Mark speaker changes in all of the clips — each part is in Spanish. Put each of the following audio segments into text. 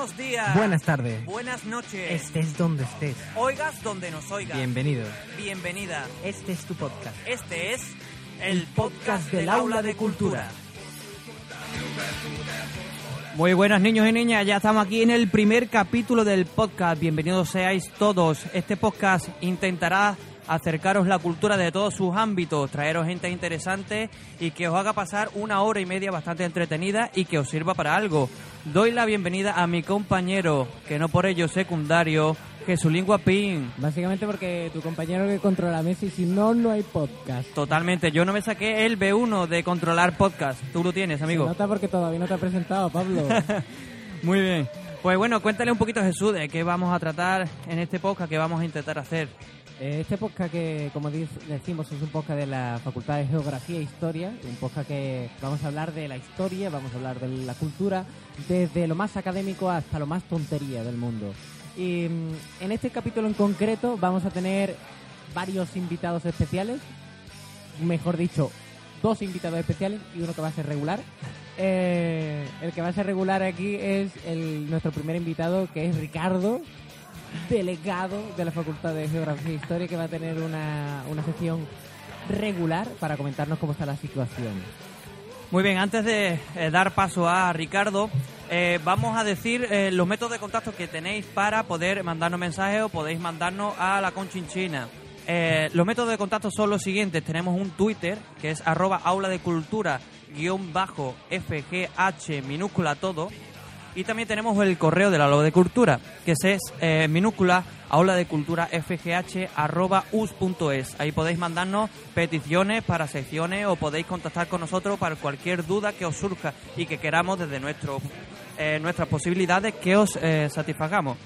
Speaker 1: Buenos días.
Speaker 2: Buenas tardes.
Speaker 1: Buenas noches.
Speaker 2: Estés donde estés.
Speaker 1: Oigas donde nos oigas.
Speaker 2: Bienvenido.
Speaker 1: Bienvenida.
Speaker 2: Este es tu podcast.
Speaker 1: Este es el podcast del Aula de Cultura. Muy buenas niños y niñas, ya estamos aquí en el primer capítulo del podcast. Bienvenidos seáis todos. Este podcast intentará acercaros la cultura de todos sus ámbitos, traeros gente interesante y que os haga pasar una hora y media bastante entretenida y que os sirva para algo. Doy la bienvenida a mi compañero, que no por ello secundario, Jesulín Pin.
Speaker 3: Básicamente porque tu compañero que controla y si no, no hay podcast.
Speaker 1: Totalmente, yo no me saqué el B1 de controlar podcast. Tú lo tienes, amigo.
Speaker 3: Se nota porque todavía no te ha presentado, Pablo.
Speaker 1: Muy bien. Pues bueno, cuéntale un poquito Jesús de qué vamos a tratar en este podcast, qué vamos a intentar hacer.
Speaker 3: Eh, este podcast que, como decimos, es un podcast de la Facultad de Geografía e Historia, un podcast que vamos a hablar de la historia, vamos a hablar de la cultura, desde lo más académico hasta lo más tontería del mundo. Y mm, en este capítulo en concreto vamos a tener varios invitados especiales, mejor dicho, dos invitados especiales y uno que va a ser regular. Eh, el que va a ser regular aquí es el, nuestro primer invitado, que es Ricardo, delegado de la Facultad de Geografía e Historia que va a tener una, una sección regular para comentarnos cómo está la situación.
Speaker 1: Muy bien, antes de eh, dar paso a Ricardo, eh, vamos a decir eh, los métodos de contacto que tenéis para poder mandarnos mensajes o podéis mandarnos a la conchinchina. los métodos de contacto son los siguientes. Tenemos un Twitter que es arroba aula de cultura guion bajo FGH minúscula todo y también tenemos el correo del Aula de Cultura, que es eh, minúscula aula de cultura fgh arroba us.es. Ahí podéis mandarnos peticiones para secciones o podéis contactar con nosotros para cualquier duda que os surja y que queramos desde nuestro, eh, nuestras posibilidades que os eh, satisfagamos.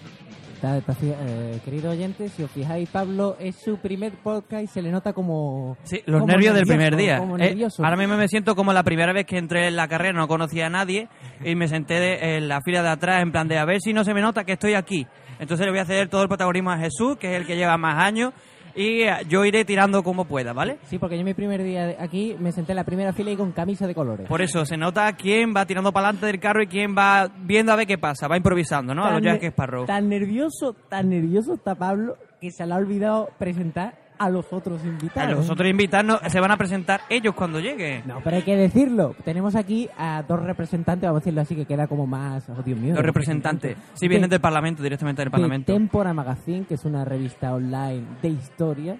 Speaker 3: Eh, querido oyente, si os fijáis, Pablo es su primer podcast y se le nota como.
Speaker 1: Sí, los nervios del primer día. Eh, ahora mismo me siento como la primera vez que entré en la carrera, no conocía a nadie y me senté en la fila de atrás en plan de a ver si no se me nota que estoy aquí. Entonces le voy a ceder todo el protagonismo a Jesús, que es el que lleva más años y eh, yo iré tirando como pueda, ¿vale?
Speaker 3: Sí, porque yo mi primer día aquí me senté en la primera fila y con camisa de colores.
Speaker 1: Por eso se nota quién va tirando para adelante del carro y quién va viendo a ver qué pasa, va improvisando, ¿no? a los Jack Sparrow.
Speaker 3: Tan nervioso, tan nervioso está Pablo que se le ha olvidado presentar a los otros invitados.
Speaker 1: A los otros invitados se van a presentar ellos cuando lleguen.
Speaker 3: No, pero hay que decirlo. Tenemos aquí a dos representantes, vamos a decirlo así, que queda como más... Oh, Dios mío.
Speaker 1: Dos representantes. Sí, vienen del Parlamento, directamente del Parlamento.
Speaker 3: Tempora Magazine, que es una revista online de historia.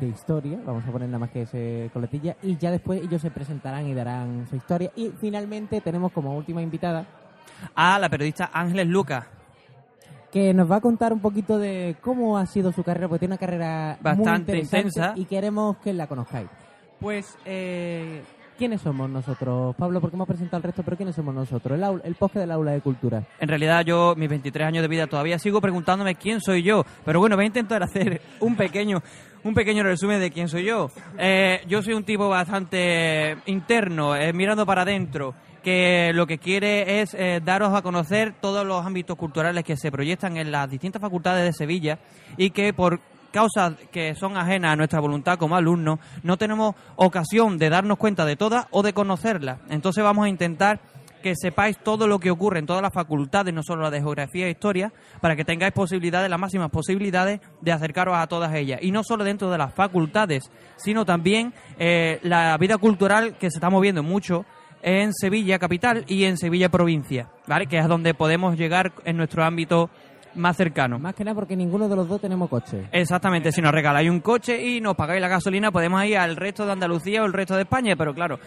Speaker 3: De historia, vamos a poner nada más que ese coletilla. Y ya después ellos se presentarán y darán su historia. Y finalmente tenemos como última invitada...
Speaker 1: A la periodista Ángeles Lucas
Speaker 3: que nos va a contar un poquito de cómo ha sido su carrera, porque tiene una carrera
Speaker 1: bastante intensa
Speaker 3: y queremos que la conozcáis. Pues, eh, ¿quiénes somos nosotros? Pablo, porque hemos presentado el resto, pero ¿quiénes somos nosotros? El, aula, el del aula de cultura.
Speaker 1: En realidad yo, mis 23 años de vida, todavía sigo preguntándome quién soy yo, pero bueno, voy a intentar hacer un pequeño un pequeño resumen de quién soy yo. Eh, yo soy un tipo bastante interno, eh, mirando para adentro que lo que quiere es eh, daros a conocer todos los ámbitos culturales que se proyectan en las distintas facultades de Sevilla y que por causas que son ajenas a nuestra voluntad como alumnos, no tenemos ocasión de darnos cuenta de todas o de conocerlas. Entonces vamos a intentar que sepáis todo lo que ocurre en todas las facultades, no solo la de geografía e historia, para que tengáis posibilidades, las máximas posibilidades de acercaros a todas ellas. Y no solo dentro de las facultades, sino también eh, la vida cultural que se está moviendo mucho en Sevilla capital y en Sevilla provincia, ¿vale? Que es donde podemos llegar en nuestro ámbito más cercano.
Speaker 3: Más que nada porque ninguno de los dos tenemos coche.
Speaker 1: Exactamente, si nos regaláis un coche y nos pagáis la gasolina, podemos ir al resto de Andalucía o el resto de España, pero claro,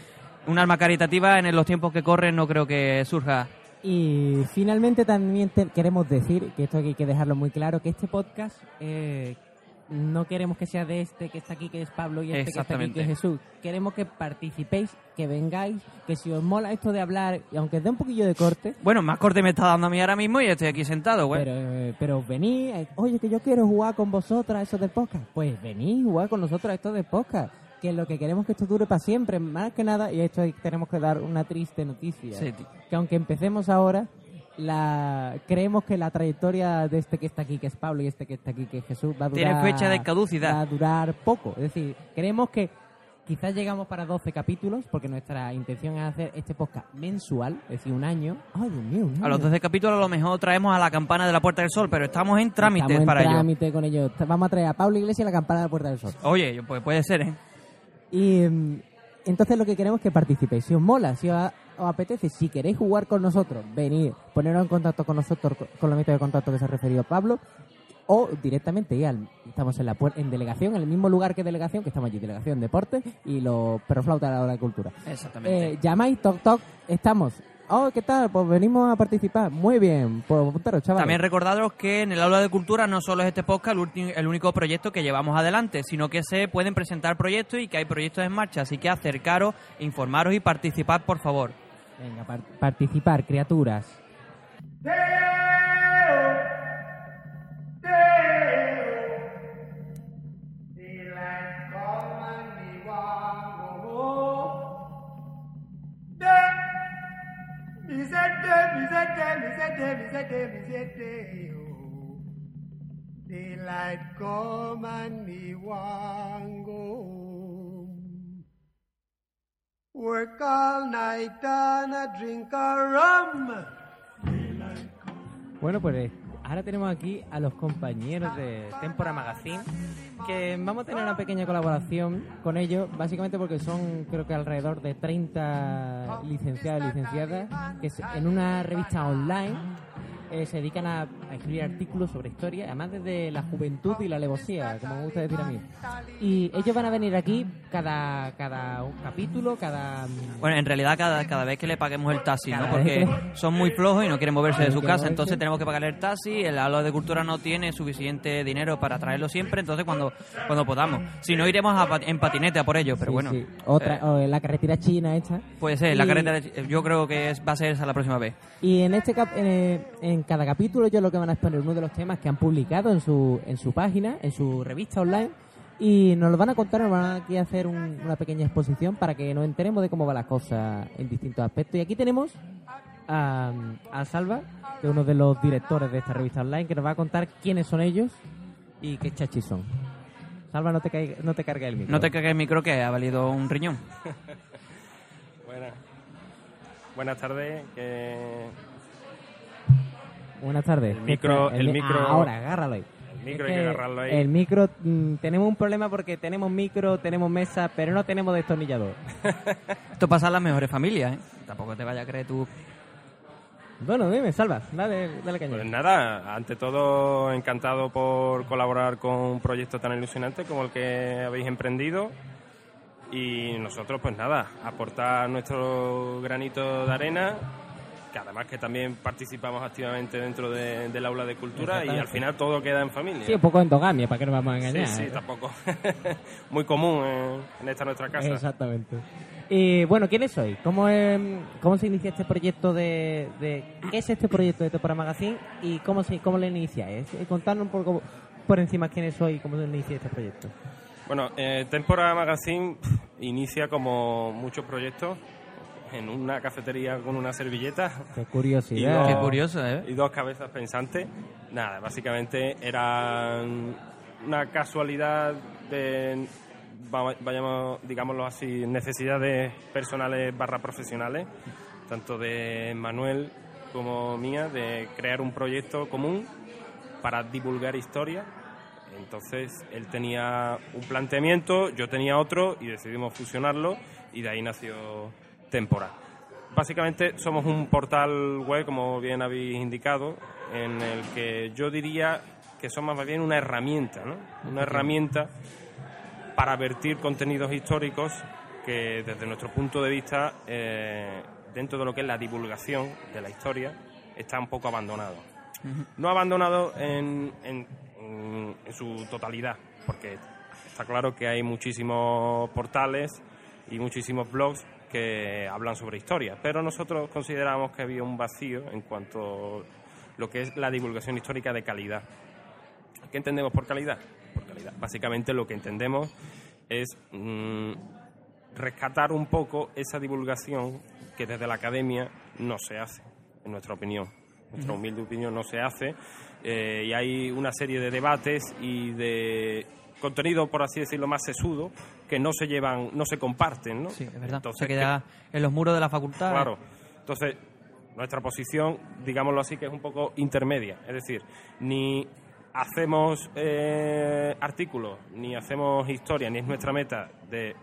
Speaker 1: un alma caritativa en los tiempos que corren no creo que surja.
Speaker 3: Y finalmente también queremos decir, que esto hay que dejarlo muy claro, que este podcast eh, no queremos que sea de este que está aquí, que es Pablo, y este que está aquí, que es Jesús. Queremos que participéis, que vengáis, que si os mola esto de hablar, y aunque dé un poquillo de corte...
Speaker 1: Bueno, más corte me está dando a mí ahora mismo y estoy aquí sentado, güey.
Speaker 3: Pero, eh, pero vení, eh, oye, que yo quiero jugar con vosotras eso del podcast. Pues vení, jugar con nosotros esto del podcast. Que lo que queremos que esto dure para siempre, más que nada, y esto tenemos que dar una triste noticia. que aunque empecemos ahora, la creemos que la trayectoria de este que está aquí, que es Pablo, y este que está aquí, que es Jesús, va a durar...
Speaker 1: Tiene fecha de caducidad.
Speaker 3: Va a durar poco. Es decir, creemos que Quizás llegamos para 12 capítulos, porque nuestra intención es hacer este podcast mensual, es decir, un año. ¡Ay, Dios mío! un
Speaker 1: A los
Speaker 3: año.
Speaker 1: 12 capítulos a lo mejor traemos a la campana de la Puerta del Sol, pero estamos en trámite
Speaker 3: Estamos en
Speaker 1: para ello.
Speaker 3: trámite con ello. Vamos a traer a Pablo Iglesias y la campana de la Puerta del Sol.
Speaker 1: Oye, pues puede ser, ¿eh?
Speaker 3: Y mm, entonces lo que queremos es que participéis. Si os mola, si os, os apetece, si queréis jugar con nosotros, venid, poneros en contacto con nosotros co- con los métodos de contacto que se ha referido Pablo, o directamente ir al, estamos en la en delegación, en el mismo lugar que delegación, que estamos allí, delegación deporte y los perroflautas de la hora de cultura.
Speaker 1: Exactamente.
Speaker 3: Eh, llamáis, toc toc, estamos. Oh, ¿qué tal? Pues venimos a participar. Muy bien, pues apuntaros, chavales.
Speaker 1: También recordaros que en el aula de cultura no solo es este podcast el, único proyecto que llevamos adelante, sino que se pueden presentar proyectos y que hay proyectos en marcha. Así que acercaros, informaros y participad, por favor.
Speaker 3: Venga, par- participar, criaturas.
Speaker 4: Daylight come and me want go home. Work all night and a drink a rum.
Speaker 3: Bueno, pues ahora tenemos aquí a los compañeros de Tempora Magazine, que vamos a tener una pequeña colaboración con ellos, básicamente porque son creo que alrededor de 30 licenciados y licenciadas, que es- en una revista online eh, se dedican a, a escribir artículos sobre historia, además desde la juventud y la alevosía, como me gusta decir a mí. Y ellos van a venir aquí cada, cada un capítulo, cada... mm,
Speaker 1: Bueno, en realidad cada, cada vez que le paguemos el taxi, ¿no? Porque son muy flojos y no quieren moverse de su casa, entonces tenemos que pagarle el taxi, el aula de cultura no tiene suficiente dinero para traerlo siempre, entonces cuando, cuando podamos. Si no, iremos a en patinete a por ello, pero
Speaker 3: sí,
Speaker 1: bueno.
Speaker 3: sí. Otra,
Speaker 1: eh,
Speaker 3: o la carretera china hecha.
Speaker 1: puede ser, la carretera, yo creo que es- va a ser esa la próxima vez.
Speaker 3: Y en este cap- en, eh, en cada capítulo yo lo que van a exponer uno de los temas que han publicado en su, en su página, en su revista online, y nos lo van a contar, nos van aquí a hacer un- una pequeña exposición para que nos enteremos de cómo va la cosa en distintos aspectos. Y aquí tenemos a, a Salva, que es uno de los directores de esta revista online, que nos va a contar quiénes son ellos y qué chachis son. Salva, no te, caiga- no te cargues el micro.
Speaker 1: No te cagues el micro que ha valido un riñón.
Speaker 5: Buenas. Buenas tardes. que
Speaker 3: Buenas tardes.
Speaker 5: El micro- el
Speaker 3: mi-
Speaker 5: micro-
Speaker 3: Ahora, agárralo ahí.
Speaker 5: El micro hay que agarrarlo ahí.
Speaker 3: El micro, mm, tenemos un problema porque tenemos micro, tenemos mesa, pero no tenemos destornillador.
Speaker 1: Esto pasa en las mejores familias, ¿eh? Tampoco te vayas a creer tú.
Speaker 3: bueno, dime, salva, dale, dale caña.
Speaker 5: Pues nada, ante todo encantado por colaborar con un proyecto tan ilusionante como el que habéis emprendido. Y nosotros, pues nada, aportar nuestro granito de arena, que además que también participamos activamente dentro de- del aula de cultura y al final todo queda en familia.
Speaker 3: Sí, un poco endogamia, ¿para qué nos vamos a engañar?
Speaker 5: sí, sí, tampoco. Muy común en, en esta nuestra casa.
Speaker 3: Exactamente. Y bueno, ¿quiénes sois? ¿Cómo, ¿Cómo se inicia este proyecto de, de- ¿Qué es este proyecto de Topora Magazine y cómo, se, cómo lo iniciáis? Eh, Contadnos un poco por encima quiénes sois y cómo se inicia este proyecto.
Speaker 5: Bueno, eh, Tempora Magazine inicia como muchos proyectos en una cafetería con una servilleta
Speaker 3: Qué curiosidad.
Speaker 1: Qué curioso, ¿eh?
Speaker 5: y dos cabezas pensantes. Nada, básicamente eran una casualidad de, va- vayamos, digámoslo así, necesidades personales barra profesionales, tanto de Manuel como mía, de crear un proyecto común para divulgar historia. Entonces él tenía un planteamiento, yo tenía otro y decidimos fusionarlo y de ahí nació Tempora. Básicamente somos un portal web, como bien habéis indicado, en el que yo diría que somos más bien una herramienta, ¿no? Una herramienta para vertir contenidos históricos que desde nuestro punto de vista, eh, dentro de lo que es la divulgación de la historia, está un poco abandonado. No abandonado en, en- en- en su totalidad, porque está claro que hay muchísimos portales y muchísimos blogs que hablan sobre historia, pero nosotros consideramos que había un vacío en cuanto a lo que es la divulgación histórica de calidad. ¿Qué entendemos por calidad? Por calidad. Básicamente lo que entendemos es mm, rescatar un poco esa divulgación que desde la academia no se hace, en nuestra opinión. Nuestra humilde opinión no se hace eh, y hay una serie de debates y de contenido, por así decirlo, más sesudo, que no se llevan, no se comparten, ¿no?
Speaker 1: Sí, es verdad.
Speaker 5: Entonces,
Speaker 1: se queda en los muros de la facultad.
Speaker 5: Claro. Entonces, nuestra posición, digámoslo así, que es un poco intermedia. Es decir, ni hacemos eh, artículos, ni hacemos historia, ni es nuestra meta de,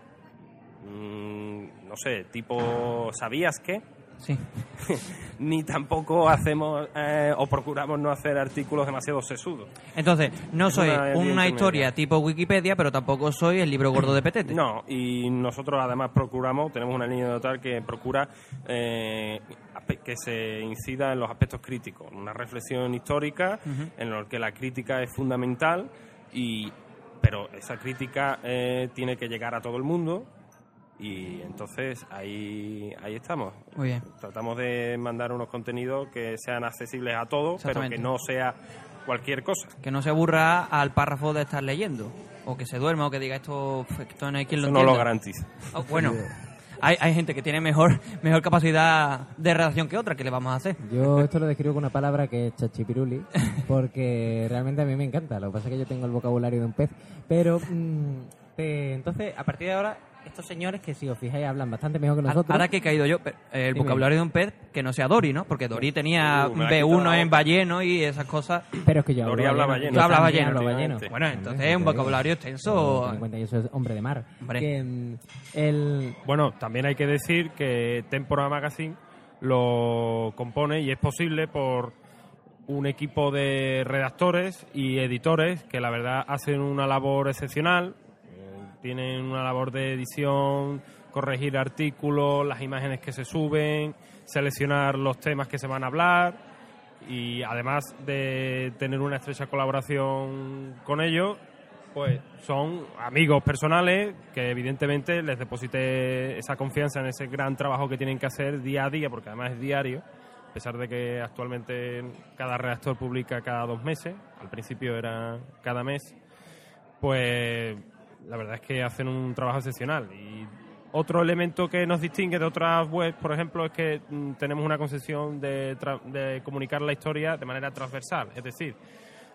Speaker 5: mm, no sé, tipo, ¿sabías qué?
Speaker 1: Sí.
Speaker 5: ni tampoco hacemos eh, o procuramos no hacer artículos demasiado sesudos.
Speaker 1: Entonces, no
Speaker 5: Es
Speaker 1: soy
Speaker 5: una
Speaker 1: historia tipo Wikipedia, pero tampoco soy el libro gordo de Petete.
Speaker 5: No, y nosotros además procuramos, tenemos una línea de que procura eh, que se incida en los aspectos críticos, una reflexión histórica en la que la crítica es fundamental, y pero esa crítica eh, tiene que llegar a todo el mundo y entonces ahí, ahí estamos.
Speaker 1: Muy bien.
Speaker 5: Tratamos de mandar unos contenidos que sean accesibles a todos, pero que no sea cualquier cosa.
Speaker 1: Que no se aburra al párrafo de estar leyendo. O que se duerma o que diga esto, esto no hay quien lo
Speaker 5: Eso no lo
Speaker 1: entienda.
Speaker 5: garantiza.
Speaker 1: Oh, bueno, hay, hay gente que tiene mejor, mejor capacidad de redacción que otra. ¿Qué le vamos a hacer?
Speaker 3: Yo esto lo describo con una palabra que es chachipiruli, porque realmente a mí me encanta. Lo que pasa es que yo tengo el vocabulario de un pez. Pero, mm, te- entonces, a partir de ahora, estos señores que si os fijáis hablan bastante mejor que nosotros.
Speaker 1: Ahora que he caído yo, pe- el
Speaker 3: Dime.
Speaker 1: vocabulario de un pez que no sea Dory, ¿no? Porque Dory tenía
Speaker 5: Uh, me la ha
Speaker 1: B1
Speaker 5: quitado la
Speaker 1: en balleno y esas cosas.
Speaker 3: Pero es que yo
Speaker 5: Dory
Speaker 3: hablo
Speaker 5: habla
Speaker 3: balleno. Yo también
Speaker 1: balleno,
Speaker 3: hablo balleno.
Speaker 5: efectivamente.
Speaker 1: Bueno, entonces es un vocabulario extenso.
Speaker 3: Ten en cuenta, yo soy hombre de mar.
Speaker 1: Hombre.
Speaker 3: Que, mm, el,
Speaker 5: Bueno, también hay que decir que Tempora Magazine lo compone y es posible por un equipo de redactores y editores que la verdad hacen una labor excepcional. Tienen una labor de edición, corregir artículos, las imágenes que se suben, seleccionar los temas que se van a hablar y además de tener una estrecha colaboración con ellos, pues son amigos personales que evidentemente les deposité esa confianza en ese gran trabajo que tienen que hacer día a día, porque además es diario, a pesar de que actualmente cada redactor publica cada dos meses, al principio era cada mes, pues la verdad es que hacen un trabajo excepcional. Y otro elemento que nos distingue de otras webs, por ejemplo, es que mm, tenemos una concepción de, de comunicar la historia de manera transversal, es decir,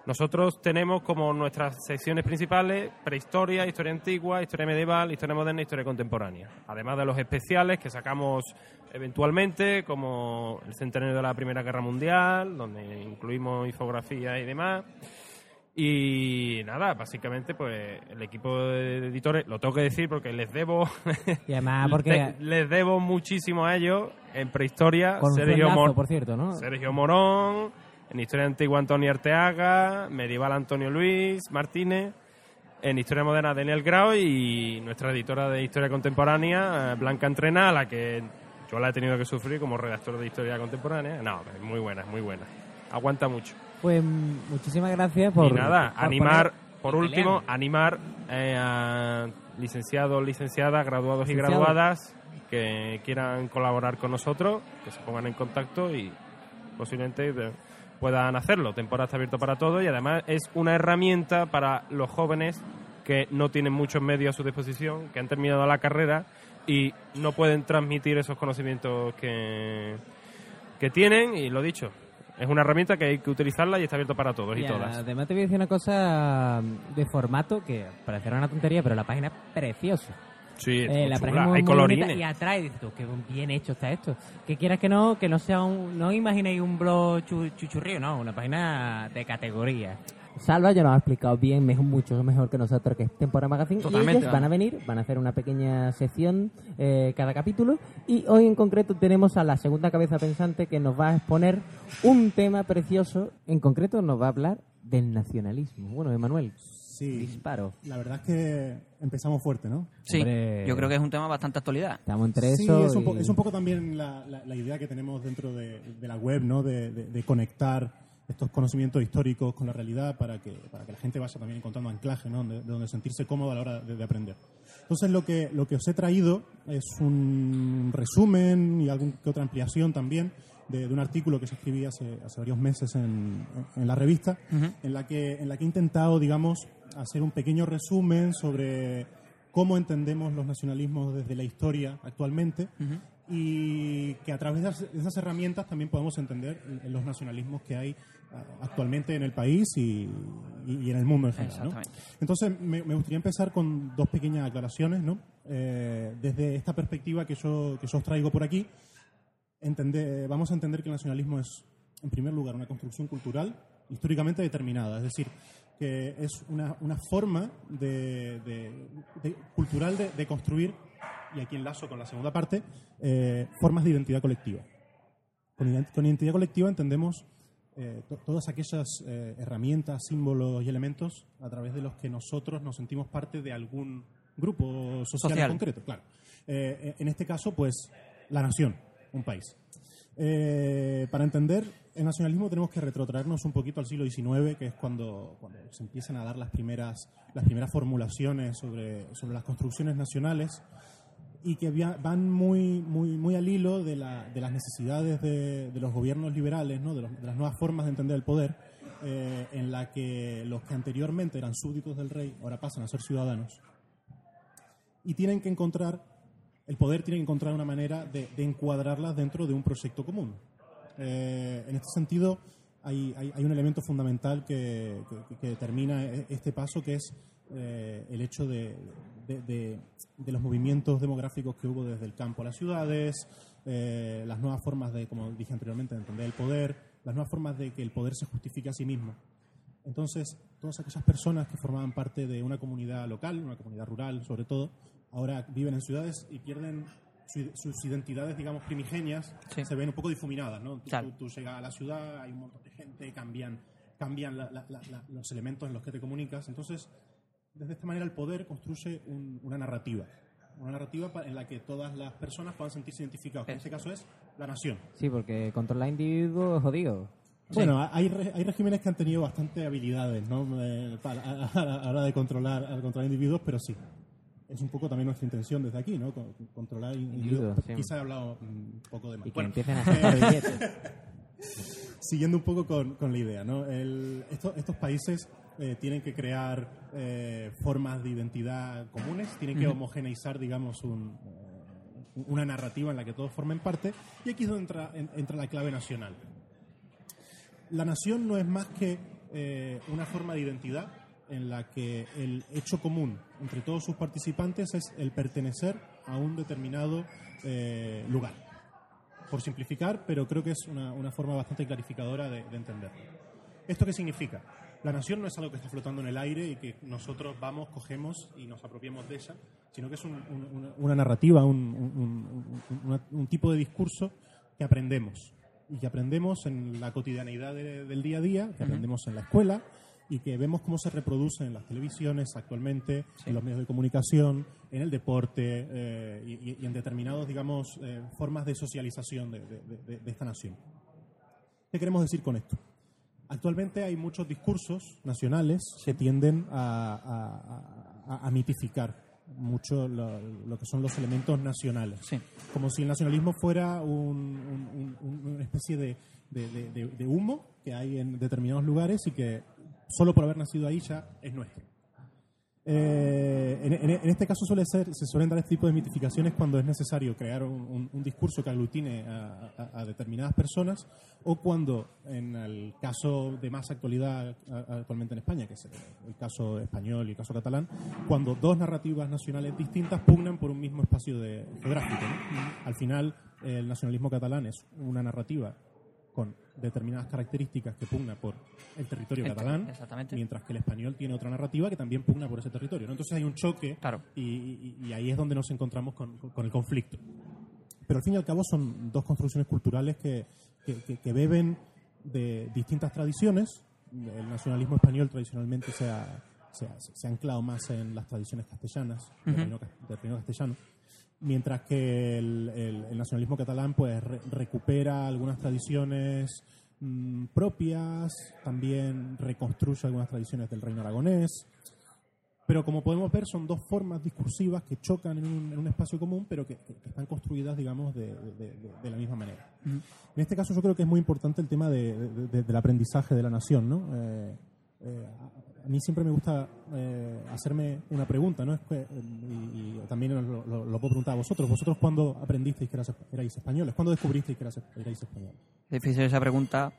Speaker 5: nosotros tenemos como nuestras secciones principales prehistoria, historia antigua, historia medieval, historia moderna historia contemporánea. Además de los especiales que sacamos eventualmente, como el centenario de la Primera Guerra Mundial, donde incluimos infografías y demás. Y nada, básicamente, pues el equipo de editores, lo tengo que decir porque les debo,
Speaker 3: y además, porque.
Speaker 5: te- les debo muchísimo a ellos en prehistoria.
Speaker 3: Con
Speaker 5: Sergio, Mor-
Speaker 3: por cierto, ¿no?
Speaker 5: Sergio Morón, en Historia Antigua Antonio Arteaga, Medieval Antonio Luis Martínez, en Historia Moderna Daniel Grau y nuestra editora de Historia Contemporánea, eh, Blanca Entrena, a la que yo la he tenido que sufrir como redactor de Historia Contemporánea. No, es muy buena, es muy buena. Aguanta mucho.
Speaker 3: Pues muchísimas gracias por.
Speaker 5: y nada,
Speaker 3: por
Speaker 5: animar,
Speaker 3: poner-
Speaker 5: por último, animar eh, a licenciados, licenciadas, graduados y graduadas que quieran colaborar con nosotros, que se pongan en contacto y posiblemente puedan hacerlo. Temporada está abierto para todos y además es una herramienta para los jóvenes que no tienen muchos medios a su disposición, que han terminado la carrera y no pueden transmitir esos conocimientos que, que tienen y lo dicho. Es una herramienta que hay que utilizarla y está abierto para todos y,
Speaker 3: Y
Speaker 5: todas.
Speaker 3: Además te voy a decir una cosa de formato que parecerá una tontería, pero la página es preciosa.
Speaker 5: Sí,
Speaker 3: Eh, la
Speaker 5: chula. hay colorines.
Speaker 3: y atrae, dices tú, qué bien hecho está esto. Que quieras que no, que no sea un, no imaginéis un blog chu- chuchurrío, no, una página de categoría. Salva ya nos ha explicado bien, mejor, mucho mejor que nosotros que es Temporada Magazine.
Speaker 1: Totalmente,
Speaker 3: y ellos van a venir, van a hacer una pequeña sección eh, cada capítulo. Y hoy en concreto tenemos a la segunda cabeza pensante que nos va a exponer un tema precioso. En concreto nos va a hablar del nacionalismo. Bueno, Emanuel,
Speaker 6: Sí,
Speaker 3: disparo.
Speaker 6: la verdad es que empezamos fuerte, ¿no?
Speaker 1: Sí,
Speaker 3: Hombre.
Speaker 1: yo creo que es un tema bastante actualidad.
Speaker 3: Estamos entre
Speaker 6: Sí,
Speaker 3: eso
Speaker 6: es un,
Speaker 3: y-
Speaker 6: es un poco también la, la- la idea que tenemos dentro de, de la web, ¿no? De, de- de conectar estos conocimientos históricos con la realidad para que, para que la gente vaya también encontrando anclaje, ¿no? De, de donde sentirse cómodo a la hora de, de aprender. Entonces, lo que, lo que os he traído es un resumen y alguna que otra ampliación también de, de un artículo que se escribía hace, hace varios meses en, en la revista, en, la que, en la que he intentado, digamos, hacer un pequeño resumen sobre cómo entendemos los nacionalismos desde la historia actualmente y que a través de esas- herramientas también podemos entender los nacionalismos que hay actualmente en el país y, y- y en el mundo en general. ¿no? Entonces, me, me gustaría empezar con dos pequeñas aclaraciones. ¿no? Eh, desde esta perspectiva que yo, que yo os traigo por aquí, entender- vamos a entender que el nacionalismo es, en primer lugar, una construcción cultural históricamente determinada. Es decir, que es una, una forma de, de- de- cultural de, de construir, y aquí enlazo con la segunda parte, eh, formas de identidad colectiva. Con, con identidad colectiva entendemos eh, to- todas aquellas eh, herramientas, símbolos y elementos a través de los que nosotros nos sentimos parte de algún grupo social,
Speaker 1: Social.
Speaker 6: en concreto. Claro. Eh, en este caso, pues, la nación, un país. Para entender el nacionalismo tenemos que retrotraernos un poquito al siglo XIX, que es cuando, cuando se empiezan a dar las primeras, las primeras formulaciones sobre, sobre las construcciones nacionales y que van muy, muy, muy al hilo de, la- de las necesidades de, los gobiernos liberales, de, las nuevas formas de entender el poder, eh, en la que los que anteriormente eran súbditos del rey ahora pasan a ser ciudadanos y tienen que encontrar, el poder tiene que encontrar una manera de, encuadrarlas dentro de un proyecto común. Eh, en este sentido, hay, un elemento fundamental que determina e- este paso, que es eh, el hecho de, de- de- de los movimientos demográficos que hubo desde el campo a las ciudades, eh, las nuevas formas de, como dije anteriormente, de entender el poder, las nuevas formas de que el poder se justifique a sí mismo. Entonces, todas aquellas personas que formaban parte de una comunidad local, una comunidad rural sobre todo, ahora viven en ciudades y pierden su- sus identidades, digamos, primigenias,
Speaker 1: Sí.
Speaker 6: se ven un poco difuminadas, ¿no? Tú,
Speaker 1: Claro.
Speaker 6: tú- tú llegas a la ciudad, hay un montón de gente, cambian, cambian la- la- la- la- los elementos en los que te comunicas. Entonces, desde esta manera el poder construye un- una narrativa. Una narrativa en la que todas las personas puedan sentirse identificados. que En este caso es la nación.
Speaker 3: Sí, porque controlar individuos es jodido.
Speaker 6: Bueno, hay, re- hay regímenes que han tenido bastante habilidades, ¿no? Eh, para- a, a la hora de controlar, a controlar individuos, pero sí. Es un poco también nuestra intención desde aquí, ¿no? Con- controlar individuos.
Speaker 3: Sí.
Speaker 6: Quizá he hablado un poco de más.
Speaker 3: Y que
Speaker 6: Bueno,
Speaker 3: empiecen a hacer
Speaker 6: siguiendo un poco con, con la idea, ¿no? El- esto- estos países eh, tienen que crear eh, formas de identidad comunes, tienen que homogeneizar, digamos, un, eh, una narrativa en la que todos formen parte, y aquí es donde entra, en- entra la clave nacional. La nación no es más que eh, una forma de identidad en la que el hecho común entre todos sus participantes es el pertenecer a un determinado eh, lugar por simplificar, pero creo que es una, una forma bastante clarificadora de, de entenderlo. ¿Esto qué significa? La nación no es algo que está flotando en el aire y que nosotros vamos, cogemos y nos apropiamos de ella, sino que es un- un- una, narrativa, un, tipo de discurso que aprendemos y que aprendemos en la cotidianeidad de- del día a día, que aprendemos en la escuela y que vemos cómo se reproduce en las televisiones actualmente, en los medios de comunicación, en el deporte eh, y, en determinados, digamos, eh, formas de socialización de, de- de- de esta nación. ¿Qué queremos decir con esto? Actualmente hay muchos discursos nacionales que tienden a, a- a- a mitificar mucho lo, lo que son los elementos nacionales.
Speaker 1: Sí.
Speaker 6: Como si el nacionalismo fuera un- un- un- una especie de, de- de- de- de humo que hay en determinados lugares y que solo por haber nacido ahí ya es nuestro. Eh, en, en- este caso suele ser, se suelen dar este tipo de mitificaciones cuando es necesario crear un, un- un discurso que aglutine a, a- a determinadas personas o cuando, en el caso de más actualidad actualmente en España, que es el, el caso español y el caso catalán, cuando dos narrativas nacionales distintas pugnan por un mismo espacio de, geográfico. ¿no? Al final, el nacionalismo catalán es una narrativa con determinadas características que pugna por el territorio
Speaker 1: El-
Speaker 6: catalán,
Speaker 1: exactamente.
Speaker 6: mientras que el español tiene otra narrativa que también pugna por ese territorio. ¿no? Entonces hay un choque
Speaker 1: Claro.
Speaker 6: y, y- y ahí es donde nos encontramos con, con- el conflicto. Pero al fin y al cabo son dos construcciones culturales que, que- que- que beben de distintas tradiciones. El nacionalismo español tradicionalmente se ha, se ha- se ha anclado más en las tradiciones castellanas, reino, cas- del reino castellano, mientras que el, el- el nacionalismo catalán pues re- recupera algunas tradiciones mm, propias, también reconstruye algunas tradiciones del reino aragonés. Pero como podemos ver, son dos formas discursivas que chocan en un, en un espacio común, pero que, están construidas, digamos, de, de- de- de la misma manera. En este caso, yo creo que es muy importante el tema de- de- de- del aprendizaje de la nación, ¿no? Eh, eh, a mí siempre me gusta eh, hacerme una pregunta, ¿no? Y, y también lo, puedo preguntar a vosotros. ¿Vosotros cuándo aprendisteis que erais españoles? ¿Cuándo descubristeis que erais españoles?
Speaker 1: Difícil esa pregunta.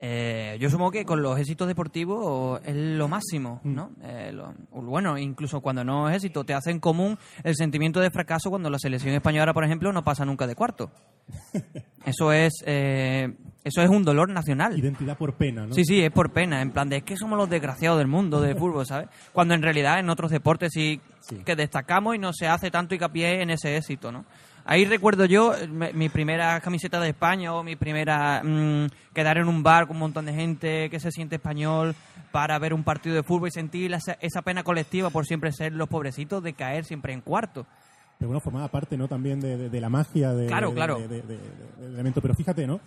Speaker 1: Eh, yo supongo que con los éxitos deportivos es lo máximo, ¿no? Eh, lo- bueno, incluso cuando no es éxito, te hace en común el sentimiento de fracaso cuando la selección española, por ejemplo, no pasa nunca de cuarto. Eso es, eh, eso es un dolor nacional.
Speaker 6: Identidad por pena, ¿no?
Speaker 1: Sí, sí, es por pena, en plan de es que somos los desgraciados del mundo del fútbol, ¿sabes? Cuando en realidad en otros deportes sí, que destacamos y no se hace tanto hincapié en ese éxito, ¿no? Ahí recuerdo yo eh, me- mi primera camiseta de España o mi primera mm, quedar en un bar con un montón de gente que se siente español para ver un partido de fútbol y sentir la- esa pena colectiva por siempre ser los pobrecitos de caer siempre en cuarto.
Speaker 6: Pero bueno, formaba parte, ¿no? También de, de- de la magia de,
Speaker 1: Claro, claro.
Speaker 6: de- de- de- del elemento. Pero fíjate, ¿no?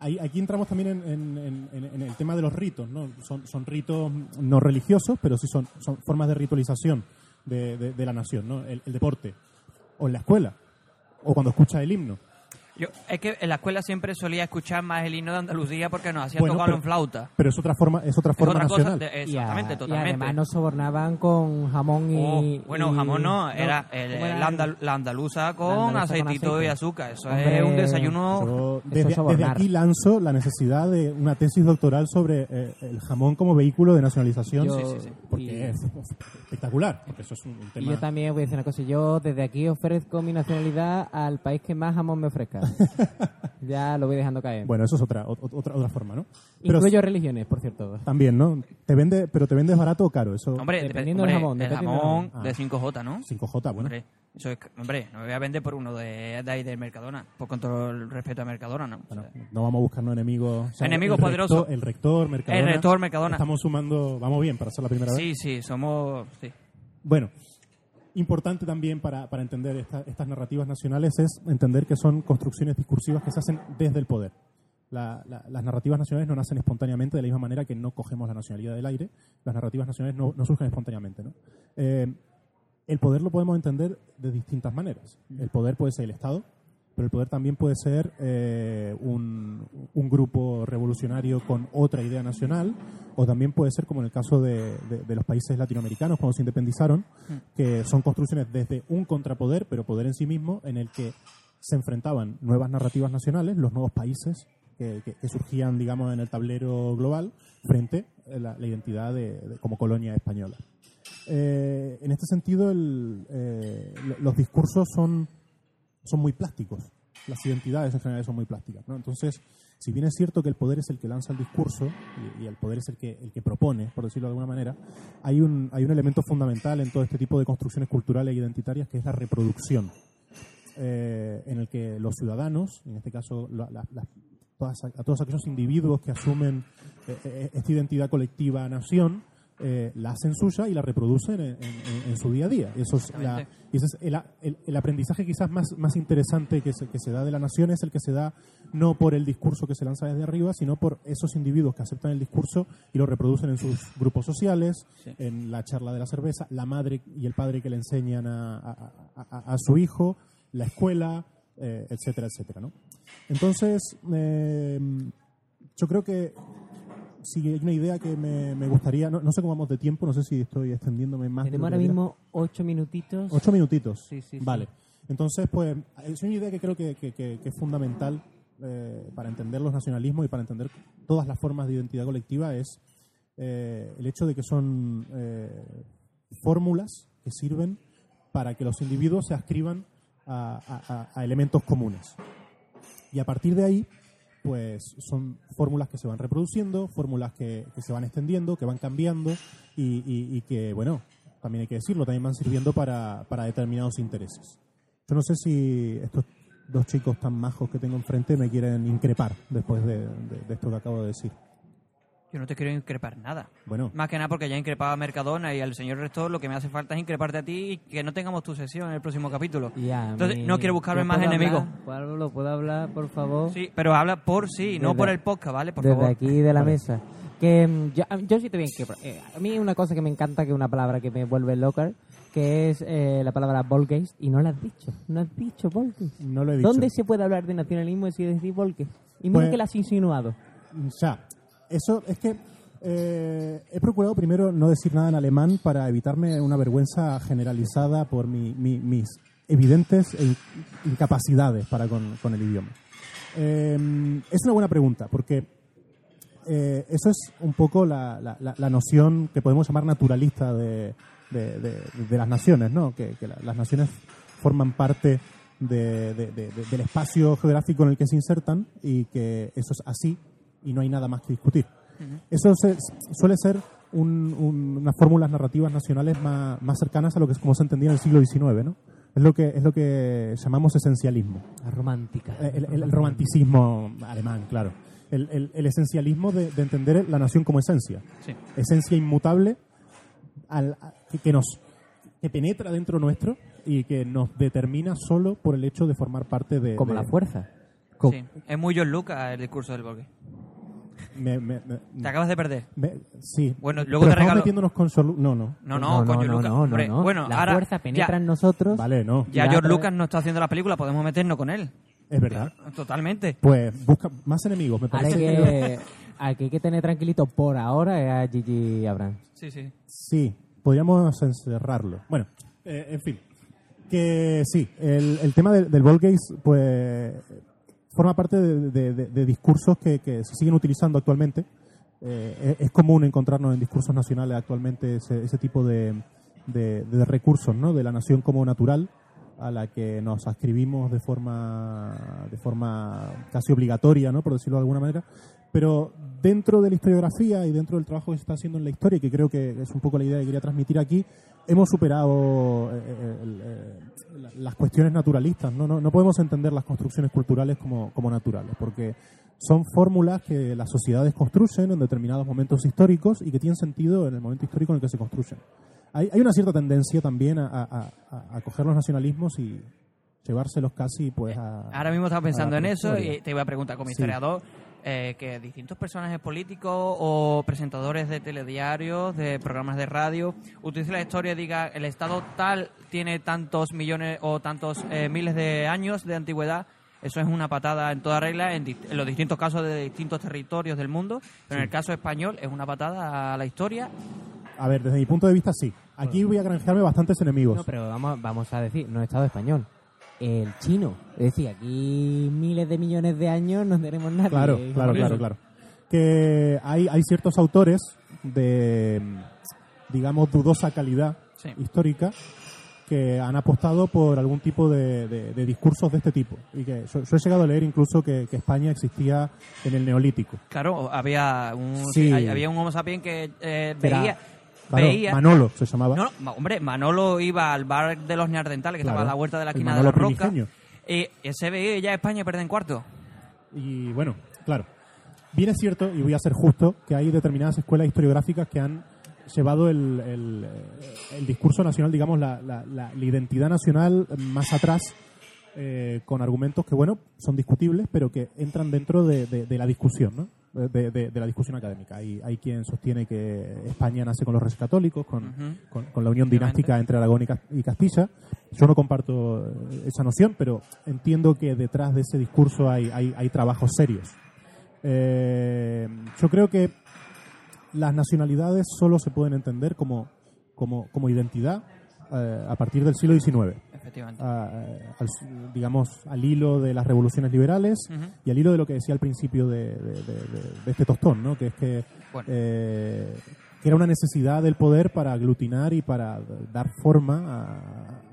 Speaker 6: Aquí entramos también en, en- en- en- en el tema de los ritos, ¿no? Son, son ritos no religiosos, pero sí son, son formas de ritualización de, de- de la nación, ¿no? El, el deporte, o en la escuela, o cuando escuchas el himno.
Speaker 1: Yo, es que en la escuela siempre solía escuchar más el himno de Andalucía porque nos hacían
Speaker 6: Bueno,
Speaker 1: tocarlo en flauta.
Speaker 6: Pero es otra forma, es otra
Speaker 1: Es
Speaker 6: forma
Speaker 1: cosa,
Speaker 6: nacional.
Speaker 1: de-
Speaker 3: Y a-
Speaker 1: exactamente,
Speaker 3: y
Speaker 1: totalmente.
Speaker 3: además nos sobornaban con jamón y...
Speaker 1: Oh, bueno,
Speaker 3: y-
Speaker 1: jamón no, era, el-
Speaker 3: ¿cómo era
Speaker 1: la,
Speaker 3: el-
Speaker 1: andal- la andaluza con
Speaker 3: La andaluza
Speaker 1: aceitito
Speaker 3: aceite.
Speaker 1: y azúcar. Eso
Speaker 3: Hombre,
Speaker 1: es un desayuno.
Speaker 6: Yo desde,
Speaker 3: es
Speaker 6: desde
Speaker 3: sobornar.
Speaker 6: aquí lanzo la necesidad de una tesis doctoral sobre eh, el jamón como vehículo de nacionalización,
Speaker 3: Yo-
Speaker 1: Sí, sí, sí.
Speaker 6: porque
Speaker 3: y-
Speaker 6: es espectacular, porque eso es un, un
Speaker 3: Y
Speaker 6: tema...
Speaker 3: yo también voy a decir una cosa. Yo desde aquí ofrezco mi nacionalidad al país que más jamón me ofrezca. Ya lo voy dejando caer.
Speaker 6: Bueno, eso es otra, ot- otra, otra forma, ¿no? Pero
Speaker 3: Incluyo religiones, por cierto.
Speaker 6: también, ¿no? Te vende, pero te vendes barato o caro, eso...
Speaker 1: Hombre,
Speaker 3: Dependiendo
Speaker 1: hombre,
Speaker 3: del jamón,
Speaker 1: El jamón de
Speaker 6: Ah.
Speaker 1: 5J, ¿no?
Speaker 6: 5J, bueno.
Speaker 1: Hombre, eso es, hombre, no me voy a vender por uno de, de ahí del Mercadona. Por con todo el respeto a Mercadona, ¿no?
Speaker 6: Bueno,
Speaker 1: O sea,
Speaker 6: no vamos a buscarnos enemigos. o sea,
Speaker 1: Enemigos
Speaker 6: el
Speaker 1: poderosos.
Speaker 6: rector- el rector, Mercadona.
Speaker 1: El rector, Mercadona.
Speaker 6: Estamos sumando, vamos bien para ser la primera vez.
Speaker 1: sí, sí, somos. Sí.
Speaker 6: Bueno, importante también para, para entender esta- estas narrativas nacionales es entender que son construcciones discursivas que se hacen desde el poder. La- la- las narrativas nacionales no nacen espontáneamente de la misma manera que no cogemos la nacionalidad del aire. Las narrativas nacionales no, no surgen espontáneamente. ¿no? Eh, el poder lo podemos entender de distintas maneras. El poder puede ser el Estado, pero el poder también puede ser eh, un, un grupo revolucionario con otra idea nacional, o también puede ser, como en el caso de, de- de los países latinoamericanos cuando se independizaron, que son construcciones desde un contrapoder, pero poder en sí mismo, en el que se enfrentaban nuevas narrativas nacionales, los nuevos países que, que- que surgían, digamos, en el tablero global, frente a la, la identidad de- de- como colonia española. Eh, en este sentido, el, eh, lo- los discursos son, son muy plásticos. Las identidades en general son muy plásticas. Entonces, si bien es cierto que el poder es el que lanza el discurso y, el poder es el que, el que propone, por decirlo de alguna manera, hay un, hay un elemento fundamental en todo este tipo de construcciones culturales e identitarias que es la reproducción. eh, en el que los ciudadanos, en este caso la- la- todas, a todos aquellos individuos que asumen eh, eh, esta identidad colectiva nación, eh, la hacen suya y la reproducen en, en- en su día a día. Eso es la- ese es el, el- el aprendizaje quizás más, más interesante que se, que se da de la nación, es el que se da no por el discurso que se lanza desde arriba, sino por esos individuos que aceptan el discurso y lo reproducen en sus grupos sociales,
Speaker 1: Sí.
Speaker 6: en la charla de la cerveza, la madre y el padre que le enseñan a, a- a- a su hijo, la escuela, eh, etcétera, etcétera. ¿no? Entonces, eh, yo creo que si hay una idea que me, me gustaría, no, no sé cómo vamos de tiempo, no sé si estoy extendiéndome más.
Speaker 3: Tenemos ahora mismo ocho minutitos.
Speaker 6: Ocho minutitos.
Speaker 3: Sí, sí, sí.
Speaker 6: Vale. Entonces, pues, es una idea que creo que, que- que- que es fundamental eh, para entender los nacionalismos y para entender todas las formas de identidad colectiva, es eh, el hecho de que son eh, fórmulas que sirven para que los individuos se ascriban a, a- a- a elementos comunes. Y a partir de ahí, pues son fórmulas que se van reproduciendo, fórmulas que, se van extendiendo, que van cambiando y, que, bueno, también hay que decirlo, también van sirviendo para, para determinados intereses. Yo no sé si estos dos chicos tan majos que tengo enfrente me quieren increpar después de, de- de esto que acabo de decir.
Speaker 1: Yo no te quiero increpar nada.
Speaker 6: Bueno,
Speaker 1: Más que nada porque ya he increpado a Mercadona y al señor rector, lo que me hace falta es increparte a ti y que no tengamos tu sesión en el próximo capítulo.
Speaker 3: Y a
Speaker 1: Entonces,
Speaker 3: mí-
Speaker 1: no quiero buscarme
Speaker 3: ¿Yo
Speaker 1: más enemigos.
Speaker 3: Pablo, ¿puedo hablar, por favor?
Speaker 1: Sí, pero habla por sí, no por el podcast, ¿vale? Por
Speaker 3: desde
Speaker 1: favor.
Speaker 3: aquí de la
Speaker 6: Vale.
Speaker 3: mesa. Que mm, yo, yo sí te bien que eh, a mí una cosa que me encanta que es una palabra que me vuelve loca que es eh, la palabra Volgeist y no la has dicho, no has dicho Volgeist.
Speaker 6: no lo he dicho.
Speaker 3: ¿Dónde se puede hablar de nacionalismo si decir Volgeist? Y mira
Speaker 6: Pues-
Speaker 3: que la has insinuado.
Speaker 6: Ya, eso es que Eh, he procurado primero no decir nada en alemán para evitarme una vergüenza generalizada por mi- mi- mis evidentes e in- incapacidades para con, con el idioma. Eh, es una buena pregunta, porque eh, eso es un poco la, la- la- noción que podemos llamar naturalista de, de- las naciones, ¿no? Que, que la- las naciones forman parte de- de- de- de- del espacio geográfico en el que se insertan y que eso es así y no hay nada más que discutir. Eso se- suele ser un- un- unas fórmulas narrativas nacionales más, más cercanas a lo que es como se entendía en el siglo XIX, ¿no? Es lo que, es lo que llamamos esencialismo.
Speaker 3: La romántica.
Speaker 6: El, el- el romanticismo alemán, claro. El, el- esencialismo de, de entender la nación como esencia.
Speaker 1: Sí.
Speaker 6: Esencia inmutable al- que, que nos que penetra dentro nuestro y que nos determina solo por el hecho de formar parte de...
Speaker 3: Como
Speaker 6: de-
Speaker 3: la fuerza.
Speaker 1: Sí. Es muy John Lucas el discurso del Borges.
Speaker 6: Me- me- me-
Speaker 1: Te acabas de perder.
Speaker 6: me- sí.
Speaker 1: Bueno,
Speaker 6: Pero
Speaker 1: luego te
Speaker 6: estamos
Speaker 1: regalo-
Speaker 6: metiéndonos con Sor- No, no.
Speaker 1: No, no, coño, Lucas. hombre, Bueno,
Speaker 3: la
Speaker 1: ahora
Speaker 3: fuerza penetra
Speaker 1: ya,
Speaker 3: en nosotros.
Speaker 6: Vale, no.
Speaker 1: ya
Speaker 3: Ya
Speaker 1: George
Speaker 3: otra
Speaker 1: Lucas no está haciendo la película, podemos meternos con él.
Speaker 6: Es verdad.
Speaker 1: Totalmente.
Speaker 6: Pues busca más enemigos, me
Speaker 3: Ahora
Speaker 6: parece.
Speaker 3: hay que, al que hay que tener tranquilito por ahora es a Gigi Abrams.
Speaker 1: Sí, sí.
Speaker 6: Sí, podríamos encerrarlo. Bueno, eh, en fin. Que sí, el, el tema del, del ball gaze, pues, forma parte de, discursos que, se siguen utilizando actualmente. Eh, es, es común encontrarnos en discursos nacionales actualmente ese, ese tipo de recursos, ¿no? De la nación como natural a la que nos ascribimos de forma de forma casi obligatoria, ¿no? por decirlo de alguna manera, pero dentro de la historiografía y dentro del trabajo que se está haciendo en la historia, y que creo que es un poco la idea que quería transmitir aquí, hemos superado eh, eh, eh, la- las cuestiones naturalistas. ¿no? No, no podemos entender las construcciones culturales como, como naturales, porque son fórmulas que las sociedades construyen en determinados momentos históricos y que tienen sentido en el momento histórico en el que se construyen. Hay, hay una cierta tendencia también a, a- a- a coger los nacionalismos y llevárselos casi pues a...
Speaker 1: Ahora mismo estaba pensando en eso y te iba a preguntar como
Speaker 6: Sí.
Speaker 1: historiador eh, que distintos personajes políticos o presentadores de telediarios, de programas de radio, utilicen la historia y diga el Estado tal tiene tantos millones o tantos eh, miles de años de antigüedad. Eso es una patada en toda regla en, en los distintos casos de distintos territorios del mundo, pero en el caso español es una patada a la historia.
Speaker 6: A ver, desde mi punto de vista sí. Aquí voy a granjearme bastantes enemigos.
Speaker 3: No, pero vamos, vamos a decir, no Estado español. El chino. Es decir, aquí miles de millones de años no tenemos nadie.
Speaker 6: Claro, claro, claro, claro. Que hay, hay ciertos autores de, digamos, dudosa calidad
Speaker 1: Sí.
Speaker 6: histórica que han apostado por algún tipo de, de- de discursos de este tipo. Y que yo, yo he llegado a leer incluso que, que España existía en el Neolítico.
Speaker 1: Claro, había un,
Speaker 6: Sí.
Speaker 1: sí, había un Homo sapiens que eh,
Speaker 6: Era-
Speaker 1: veía,
Speaker 6: Claro,
Speaker 1: veía
Speaker 6: Manolo se llamaba.
Speaker 1: No, no, ma- hombre, Manolo iba al bar de los neardentales, que
Speaker 6: Claro,
Speaker 1: estaba a la vuelta de la esquina de la roca. Y ese veía ya España pierde en cuarto.
Speaker 6: Y bueno, claro. Bien es cierto, y voy a ser justo, que hay determinadas escuelas historiográficas que han llevado el, el, eh, el discurso nacional, digamos, la, la- la- la identidad nacional más atrás, eh, con argumentos que, bueno, son discutibles, pero que entran dentro de, de- de la discusión, ¿no? De, de- de la discusión académica. Hay, hay quien sostiene que España nace con los reyes católicos, con, con, con la unión dinástica entre Aragón y Cas- y Castilla. Yo no comparto eh, esa noción, pero entiendo que detrás de ese discurso hay, hay, hay trabajos serios. Eh, yo creo que las nacionalidades solo se pueden entender como, como, como identidad eh, a partir del siglo XIX.
Speaker 1: Efectivamente.
Speaker 6: a- eh, al- digamos, al hilo de las revoluciones liberales y al hilo de lo que decía al principio de, de- de- de- de este tostón, ¿no? que es que,
Speaker 1: Bueno.
Speaker 6: eh, que era una necesidad del poder para aglutinar y para dar forma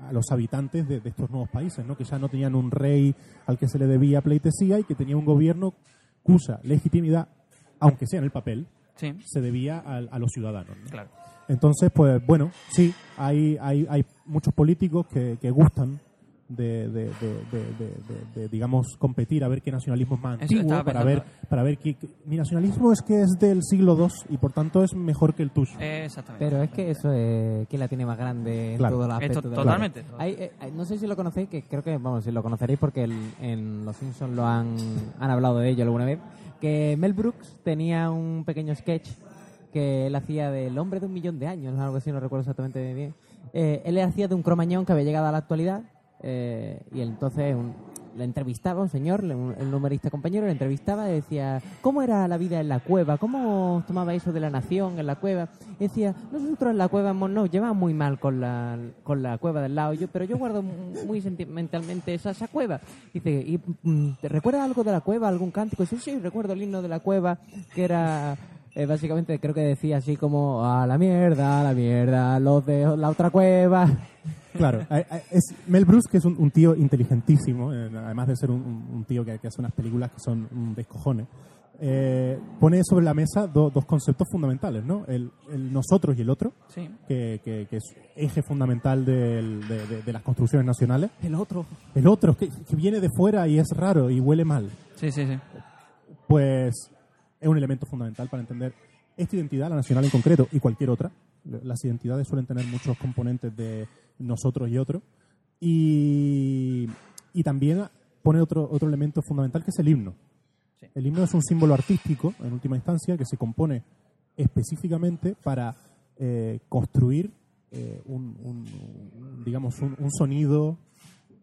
Speaker 6: a, a los habitantes de, estos nuevos países, ¿no? que ya no tenían un rey al que se le debía pleitesía y que tenía un gobierno cuya legitimidad, aunque sea en el papel,
Speaker 1: Sí,
Speaker 6: se debía al- a, los ciudadanos. ¿no?
Speaker 1: claro.
Speaker 6: Entonces, pues bueno, sí, hay, hay, hay muchos políticos que, que gustan de, de, de- de- de- de- de, digamos, competir a ver qué nacionalismo es más antiguo, para ver, para ver qué, qué- mi nacionalismo es que es del siglo II y por tanto es mejor que el tuyo.
Speaker 1: Eh, Exactamente.
Speaker 3: Pero es que eso es que la tiene más grande en
Speaker 6: Claro.
Speaker 3: todos los aspectos. de la
Speaker 1: totalmente.
Speaker 3: vida. Hay, eh, hay- no sé si lo conocéis, que creo que, vamos, si lo conoceréis porque el- en Los Simpsons lo han, han hablado de ello alguna vez, que Mel Brooks tenía un pequeño sketch que él hacía del hombre de un millón de años, algo así, no recuerdo exactamente bien. Eh, él hacía de un cromañón que había llegado a la actualidad eh, y entonces un- le entrevistaba un señor, un, el numerista compañero, le entrevistaba y decía, ¿cómo era la vida en la cueva? ¿Cómo tomaba eso de la nación en la cueva? Y decía, nosotros en la cueva nos llevamos muy mal con la, con la cueva del lado, yo, pero yo guardo mu- muy sentimentalmente esa, esa cueva. Dice, ¿y mm, te recuerdas algo de la cueva, algún cántico? Sí, sí, recuerdo el himno de la cueva, que era... eh, básicamente creo que decía así como a la mierda, a la mierda, los de la otra cueva.
Speaker 6: Claro, eh, eh, es Mel Brooks, que es un, un tío inteligentísimo, eh, además de ser un, un- un tío que, que hace unas películas que son un descojones, eh, pone sobre la mesa do- dos conceptos fundamentales, ¿no? El, el nosotros y el otro,
Speaker 1: Sí.
Speaker 6: que, que- que es eje fundamental del- de, de- de las construcciones nacionales.
Speaker 3: El otro.
Speaker 6: El otro, que, que viene de fuera y es raro y huele mal,
Speaker 1: Sí, sí, sí.
Speaker 6: pues es un elemento fundamental para entender esta identidad, la nacional en concreto y cualquier otra. Las identidades suelen tener muchos componentes de nosotros y otro. Y, y también pone otro, otro elemento fundamental que es el himno.
Speaker 1: Sí.
Speaker 6: El himno es un símbolo artístico, en última instancia, que se compone específicamente para eh, construir eh, un, un- un, digamos, un, un sonido,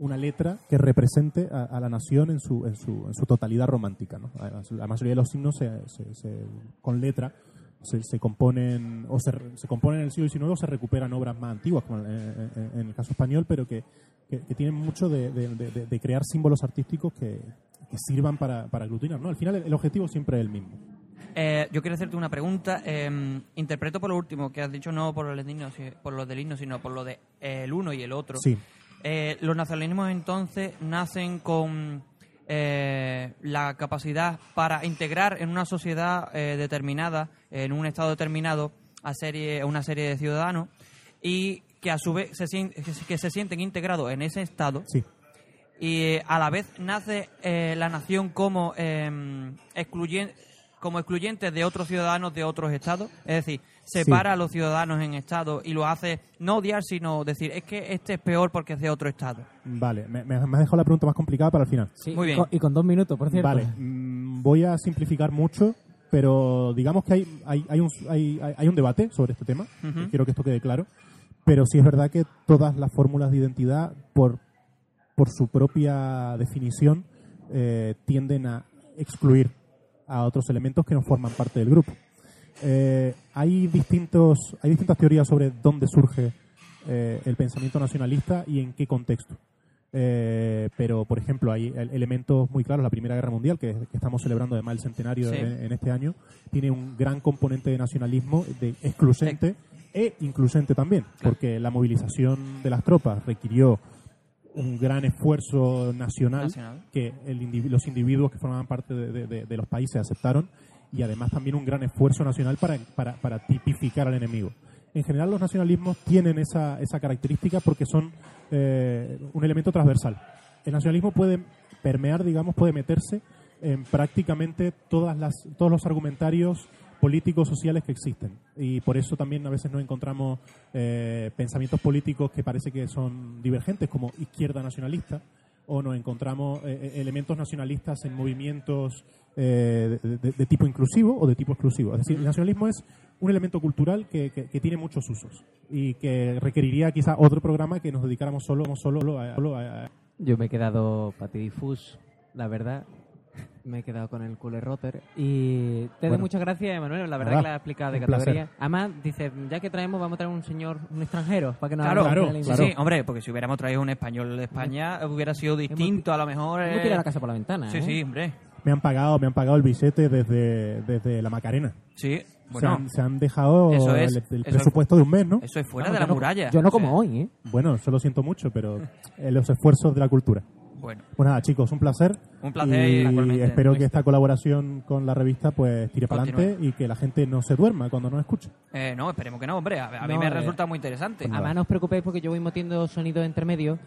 Speaker 6: una letra que represente a, a la nación en su, en su, en su totalidad romántica. ¿no? Además, La mayoría de los himnos se- se- se- con letra se, se componen o se, se componen en el siglo XIX o se recuperan obras más antiguas, como en, en- en el caso español, pero que, que- que tienen mucho de, de- de- de crear símbolos artísticos que, que sirvan para, para aglutinar. ¿no? Al final el, el objetivo siempre es el mismo.
Speaker 1: Eh, yo quiero hacerte una pregunta. Eh, interpreto por lo último que has dicho, no por los del himno, por los del himno, sino por lo de eh, el uno y el otro.
Speaker 6: Sí.
Speaker 1: Eh, los nacionalismos entonces nacen con eh, la capacidad para integrar en una sociedad eh, determinada, en un estado determinado, a, serie, una serie de ciudadanos y que a su vez se, que se sienten integrados en ese estado
Speaker 6: Sí.
Speaker 1: y eh, a la vez nace eh, la nación como excluyente como excluyente de otros ciudadanos de otros estados, es decir, separa a los ciudadanos en estados y lo hace no odiar, sino decir, es que este es peor porque es de otro estado.
Speaker 6: Vale, me, me- has dejado la pregunta más complicada para el final.
Speaker 3: Sí,
Speaker 1: Muy
Speaker 3: y
Speaker 1: bien.
Speaker 3: con- y con dos minutos, por cierto.
Speaker 6: Vale, mm, voy a simplificar mucho, pero digamos que hay, hay, hay un, hay, hay- un debate sobre este tema, quiero que esto quede claro, pero sí es verdad que todas las fórmulas de identidad, por, por su propia definición, eh, tienden a excluir a otros elementos que no forman parte del grupo. Eh, hay, distintos, hay distintas teorías sobre dónde surge eh, el pensamiento nacionalista y en qué contexto. Eh, pero, por ejemplo, hay el- elementos muy claros. La Primera Guerra Mundial, que, que estamos celebrando además el centenario
Speaker 1: Sí.
Speaker 6: en, en este año, tiene un gran componente de nacionalismo, de excluyente e incluyente también, porque la movilización de las tropas requirió un gran esfuerzo nacional,
Speaker 1: Nacional.
Speaker 6: que el los individuos que formaban parte de, de- de- de los países aceptaron y además también un gran esfuerzo nacional para, para, para tipificar al enemigo. En general los nacionalismos tienen esa, esa característica porque son eh, un elemento transversal. El nacionalismo puede permear, digamos, puede meterse en prácticamente todas las, todos los argumentarios políticos sociales que existen y por eso también a veces nos encontramos eh, pensamientos políticos que parece que son divergentes como izquierda nacionalista o nos encontramos eh, eh, elementos nacionalistas en movimientos eh, de, de- de tipo inclusivo o de tipo exclusivo. Es decir, el nacionalismo es un elemento cultural que, que- que tiene muchos usos y que requeriría quizá otro programa que nos dedicáramos solo, solo a, solo a- a-
Speaker 3: Yo me he quedado patidifus, la verdad. Me he quedado con el cooler rotter. Y te doy muchas gracias, Emanuel. La verdad
Speaker 6: Nada,
Speaker 3: que la has explicado de
Speaker 6: un
Speaker 3: categoría. Además, dice, ya que traemos, vamos a traer un señor, un extranjero, para que nos
Speaker 1: Claro,
Speaker 6: claro,
Speaker 3: la
Speaker 1: Sí, hombre, porque si hubiéramos traído un español de España hubiera sido distinto, a lo mejor.
Speaker 3: Hemos
Speaker 1: eh,
Speaker 3: tirado la casa por la ventana,
Speaker 1: Sí,
Speaker 3: ¿eh?
Speaker 1: sí, hombre.
Speaker 6: me han pagado me han pagado el billete desde, desde la Macarena.
Speaker 1: Sí,
Speaker 6: se,
Speaker 1: bueno,
Speaker 6: han, se han dejado
Speaker 1: eso es-
Speaker 6: el, el
Speaker 1: eso es-
Speaker 6: presupuesto de un mes, ¿no?
Speaker 1: eso es fuera de la
Speaker 3: no-
Speaker 1: muralla.
Speaker 3: Yo no
Speaker 1: O
Speaker 3: como
Speaker 1: sea,
Speaker 3: hoy, ¿eh?
Speaker 6: Bueno, eso lo siento mucho, pero eh, los esfuerzos de la cultura.
Speaker 1: Bueno,
Speaker 6: Pues nada, chicos, un placer.
Speaker 1: Un placer,
Speaker 6: Y espero que esta colaboración con la revista pues tire para adelante y que la gente no se duerma cuando nos escuche.
Speaker 1: eh, no, esperemos que no, hombre. A, a mí
Speaker 3: No,
Speaker 1: me
Speaker 3: eh,
Speaker 1: resulta muy interesante.
Speaker 6: nada.
Speaker 3: Además, no os preocupéis porque yo voy metiendo sonidos entre medio.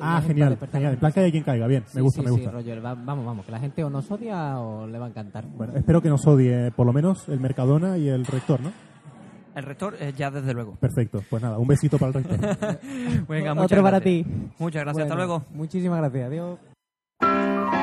Speaker 6: Ah, genial, genial. En plan que hay quien caiga. Bien,
Speaker 3: Sí,
Speaker 6: me gusta,
Speaker 3: sí,
Speaker 6: me
Speaker 3: sí,
Speaker 6: gusta.
Speaker 3: rollo, va- vamos, vamos, que la gente o nos odia o le va a encantar.
Speaker 6: Bueno, espero que nos odie por lo menos el Mercadona y el rector, ¿no?
Speaker 1: El rector, eh, ya desde luego.
Speaker 6: Perfecto. Pues nada, un besito para el rector.
Speaker 1: Venga, muchas
Speaker 3: Otro para
Speaker 1: gracias.
Speaker 3: ti.
Speaker 1: Muchas gracias, hasta luego.
Speaker 3: Muchísimas gracias. Adiós.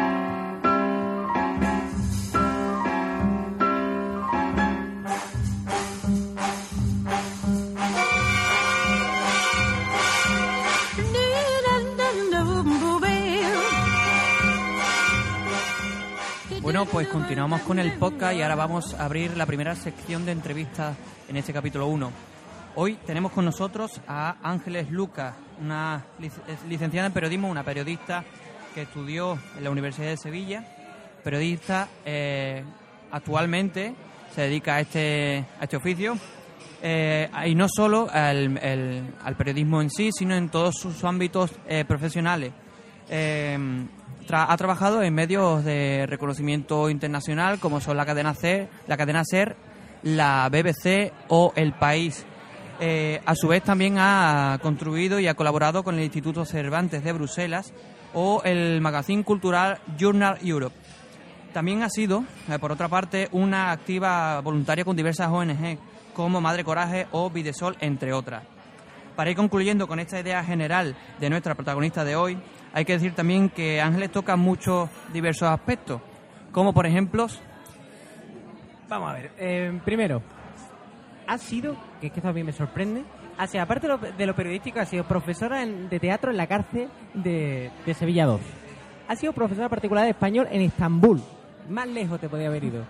Speaker 1: Bueno, pues continuamos con el podcast y ahora vamos a abrir la primera sección de entrevistas en este capítulo 1. Hoy tenemos con nosotros a Ángeles Lucas, una licenciada en periodismo, una periodista que estudió en la Universidad de Sevilla, periodista eh, actualmente se dedica a este, a este oficio eh, y no solo al, al periodismo en sí, sino en todos sus ámbitos eh, profesionales. Ha trabajado en medios de reconocimiento internacional como son la cadena C, la cadena SER, la BBC o El País. Eh, a su vez también ha contribuido y ha colaborado con el Instituto Cervantes de Bruselas o el magazine cultural Journal Europe. También ha sido, eh, por otra parte, una activa voluntaria con diversas ONG como Madre Coraje o Videsol, entre otras. Para ir concluyendo con esta idea general de nuestra protagonista de hoy, hay que decir también que Ángeles toca muchos diversos aspectos, como por ejemplo,
Speaker 3: Vamos a ver. eh, primero, ha sido, que es que esto a mí me sorprende, ha sido, aparte de lo, de lo periodístico, ha sido profesora en- de teatro en la cárcel de, de Sevilla 2. Ha sido profesora particular de español en Estambul. Más lejos te podía haber ido.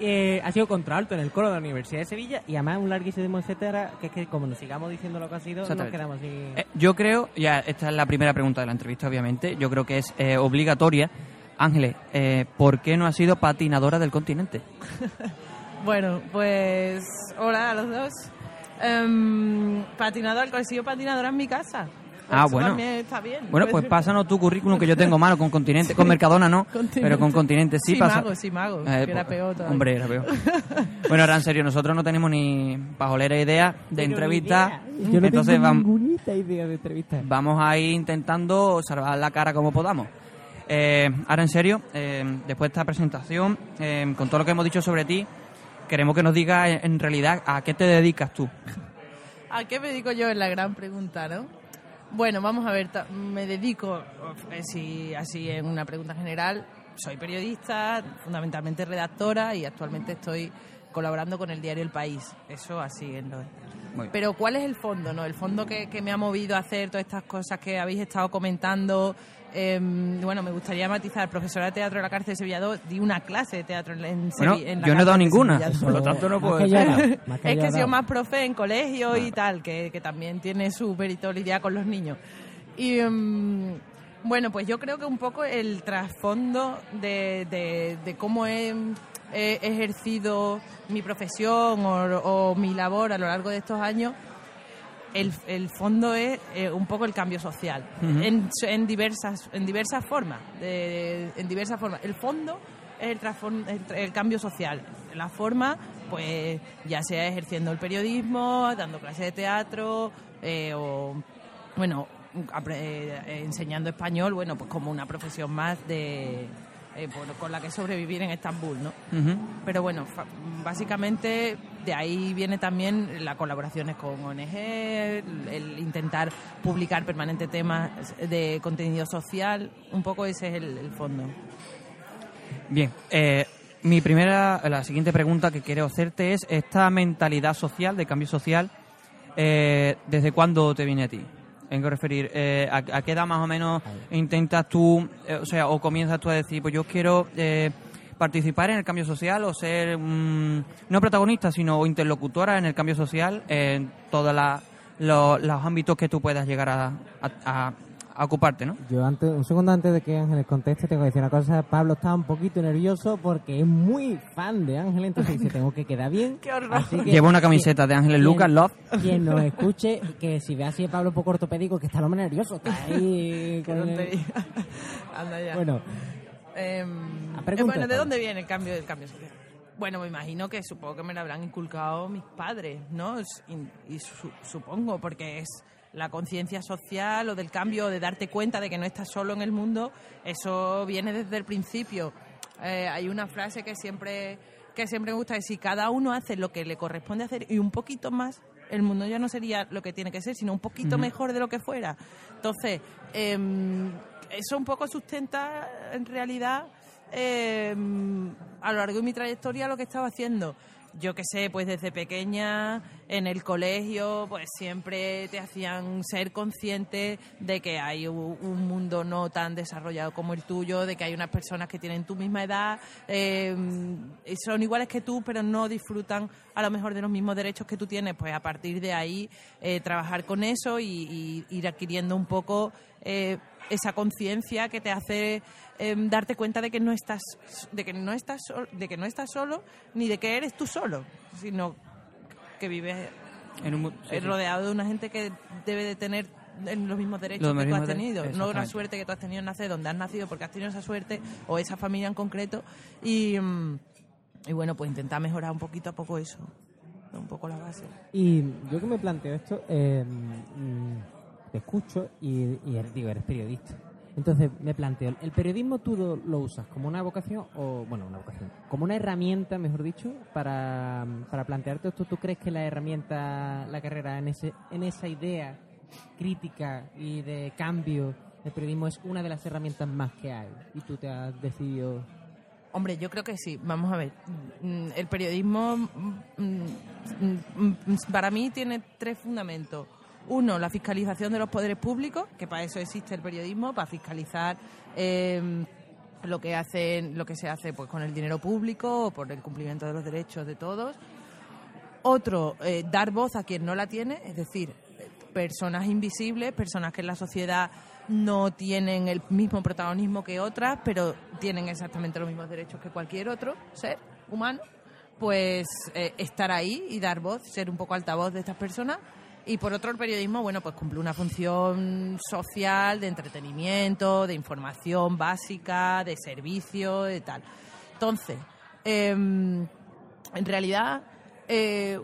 Speaker 3: Eh, ha sido contralto en el coro de la Universidad de Sevilla y además un larguísimo etcétera, que es que como nos sigamos diciendo lo que ha sido, nos quedamos así.
Speaker 1: eh, yo creo, ya esta es la primera pregunta de la entrevista obviamente, yo creo que es eh, obligatoria. Ángeles, eh, ¿por qué no has sido patinadora del continente?
Speaker 7: Bueno, pues hola a los dos. Em, patinador, he sido patinadora en mi casa.
Speaker 1: Ah, bueno.
Speaker 7: También está bien.
Speaker 1: Bueno, pues pásanos tu currículum que yo tengo malo con continente, con Mercadona no,
Speaker 7: Continente.
Speaker 1: pero con continente sí,
Speaker 7: Sí,
Speaker 1: pasa.
Speaker 7: mago, sí, mago,
Speaker 1: Eh,
Speaker 7: que era peor todavía.
Speaker 1: Hombre, era peor. bueno, ahora en serio, nosotros no tenemos ni pajolera idea de
Speaker 3: Pero
Speaker 1: entrevista,
Speaker 3: idea. Yo no
Speaker 1: entonces
Speaker 3: tengo
Speaker 1: vamos,
Speaker 3: ninguna idea de entrevista.
Speaker 1: vamos a ir intentando salvar la cara como podamos. Eh, ahora en serio, eh, después de esta presentación, eh, con todo lo que hemos dicho sobre ti, queremos que nos digas en, en realidad a qué te dedicas tú.
Speaker 7: ¿A qué me dedico yo? Es la gran pregunta, ¿no? Bueno, vamos a ver, me dedico, eh, si así en una pregunta general, soy periodista, fundamentalmente redactora y actualmente estoy colaborando con el diario El País. Eso así es lo. Pero ¿cuál es el fondo? no El fondo que, que me ha movido a hacer todas estas cosas que habéis estado comentando. Eh, bueno, me gustaría matizar, profesora de teatro de la cárcel de Sevilla 2, di una clase de teatro en, en
Speaker 1: Bueno,
Speaker 7: en la
Speaker 1: yo no he dado ninguna,
Speaker 7: Sevilla 2.
Speaker 1: por lo tanto no puedo decir.
Speaker 7: Es que he sido más profe en colegio y tal, que, que también tiene su perito lidiar con los niños. Y mm, bueno, pues yo creo que un poco el trasfondo de, de- de cómo he, he ejercido mi profesión o, o mi labor a lo largo de estos años, el, el fondo es eh, un poco el cambio social. En, en diversas en diversas formas de- en diversas formas. El fondo es el, el, el cambio social. La forma pues ya sea ejerciendo el periodismo dando clases de teatro eh, o bueno eh, enseñando español bueno pues como una profesión más de eh, bueno, con la que sobrevivir en Estambul no pero bueno, básicamente de ahí viene también las colaboraciones con ONG, el, el intentar publicar permanente temas de contenido social, un poco ese es el, el fondo.
Speaker 1: Bien, eh, mi primera, la siguiente pregunta que quiero hacerte es esta mentalidad social, de cambio social, eh, ¿desde cuándo te viene a ti? ¿En qué referir? Eh, a, a qué edad más o menos intentas tú, eh, o sea, o comienzas tú a decir, pues yo quiero eh, participar en el cambio social o ser, mm, no protagonista, sino interlocutora en el cambio social en todos lo- los ámbitos que tú puedas llegar a, a- a- a ocuparte, ¿no?
Speaker 3: Yo antes, un segundo antes de que Ángeles conteste, tengo que decir una cosa. Pablo está un poquito nervioso porque es muy fan de Ángeles, entonces dice, tengo que quedar bien.
Speaker 7: ¡Qué horror!
Speaker 3: Así que
Speaker 1: Lleva una camiseta de Ángeles Lucas, Love.
Speaker 3: Quien nos escuche, que si ve así a Pablo un poco ortopédico, que está el hombre nervioso, está ahí...
Speaker 7: Qué
Speaker 3: con el-
Speaker 7: tontería. Anda ya.
Speaker 3: Bueno,
Speaker 7: eh,
Speaker 3: pregunta
Speaker 7: bueno, ¿de dónde viene el cambio del cambio social? Bueno, me imagino que supongo que me lo habrán inculcado mis padres, ¿no? Y, y su- supongo, porque es la conciencia social o del cambio, de darte cuenta de que no estás solo en el mundo, eso viene desde el principio. Eh, hay una frase que siempre, que siempre me gusta, es si cada uno hace lo que le corresponde hacer y un poquito más, el mundo ya no sería lo que tiene que ser, sino un poquito mejor de lo que fuera. Entonces, em, eso un poco sustenta en realidad em, a lo largo de mi trayectoria lo que he estado haciendo. yo que sé, pues desde pequeña en el colegio, pues siempre te hacían ser consciente de que hay un mundo no tan desarrollado como el tuyo, de que hay unas personas que tienen tu misma edad, eh, y son iguales que tú, pero no disfrutan a lo mejor de los mismos derechos que tú tienes. Pues a partir de ahí eh, trabajar con eso y, ir adquiriendo un poco eh, esa conciencia que te hace eh, darte cuenta de que no estás de que no estás sol- de que no estás solo ni de que eres tú solo sino que vives
Speaker 1: En un mu- sí, sí.
Speaker 7: rodeado de una gente que debe de tener los mismos derechos
Speaker 1: Los
Speaker 7: que tú has
Speaker 1: de-
Speaker 7: tenido. No la suerte que tú has tenido en nacer donde has nacido porque has tenido esa suerte o esa familia en concreto y mm, y bueno pues intentar mejorar un poquito a poco eso un poco la base.
Speaker 3: Y yo que me planteo esto, eh, mm, te escucho y, y digo, eres periodista. Entonces me planteo, ¿el periodismo tú lo, lo usas como una vocación o, bueno, una vocación, como una herramienta, mejor dicho, para, para plantearte esto? ¿Tú crees que la herramienta, la carrera en, ese, en esa idea crítica y de cambio del periodismo es una de las herramientas más que hay? Y tú te has decidido...
Speaker 7: Hombre, yo creo que sí. Vamos a ver. Mm, El periodismo, mm, mm, para mí, tiene tres fundamentos. Uno, la fiscalización de los poderes públicos, que para eso existe el periodismo, para fiscalizar eh, lo que hacen, lo que se hace pues con el dinero público o por el cumplimiento de los derechos de todos. Otro, eh, dar voz a quien no la tiene, es decir, personas invisibles, personas que en la sociedad no tienen el mismo protagonismo que otras, pero tienen exactamente los mismos derechos que cualquier otro ser humano, pues eh, estar ahí y dar voz, ser un poco altavoz de estas personas. Y por otro, el periodismo, bueno, pues cumple una función social, de entretenimiento, de información básica, de servicio, de tal. Entonces, em, en realidad, eh,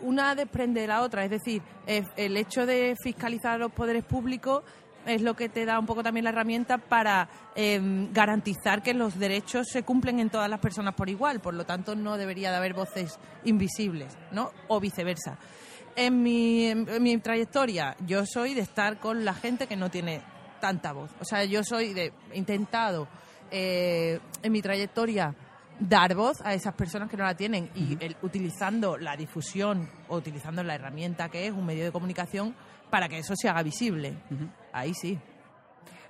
Speaker 7: una desprende de la otra. Es decir, el hecho de fiscalizar los poderes públicos es lo que te da un poco también la herramienta para eh, garantizar que los derechos se cumplen en todas las personas por igual. Por lo tanto, no debería de haber voces invisibles, ¿no? O viceversa. En mi, en mi trayectoria, yo soy de estar con la gente que no tiene tanta voz. O sea, yo soy de he intentado eh, en mi trayectoria dar voz a esas personas que no la tienen y el- utilizando la difusión o utilizando la herramienta que es un medio de comunicación para que eso se haga visible. Ahí sí.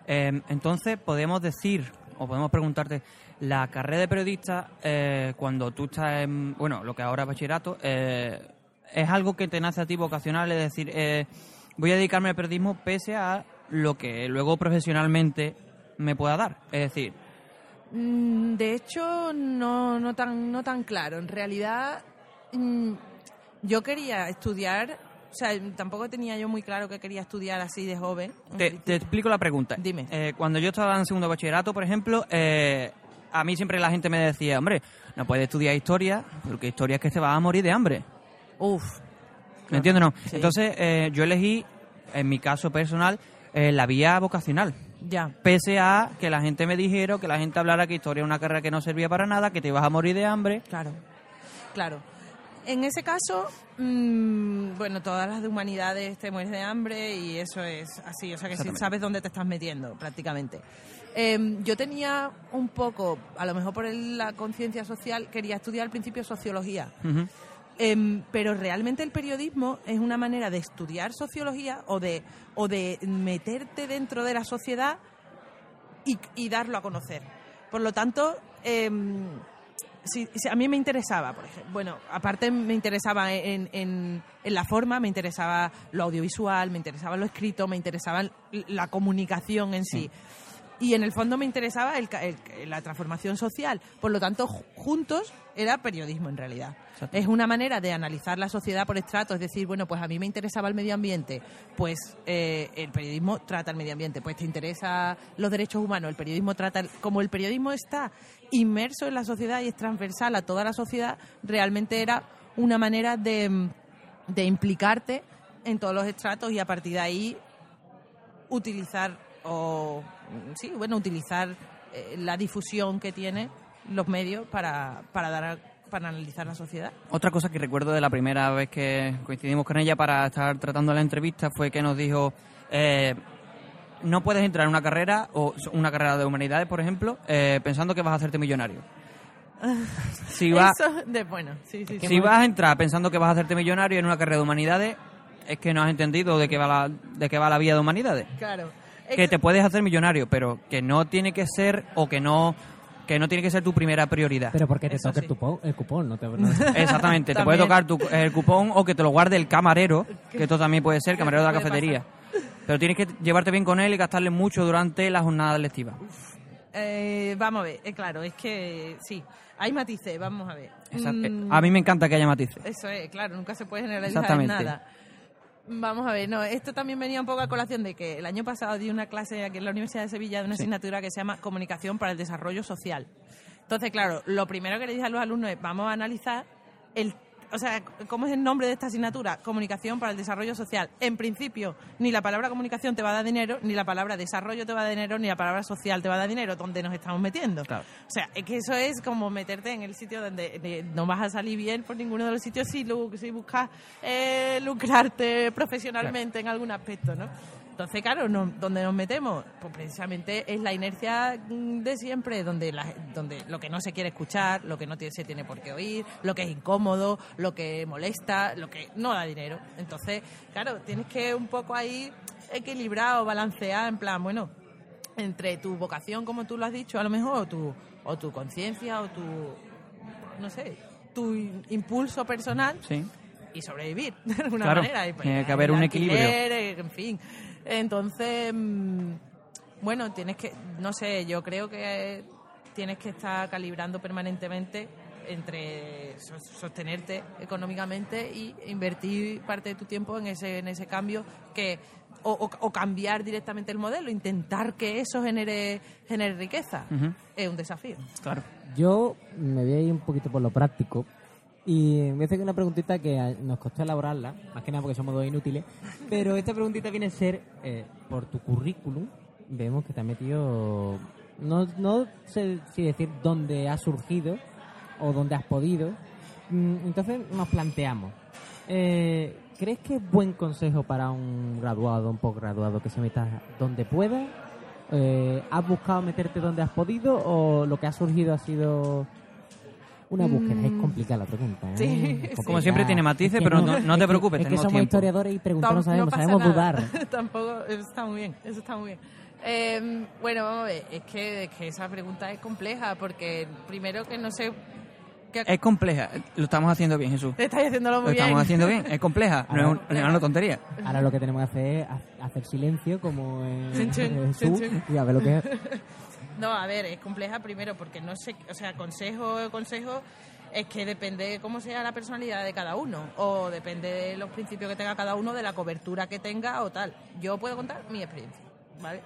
Speaker 1: Eh, entonces, podemos decir, o podemos preguntarte, la carrera de periodista, eh, cuando tú estás en, bueno, lo que ahora es bachillerato, eh, es algo que te nace a ti vocacional, es decir, eh, voy a dedicarme al periodismo pese a lo que luego profesionalmente me pueda dar. Es decir,
Speaker 7: Mm, De hecho, no, no, tan, no tan claro. En realidad, mm, yo quería estudiar, o sea, tampoco tenía yo muy claro que quería estudiar así de joven.
Speaker 1: te, te explico la pregunta.
Speaker 7: Dime.
Speaker 1: Eh, cuando yo estaba en segundo bachillerato, por ejemplo, eh, a mí siempre la gente me decía, hombre, no puedes estudiar historia, porque historia es que te vas a morir de hambre.
Speaker 7: Uf,
Speaker 1: ¿Me entiendes no?
Speaker 7: Sí.
Speaker 1: Entonces, eh, yo elegí, en mi caso personal, eh, la vía vocacional.
Speaker 7: ya.
Speaker 1: Pese a que la gente me dijera, que la gente hablara que historia es una carrera que no servía para nada, que te ibas a morir de hambre.
Speaker 7: Claro, claro. En ese caso, mm, bueno, todas las de humanidades te mueres de hambre y eso es así, o sea que sí
Speaker 1: Exactamente.
Speaker 7: sabes dónde te estás metiendo prácticamente. Em, yo tenía un poco, a lo mejor por la conciencia social, quería estudiar al principio sociología.
Speaker 1: Ujú.
Speaker 7: Em, pero realmente el periodismo es una manera de estudiar sociología o de, o de meterte dentro de la sociedad y, darlo a conocer. Por lo tanto, em, si, a mí me interesaba, por ejemplo, bueno, aparte me interesaba en, en- la forma, me interesaba lo audiovisual, me interesaba lo escrito, me interesaba la comunicación en sí. Y en el fondo me interesaba el el- la transformación social. Por lo tanto, ju- juntos era periodismo en realidad.
Speaker 1: Exacto.
Speaker 7: Es una manera de analizar la sociedad por estrato, es decir, bueno, pues a mí me interesaba el medio ambiente, pues eh, el periodismo trata el medio ambiente, pues te interesa los derechos humanos, el periodismo trata, el- como el periodismo está inmerso en la sociedad y es transversal a toda la sociedad, realmente era una manera de, de implicarte en todos los estratos y a partir de ahí utilizar o sí, bueno, utilizar eh, la difusión que tiene los medios para, para dar a- para analizar la sociedad.
Speaker 1: Otra cosa que recuerdo de la primera vez que coincidimos con ella para estar tratando la entrevista fue que nos dijo, eh, no puedes entrar en una carrera, o una carrera de humanidades, por ejemplo, eh, pensando que vas a hacerte millonario. Si vas,
Speaker 7: de bueno, sí, sí, sí.
Speaker 1: si vas a entrar pensando que vas a hacerte millonario en una carrera de humanidades, es que no has entendido de qué va la, de qué va la vía de humanidades.
Speaker 7: Claro.
Speaker 1: Que te puedes hacer millonario, pero que no tiene que ser o que no que no tiene que ser tu primera prioridad.
Speaker 3: Pero porque te
Speaker 7: Eso
Speaker 3: toque
Speaker 7: sí.
Speaker 3: el, cupón, el cupón, no te... no-
Speaker 1: Exactamente, te puede tocar tu- el cupón o que te lo guarde el camarero, que esto también puede ser, camarero de la cafetería. Pero tienes que llevarte bien con él y gastarle mucho durante la jornada lectiva.
Speaker 7: Eh, vamos a ver, eh, claro, es que sí, hay matices, vamos a ver.
Speaker 1: Exacto.
Speaker 7: Mm,
Speaker 1: A mí me encanta que haya matices.
Speaker 7: Eso es, claro, nunca se puede generalizar
Speaker 1: Exactamente.
Speaker 7: nada. Vamos a ver, no, esto también venía un poco a colación de que el año pasado di una clase aquí en la Universidad de Sevilla de una
Speaker 1: Sí.
Speaker 7: asignatura que se llama Comunicación para el Desarrollo Social. Entonces, claro, lo primero que le dije a los alumnos es, vamos a analizar el... O sea, ¿cómo es el nombre de esta asignatura? Comunicación para el desarrollo social. En principio, ni la palabra comunicación te va a dar dinero, ni la palabra desarrollo te va a dar dinero, ni la palabra social te va a dar dinero, donde nos estamos metiendo.
Speaker 1: Claro.
Speaker 7: O sea, es que eso es como meterte en el sitio donde eh, no vas a salir bien por ninguno de los sitios si, si buscas eh, lucrarte profesionalmente en algún aspecto, ¿no? Entonces, claro, no- donde nos metemos, pues precisamente es la inercia mm, de siempre, donde, la- donde lo que no se quiere escuchar, lo que no tiene- se tiene por qué oír, lo que es incómodo, lo que molesta, lo que no da dinero. Entonces, claro, tienes que un poco ahí equilibrar o balancear, en plan, bueno, entre tu vocación, como tú lo has dicho, a lo mejor, o tu, o tu conciencia, o tu, no sé, tu impulso personal
Speaker 1: Sí.
Speaker 7: y sobrevivir de alguna
Speaker 1: Claro,
Speaker 7: manera. Y, pues,
Speaker 1: tiene que haber un equilibrio.
Speaker 7: En fin. Entonces, mm, bueno, tienes que, no sé, yo creo que tienes que estar calibrando permanentemente entre so- sostenerte económicamente y invertir parte de tu tiempo en ese en ese cambio que o, o- o cambiar directamente el modelo, intentar que eso genere genere riqueza. Es un desafío.
Speaker 1: Claro.
Speaker 3: Yo me voy a ir un poquito por lo práctico y voy a hacer una preguntita que a- nos costó elaborarla, más que nada porque somos dos inútiles, pero esta preguntita viene a ser, eh, por tu currículum, vemos que te has metido, no, no sé si decir dónde has surgido o dónde has podido, Mm, entonces nos planteamos, eh, ¿crees que es buen consejo para un graduado, un postgraduado, que se meta donde pueda? Eh, ¿Has buscado meterte donde has podido o lo que ha surgido ha sido una búsqueda? Es complicada la pregunta. ¿eh?
Speaker 7: Sí.
Speaker 1: Como siempre tiene matices,
Speaker 3: Es que
Speaker 1: pero no- no te
Speaker 3: es que-
Speaker 1: preocupes,
Speaker 3: Es que somos
Speaker 1: tiempo.
Speaker 3: historiadores y preguntar no sabemos, sabemos
Speaker 7: nada.
Speaker 3: dudar.
Speaker 7: Tampoco, eso está muy bien, eso está muy bien. Eh, bueno, vamos a ver, es que, es que esa pregunta es compleja porque primero que no sé... Que,
Speaker 1: Es compleja. Lo estamos haciendo bien, Jesús.
Speaker 7: estáis haciéndolo
Speaker 1: Lo
Speaker 7: muy bien.
Speaker 1: estamos haciendo bien. Es compleja. No es, un- no es una tontería.
Speaker 3: Ahora lo que tenemos que hacer es ha- hacer silencio como en Jesús y a ver lo que es.
Speaker 7: No, a ver, es compleja primero porque no sé, o sea, consejo, consejo es que depende de cómo sea la personalidad de cada uno o depende de los principios que tenga cada uno, de la cobertura que tenga o tal. Yo puedo contar mi experiencia, ¿vale?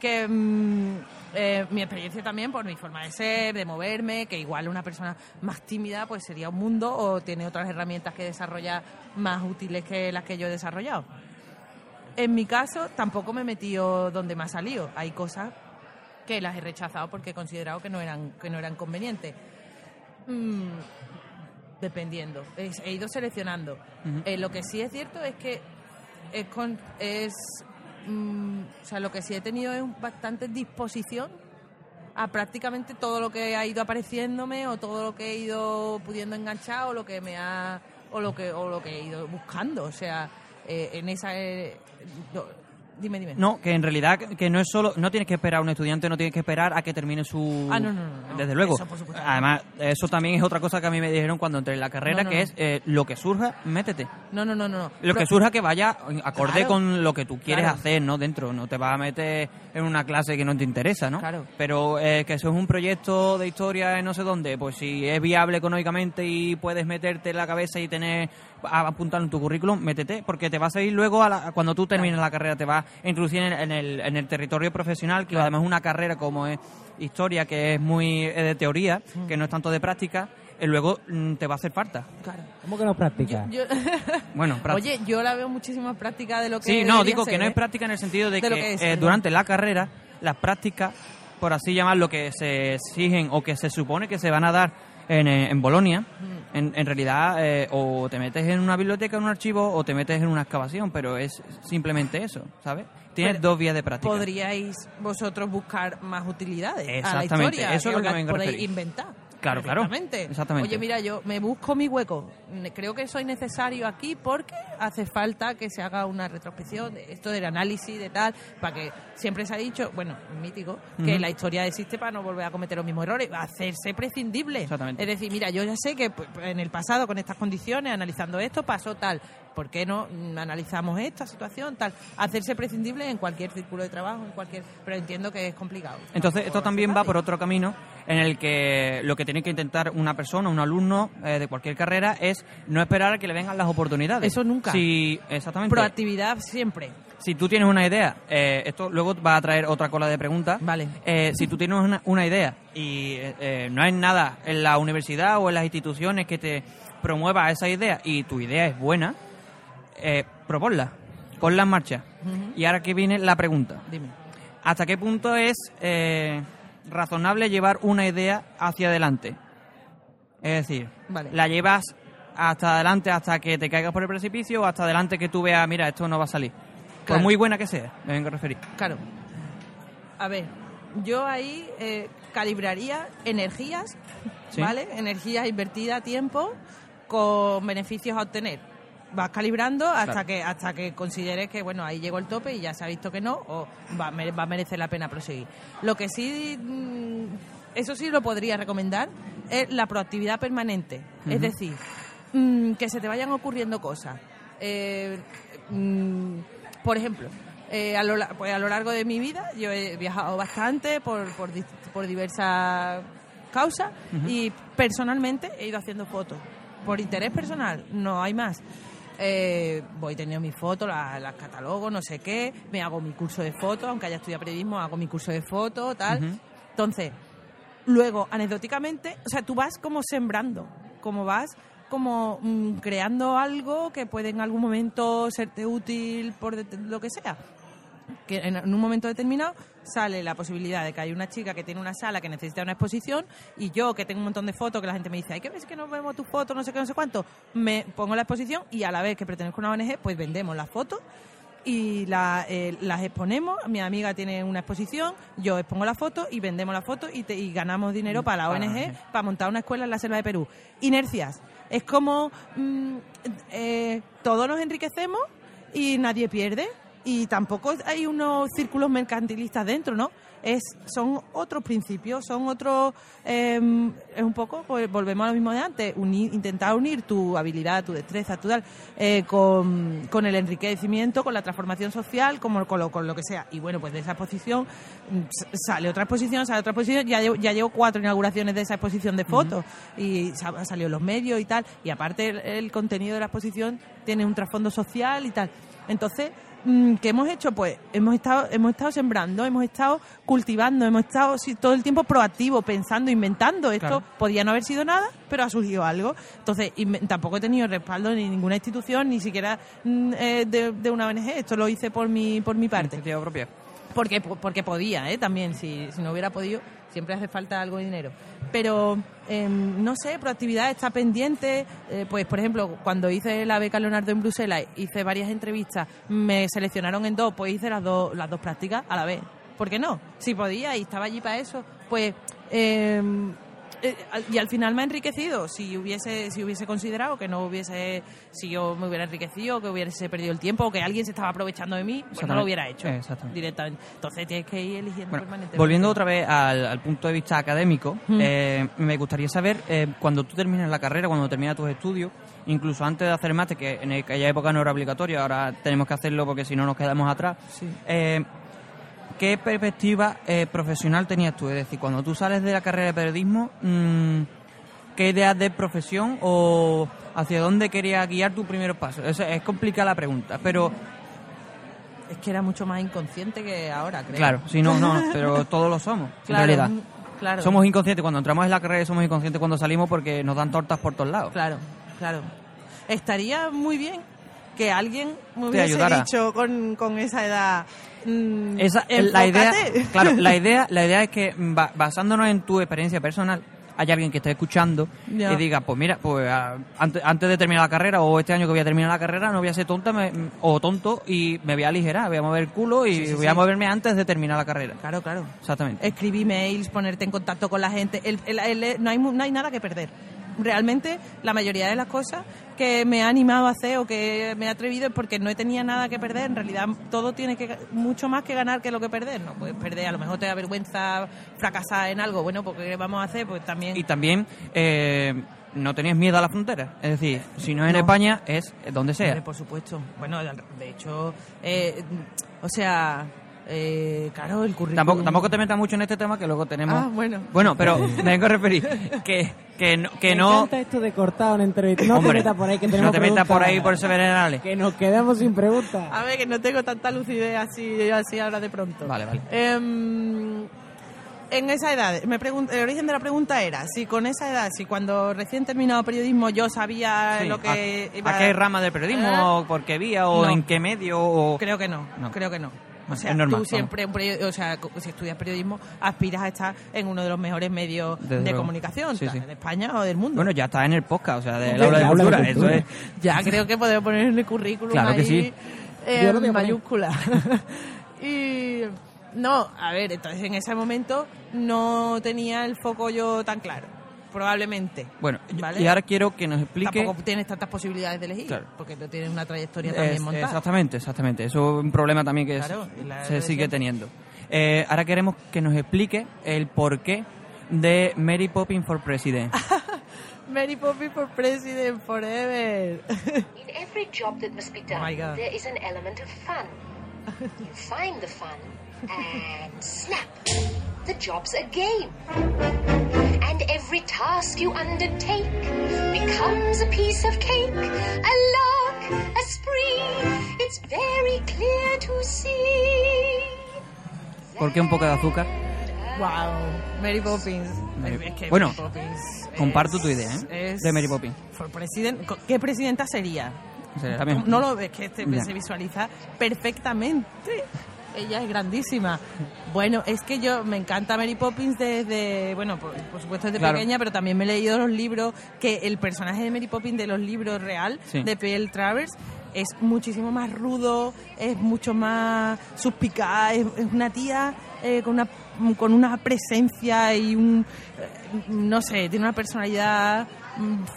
Speaker 7: Que mm, eh, mi experiencia también por mi forma de ser, de moverme, que igual una persona más tímida pues sería un mundo o tiene otras herramientas que desarrollar más útiles que las que yo he desarrollado. En mi caso, tampoco me he metido donde me ha salido. Hay cosas que las he rechazado porque he considerado que no eran, que no eran convenientes. Mm, dependiendo. He, ido seleccionando. Eh, lo que sí es cierto es que es, con- es mm, o sea, lo que sí he tenido es bastante disposición a prácticamente todo lo que ha ido apareciéndome o todo lo que he ido pudiendo enganchar o lo que me ha o lo que o lo que he ido buscando o sea eh, en esa eh, no, dime dime
Speaker 1: No, que en realidad que- no es solo, no tienes que esperar a un estudiante, no tienes que esperar a que termine su...
Speaker 7: Ah, no, no, no.
Speaker 1: Desde luego.
Speaker 7: Eso, por supuesto.
Speaker 1: Además, eso también es otra cosa que a mí me dijeron cuando entré en la carrera,
Speaker 7: No, no,
Speaker 1: que es eh, lo que surja, métete.
Speaker 7: no no no no
Speaker 1: Lo
Speaker 7: Pero-
Speaker 1: que surja que vaya acorde
Speaker 7: Claro.
Speaker 1: con lo que tú quieres
Speaker 7: Claro.
Speaker 1: hacer, ¿no? Dentro, no te vas a meter en una clase que no te interesa, ¿no?
Speaker 7: Claro.
Speaker 1: Pero eh, que eso es un proyecto de historia en no sé dónde, pues si es viable económicamente y puedes meterte en la cabeza y tener a apuntar en tu currículum, métete, porque te vas a ir luego a la- cuando tú termines la carrera, te vas a introducir en, en el, en el territorio profesional, que además es una carrera como es historia, que es muy eh, de teoría,
Speaker 7: Mm.
Speaker 1: que no es tanto de práctica, y luego mm, te va a hacer falta.
Speaker 7: claro.
Speaker 3: ¿Cómo que no practica?
Speaker 7: Yo-
Speaker 1: Bueno, práctica.
Speaker 7: oye yo la veo muchísimo más práctica de lo que
Speaker 1: Sí, no, digo que no es
Speaker 7: ¿eh?
Speaker 1: práctica en el sentido de,
Speaker 7: De lo
Speaker 1: que,
Speaker 7: que es,
Speaker 1: eh, durante la carrera las prácticas, por así llamarlo, que se exigen o que se supone que se van a dar en, eh, en Bolonia, en, en realidad eh, o te metes en una biblioteca, en un archivo, o te metes en una excavación, pero es simplemente eso, ¿sabes? Tienes
Speaker 7: Pero
Speaker 1: dos vías de práctica.
Speaker 7: podríais vosotros buscar más utilidades a la
Speaker 1: Exactamente,
Speaker 7: historia
Speaker 1: eso es lo que me
Speaker 7: podéis inventar
Speaker 1: Claro, claro. Exactamente.
Speaker 7: Oye, mira, yo me busco mi hueco. Creo que soy necesario aquí porque hace falta que se haga una retrospección de esto del análisis de tal, para que siempre se ha dicho, bueno, mítico, que la historia existe para no volver a cometer los mismos errores, hacerse prescindible.
Speaker 1: Exactamente.
Speaker 7: Es decir, mira, yo ya sé que pues, en el pasado con estas condiciones, analizando esto, pasó tal. ¿Por qué no analizamos esta situación tal? Hacerse prescindible en cualquier círculo de trabajo, en cualquier, pero entiendo que es complicado.
Speaker 1: Entonces, esto también va por otro camino en el que lo que tiene que intentar una persona, un alumno eh, de cualquier carrera es no esperar a que le vengan las oportunidades.
Speaker 7: Eso nunca.
Speaker 1: Si, exactamente.
Speaker 7: Proactividad siempre.
Speaker 1: Si tú tienes una idea, eh, esto luego va a traer otra cola de preguntas.
Speaker 7: Vale.
Speaker 1: Eh, si tú tienes una, una idea y eh, eh, no hay nada en la universidad o en las instituciones que te promueva esa idea y tu idea es buena, eh, proponla, ponla en marcha. Y ahora que viene la pregunta.
Speaker 7: Dime.
Speaker 1: ¿Hasta qué punto es eh, razonable llevar una idea hacia adelante? Es decir,
Speaker 7: Vale.
Speaker 1: la llevas hasta adelante hasta que te caigas por el precipicio o hasta adelante que tú veas, mira, esto no va a salir. Por muy buena que sea, me vengo a referir.
Speaker 7: Claro. A ver, yo ahí eh, calibraría energías,
Speaker 1: Sí.
Speaker 7: ¿vale? Energías invertidas, tiempo, con beneficios a obtener. Vas calibrando hasta
Speaker 1: Claro.
Speaker 7: que hasta que consideres que bueno ahí llegó el tope y ya se ha visto que no o va, va a merecer la pena proseguir. Lo que sí mm, eso sí lo podría recomendar es la proactividad permanente, es decir, mm, que se te vayan ocurriendo cosas. Eh, mm, por ejemplo, eh, a, lo, pues a lo largo de mi vida yo he viajado bastante por, por, por diversas causas y personalmente he ido haciendo fotos. Por interés personal, no hay más. Eh, voy teniendo mis fotos, las, las catalogo, no sé qué, me hago mi curso de fotos, aunque haya estudiado periodismo, hago mi curso de fotos, tal. Entonces, luego, anecdóticamente, o sea, tú vas como sembrando, como vas como mm, creando algo que puede en algún momento serte útil por lo que sea. Que en, en un momento determinado sale la posibilidad de que hay una chica que tiene una sala que necesita una exposición y yo que tengo un montón de fotos que la gente me dice, hay que ver si que no vemos tus fotos, no sé qué, no sé cuánto, me pongo la exposición y a la vez que pertenezco a una ONG, pues vendemos las fotos y la, eh, las exponemos. Mi amiga tiene una exposición, yo expongo la foto y vendemos la foto y, te- y ganamos dinero para la ONG. para montar una escuela en la selva de Perú. Inercias. Es como mm, eh, todos nos enriquecemos y nadie pierde. Y tampoco hay unos círculos mercantilistas dentro, ¿no? Es, son otros principios, son otros... eh, es un poco, pues volvemos a lo mismo de antes, unir- intentar unir tu habilidad, tu destreza, tu tal, eh, con, con el enriquecimiento, con la transformación social, como, con, lo, con lo que sea. Y bueno, pues de esa exposición mm, sale otra exposición, sale otra exposición, ya llevo, ya llevo cuatro inauguraciones de esa exposición de fotos y sa- ha salido los medios y tal. Y aparte el, el contenido de la exposición tiene un trasfondo social y tal. Entonces, ¿qué hemos hecho? Pues hemos estado, hemos estado sembrando, hemos estado cultivando, hemos estado sí, todo el tiempo proactivo, pensando, inventando. Esto
Speaker 1: Claro.
Speaker 7: podía no haber sido nada, pero ha surgido algo. Entonces, tampoco he tenido respaldo ni ninguna institución, ni siquiera mm, eh, de, de una ONG. Esto lo hice por mi, por mi parte.
Speaker 1: Propia.
Speaker 7: Porque, porque podía, ¿eh? También, si, si no hubiera podido, siempre hace falta algo de dinero. Pero, em, no sé, proactividad está pendiente. eh, pues, por ejemplo, cuando hice la beca Leonardo en Bruselas, hice varias entrevistas, me seleccionaron en dos, pues hice las dos, las dos prácticas a la vez. ¿Por qué no? Si podía y estaba allí para eso, pues... em, eh, y al final me ha enriquecido. Si hubiese, si hubiese considerado que no hubiese, si yo me hubiera enriquecido, que hubiese perdido el tiempo, o que alguien se estaba aprovechando de mí, pues no lo hubiera hecho directamente. Entonces tienes que ir eligiendo
Speaker 1: Bueno,
Speaker 7: permanentemente.
Speaker 1: volviendo otra vez al, al punto de vista académico,
Speaker 7: Mm.
Speaker 1: eh, me gustaría saber, eh, cuando tú terminas la carrera, cuando terminas tus estudios, incluso antes de hacer máster, que en aquella época no era obligatorio, ahora tenemos que hacerlo porque si no nos quedamos atrás,
Speaker 7: Sí.
Speaker 1: ¿Qué perspectiva eh, profesional tenías tú? Es decir, cuando tú sales de la carrera de periodismo, mm, ¿qué ideas de profesión o hacia dónde querías guiar tu primeros pasos? Es, es complicada la pregunta, pero
Speaker 7: Es que era mucho más inconsciente que ahora, creo.
Speaker 1: claro, si no, no, pero todos lo somos,
Speaker 7: claro,
Speaker 1: en realidad.
Speaker 7: claro.
Speaker 1: Somos inconscientes cuando entramos en la carrera somos inconscientes cuando salimos porque nos dan tortas por todos lados.
Speaker 7: Claro, claro. Estaría muy bien que alguien me hubiese dicho con, con esa edad. Mm,
Speaker 1: Esa, la idea, claro, la idea, la idea es que mm, ba- basándonos en tu experiencia personal, haya alguien que esté escuchando
Speaker 7: Ya.
Speaker 1: y diga, pues mira, pues ah, antes, antes de terminar la carrera o este año que voy a terminar la carrera no voy a ser tonta me- o tonto y me voy a aligerar, voy a mover el culo y
Speaker 7: Sí, sí,
Speaker 1: voy
Speaker 7: sí.
Speaker 1: a moverme antes de terminar la carrera.
Speaker 7: Claro, claro.
Speaker 1: Exactamente.
Speaker 7: Escribir mails, ponerte en contacto con la gente. El- el- el- no, hay, no hay nada que perder. Realmente, la mayoría de las cosas que me ha animado a hacer o que me he atrevido es porque no tenía nada que perder. En realidad, todo tiene que mucho más que ganar que lo que perder. No puedes perder, a lo mejor te da vergüenza fracasar en algo. Bueno, pues ¿qué vamos a hacer? Pues también.
Speaker 1: Y también eh, no tenías miedo a la frontera. Es decir, si no es en
Speaker 7: No.
Speaker 1: España, es donde sea.
Speaker 7: Hombre, por supuesto. Bueno, de hecho, eh, o sea, eh, claro, el currículum.
Speaker 1: Tampoco, tampoco te metas mucho en este tema que luego tenemos...
Speaker 7: Ah, bueno.
Speaker 1: Bueno, pero me vengo a referir que, que no... Que
Speaker 3: Me
Speaker 1: no
Speaker 3: encanta esto de cortar una entrevista. No
Speaker 1: Hombre,
Speaker 3: te metas por ahí que
Speaker 1: no
Speaker 3: tenemos
Speaker 1: te metas por ahí por ese venerable.
Speaker 3: Que nos quedamos sin preguntas.
Speaker 7: A ver, que no tengo tanta lucidez así, así ahora de pronto.
Speaker 1: Vale, vale.
Speaker 7: Em, en esa edad, me el origen de la pregunta era si con esa edad, si cuando recién terminado periodismo yo sabía
Speaker 1: Sí,
Speaker 7: lo que
Speaker 1: a,
Speaker 7: iba
Speaker 1: a qué rama del periodismo?
Speaker 7: ¿Eh?
Speaker 1: o ¿Por qué vía? ¿O
Speaker 7: No.
Speaker 1: en qué medio? O...
Speaker 7: Creo que no,
Speaker 1: No.
Speaker 7: creo que no. O
Speaker 1: Es
Speaker 7: sea,
Speaker 1: normal,
Speaker 7: tú siempre, un o sea, si estudias periodismo, aspiras a estar en uno de los mejores medios
Speaker 1: Desde
Speaker 7: de
Speaker 1: luego.
Speaker 7: comunicación,
Speaker 1: Sí, sí.
Speaker 7: de España o del mundo.
Speaker 1: Bueno, ya está en el podcast, o sea, del
Speaker 3: Sí,
Speaker 1: aula de
Speaker 3: aula de
Speaker 1: cultura. Eso
Speaker 3: cultura.
Speaker 1: es...
Speaker 7: Ya creo que podemos poner en el currículum
Speaker 1: Claro que
Speaker 7: ahí
Speaker 1: sí.
Speaker 7: eh,
Speaker 3: a
Speaker 7: en mayúscula. y no, a ver, entonces en ese momento no tenía el foco yo tan claro, probablemente.
Speaker 1: Bueno, y-
Speaker 7: ¿Vale?
Speaker 1: y ahora quiero que nos explique...
Speaker 7: Tampoco tienes tantas posibilidades de elegir,
Speaker 1: Claro.
Speaker 7: porque tú tienes una trayectoria también
Speaker 1: Es-
Speaker 7: montada.
Speaker 1: exactamente, exactamente. Eso es un problema también que
Speaker 7: Claro, la
Speaker 1: se sigue teniendo. Eh, ahora queremos que nos explique el porqué de Mary Poppins for President.
Speaker 7: Mary Poppins for President forever.
Speaker 8: In every job that must be done,
Speaker 7: Oh
Speaker 8: there is an element of fun. you find the fun, and snap, the job's a game. And every task you undertake becomes a piece of cake, a lark, a spree. It's very clear to see.
Speaker 1: ¿Por qué un poco de azúcar?
Speaker 7: wow, Mary Poppins.
Speaker 1: Mary-
Speaker 7: Es que
Speaker 1: Bueno,
Speaker 7: Mary Poppins
Speaker 1: comparto
Speaker 7: es-
Speaker 1: tu idea, ¿eh?
Speaker 7: es-
Speaker 1: De Mary Poppins.
Speaker 7: For president, ¿Qué presidenta sería?
Speaker 1: La misma.
Speaker 7: No lo ves, que este se visualiza perfectamente. Ella es grandísima. Bueno, es que yo me encanta Mary Poppins desde, bueno, por, por supuesto desde
Speaker 1: Claro.
Speaker 7: pequeña, pero también me he leído los libros, que el personaje de Mary Poppins de los libros real,
Speaker 1: Sí.
Speaker 7: de P.L. Travers, es muchísimo más rudo, es mucho más suspicaz, es, es una tía eh, con una con una presencia y un eh, no sé, tiene una personalidad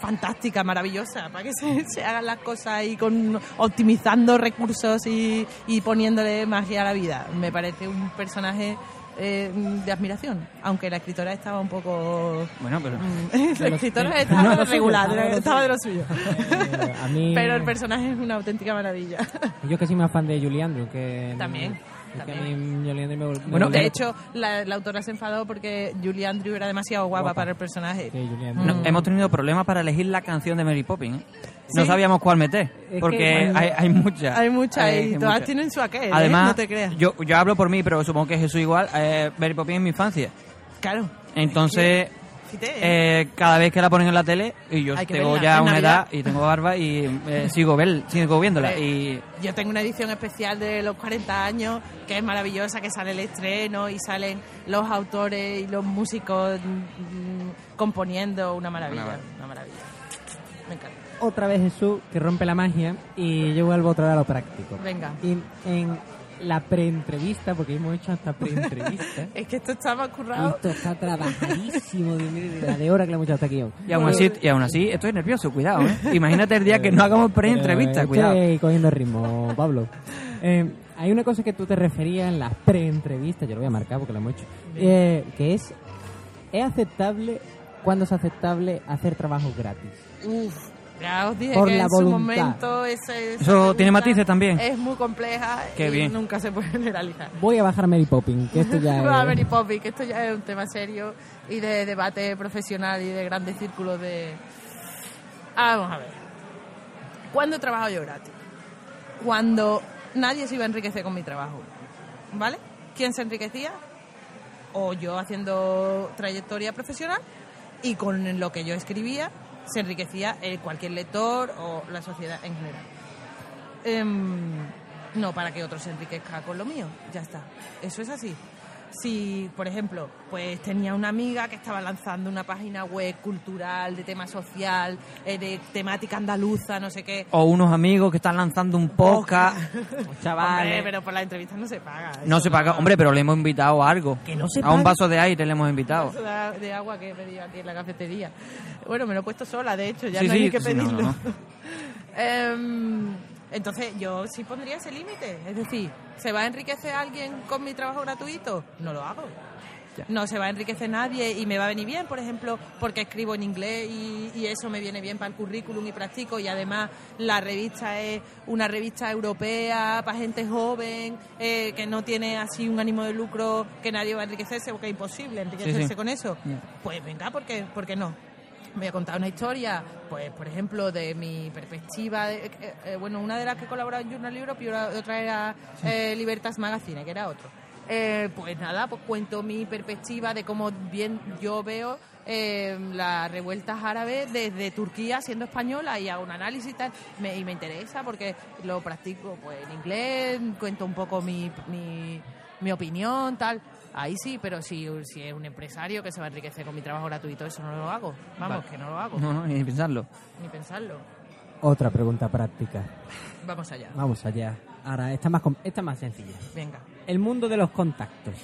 Speaker 7: fantástica, maravillosa, para que se, se hagan las cosas ahí con optimizando recursos y, y poniéndole magia a la vida. Me parece un personaje eh, de admiración, aunque la escritora estaba un poco
Speaker 1: Bueno, pero...
Speaker 7: Mm, la escritora estaba
Speaker 3: no,
Speaker 7: regular,
Speaker 3: no, no, no,
Speaker 7: estaba de lo suyo.
Speaker 3: Eh, a mí...
Speaker 7: Pero el personaje es una auténtica maravilla.
Speaker 3: Yo que soy más fan de Julie Andrews, que...
Speaker 7: También, también.
Speaker 3: mí me
Speaker 1: Bueno,
Speaker 7: De hecho, la, la autora se enfadó porque Julie Andrew era demasiado guapa,
Speaker 3: Guapa.
Speaker 7: para el personaje.
Speaker 3: Sí.
Speaker 1: No,
Speaker 7: Mm.
Speaker 1: hemos tenido problemas para elegir la canción de Mary Poppins. ¿eh? No sabíamos cuál meter,
Speaker 3: Es
Speaker 1: porque hay, hay muchas.
Speaker 7: Hay muchas
Speaker 1: Hay
Speaker 7: y todas
Speaker 1: muchas.
Speaker 7: tienen su aquel, ¿eh?
Speaker 1: Además,
Speaker 7: no te creas.
Speaker 1: Yo, yo hablo por mí, pero supongo que Jesús igual. Eh, Mary Poppins es mi infancia.
Speaker 7: Claro.
Speaker 1: Entonces,
Speaker 7: ¿eh?
Speaker 1: eh, cada vez que la ponen en la tele, y yo tengo
Speaker 7: verla,
Speaker 1: ya una
Speaker 7: Navidad.
Speaker 1: edad y tengo barba y eh, sigo, ver, sigo viéndola. Y
Speaker 7: Yo tengo una edición especial de los 40 años que es maravillosa, que sale el estreno y salen los autores y los músicos mm, componiendo una maravilla,
Speaker 1: Una
Speaker 7: una maravilla. Me encanta.
Speaker 3: Otra vez Jesús, que rompe la magia, y yo vuelvo otra vez a lo práctico.
Speaker 7: Venga.
Speaker 3: Y en la preentrevista, porque hemos hecho hasta preentrevista,
Speaker 7: Es que esto más currado.
Speaker 3: esto está trabajadísimo de, de la de hora que le hemos hecho hasta aquí.
Speaker 1: Y aún, así, y aún así, estoy nervioso, cuidado, ¿eh? Imagínate el día que no hagamos pre-entrevista,
Speaker 3: Pero
Speaker 1: cuidado.
Speaker 3: estoy cogiendo ritmo, Pablo. Eh, hay una cosa que tú te referías en las preentrevistas, yo lo voy a marcar porque lo hemos hecho, eh, que es, ¿es aceptable, cuándo es aceptable hacer trabajos gratis?
Speaker 7: Uf, ya os dije
Speaker 3: Por
Speaker 7: que
Speaker 3: la
Speaker 7: en su
Speaker 3: voluntad.
Speaker 7: momento ese, esa
Speaker 1: Eso
Speaker 7: pregunta
Speaker 1: tiene matices también.
Speaker 7: Es muy compleja
Speaker 1: Qué
Speaker 7: y
Speaker 1: bien.
Speaker 7: nunca se puede generalizar.
Speaker 3: Voy a bajar Mary Poppins, que esto ya es...
Speaker 7: Mary Poppins, que esto ya es un tema serio y de debate profesional y de grandes círculos de... Ah, vamos a ver. ¿Cuándo he trabajado yo gratis? Cuando nadie se iba a enriquecer con mi trabajo. ¿Vale? ¿Quién se enriquecía? O yo haciendo trayectoria profesional y con lo que yo escribía se enriquecía eh, cualquier lector o la sociedad en general. Em, no para que otro se enriquezca con lo mío, ya está. Eso es así. Si, por ejemplo, pues tenía una amiga que estaba lanzando una página web cultural de tema social, eh, de temática andaluza, no sé qué.
Speaker 1: O unos amigos que están lanzando un podcast. Chavales.
Speaker 7: Hombre, pero por las entrevistas no se paga.
Speaker 1: No se paga. Hombre, pero le hemos invitado a algo.
Speaker 3: Que no se
Speaker 1: A un
Speaker 3: paga.
Speaker 1: vaso de aire le hemos invitado.
Speaker 7: Eso de, de agua que he pedido aquí en la cafetería. Bueno, me lo he puesto sola, de hecho, ya
Speaker 1: Sí,
Speaker 7: no hay
Speaker 1: sí,
Speaker 7: que
Speaker 1: sí, no,
Speaker 7: pedirlo.
Speaker 1: no, no.
Speaker 7: Em, entonces, yo sí pondría ese límite. Es decir, ¿se va a enriquecer alguien con mi trabajo gratuito? No lo hago. No se va a enriquecer nadie y me va a venir bien, por ejemplo, porque escribo en inglés y, y eso me viene bien para el currículum y practico. Y además, la revista es una revista europea para gente joven eh, que no tiene así un ánimo de lucro que nadie va a enriquecerse porque es imposible enriquecerse
Speaker 1: sí.
Speaker 7: con eso. Pues venga, ¿por qué, ¿por qué no? Voy a contar una historia, pues por ejemplo, de mi perspectiva. de- eh, eh, bueno, una de las que colaboraba en Journal Europe y otra era eh, Libertas Magazine, que era otro. Eh, pues nada, pues cuento mi perspectiva de cómo bien yo veo eh, las revueltas árabes desde Turquía siendo española y hago un análisis y tal. Me- y me interesa porque lo practico pues en inglés, cuento un poco mi, mi, mi opinión, tal. Ahí sí, pero si, si es un empresario que se va a enriquecer con mi trabajo gratuito, eso no lo hago. Vamos, que no lo hago,
Speaker 1: No, no, ni pensarlo.
Speaker 7: ni pensarlo.
Speaker 3: Otra pregunta práctica.
Speaker 7: Vamos allá.
Speaker 3: Vamos allá. Ahora, esta más, com- esta más sencilla.
Speaker 7: Venga,
Speaker 3: El mundo de los contactos.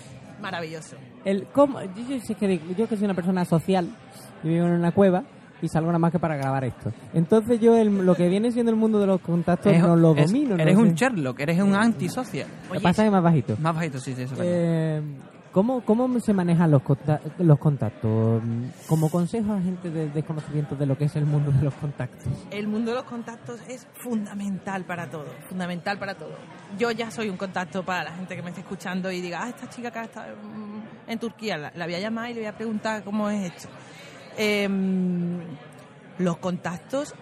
Speaker 7: maravilloso.
Speaker 3: El, ¿cómo? Yo, yo sé que digo- yo que soy una persona social y vivo en una cueva y salgo nada más que para grabar esto. Entonces yo el- lo que viene siendo el mundo de los contactos
Speaker 1: Es-
Speaker 3: no lo
Speaker 1: es-
Speaker 3: domino. no
Speaker 1: eres
Speaker 3: sé.
Speaker 1: un Sherlock, eres un antisocial.
Speaker 3: Lo que pasa es más bajito.
Speaker 1: Más bajito, sí, sí, eso.
Speaker 3: Eh, ¿cómo, ¿Cómo se manejan los, los contactos? Como consejo a gente de desconocimiento de lo que es el mundo de los contactos.
Speaker 7: El mundo de los contactos es fundamental para todo, fundamental para todo. Yo ya soy un contacto para la gente que me esté escuchando y diga, ah, esta chica que está mm, en Turquía, la, la voy a llamar y le voy a preguntar cómo es esto. Em, los contactos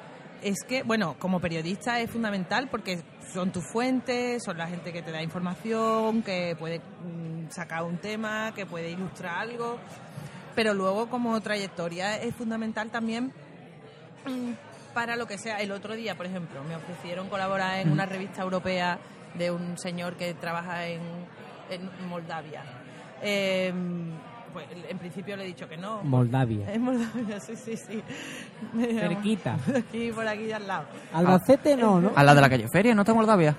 Speaker 7: es que, bueno, como periodista es fundamental porque son tus fuentes, son la gente que te da información, que puede mm, sacar un tema, que puede ilustrar algo, pero luego como trayectoria es fundamental también mm, para lo que sea. El otro día, por ejemplo, me ofrecieron colaborar en una revista europea de un señor que trabaja en, en Moldavia. Eh, pues en principio le he dicho que no.
Speaker 3: Moldavia.
Speaker 7: En Moldavia, sí, sí, sí.
Speaker 3: Cerquita.
Speaker 7: Aquí, por aquí al lado.
Speaker 3: Albacete no, ¿no?
Speaker 1: A la de la calle Feria, ¿no está en Moldavia?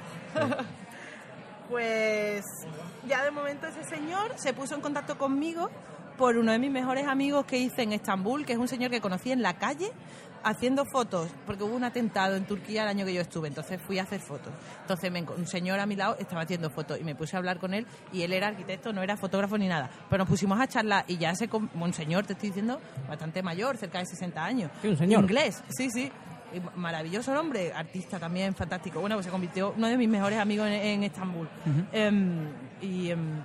Speaker 7: Pues ya de momento ese señor se puso en contacto conmigo por uno de mis mejores amigos que hice en Estambul, que es un señor que conocí en la calle haciendo fotos, porque hubo un atentado en Turquía el año que yo estuve, entonces fui a hacer fotos. Entonces me un señor a mi lado estaba haciendo fotos y me puse a hablar con él y él era arquitecto, no era fotógrafo ni nada, pero nos pusimos a charlar y ya se... Un señor, te estoy diciendo, bastante mayor, cerca de 60 años.
Speaker 3: Sí, un señor.
Speaker 7: Inglés, sí, sí. Maravilloso el hombre, artista también, fantástico. Bueno, pues se convirtió uno de mis mejores amigos en, en Estambul. Em, y em,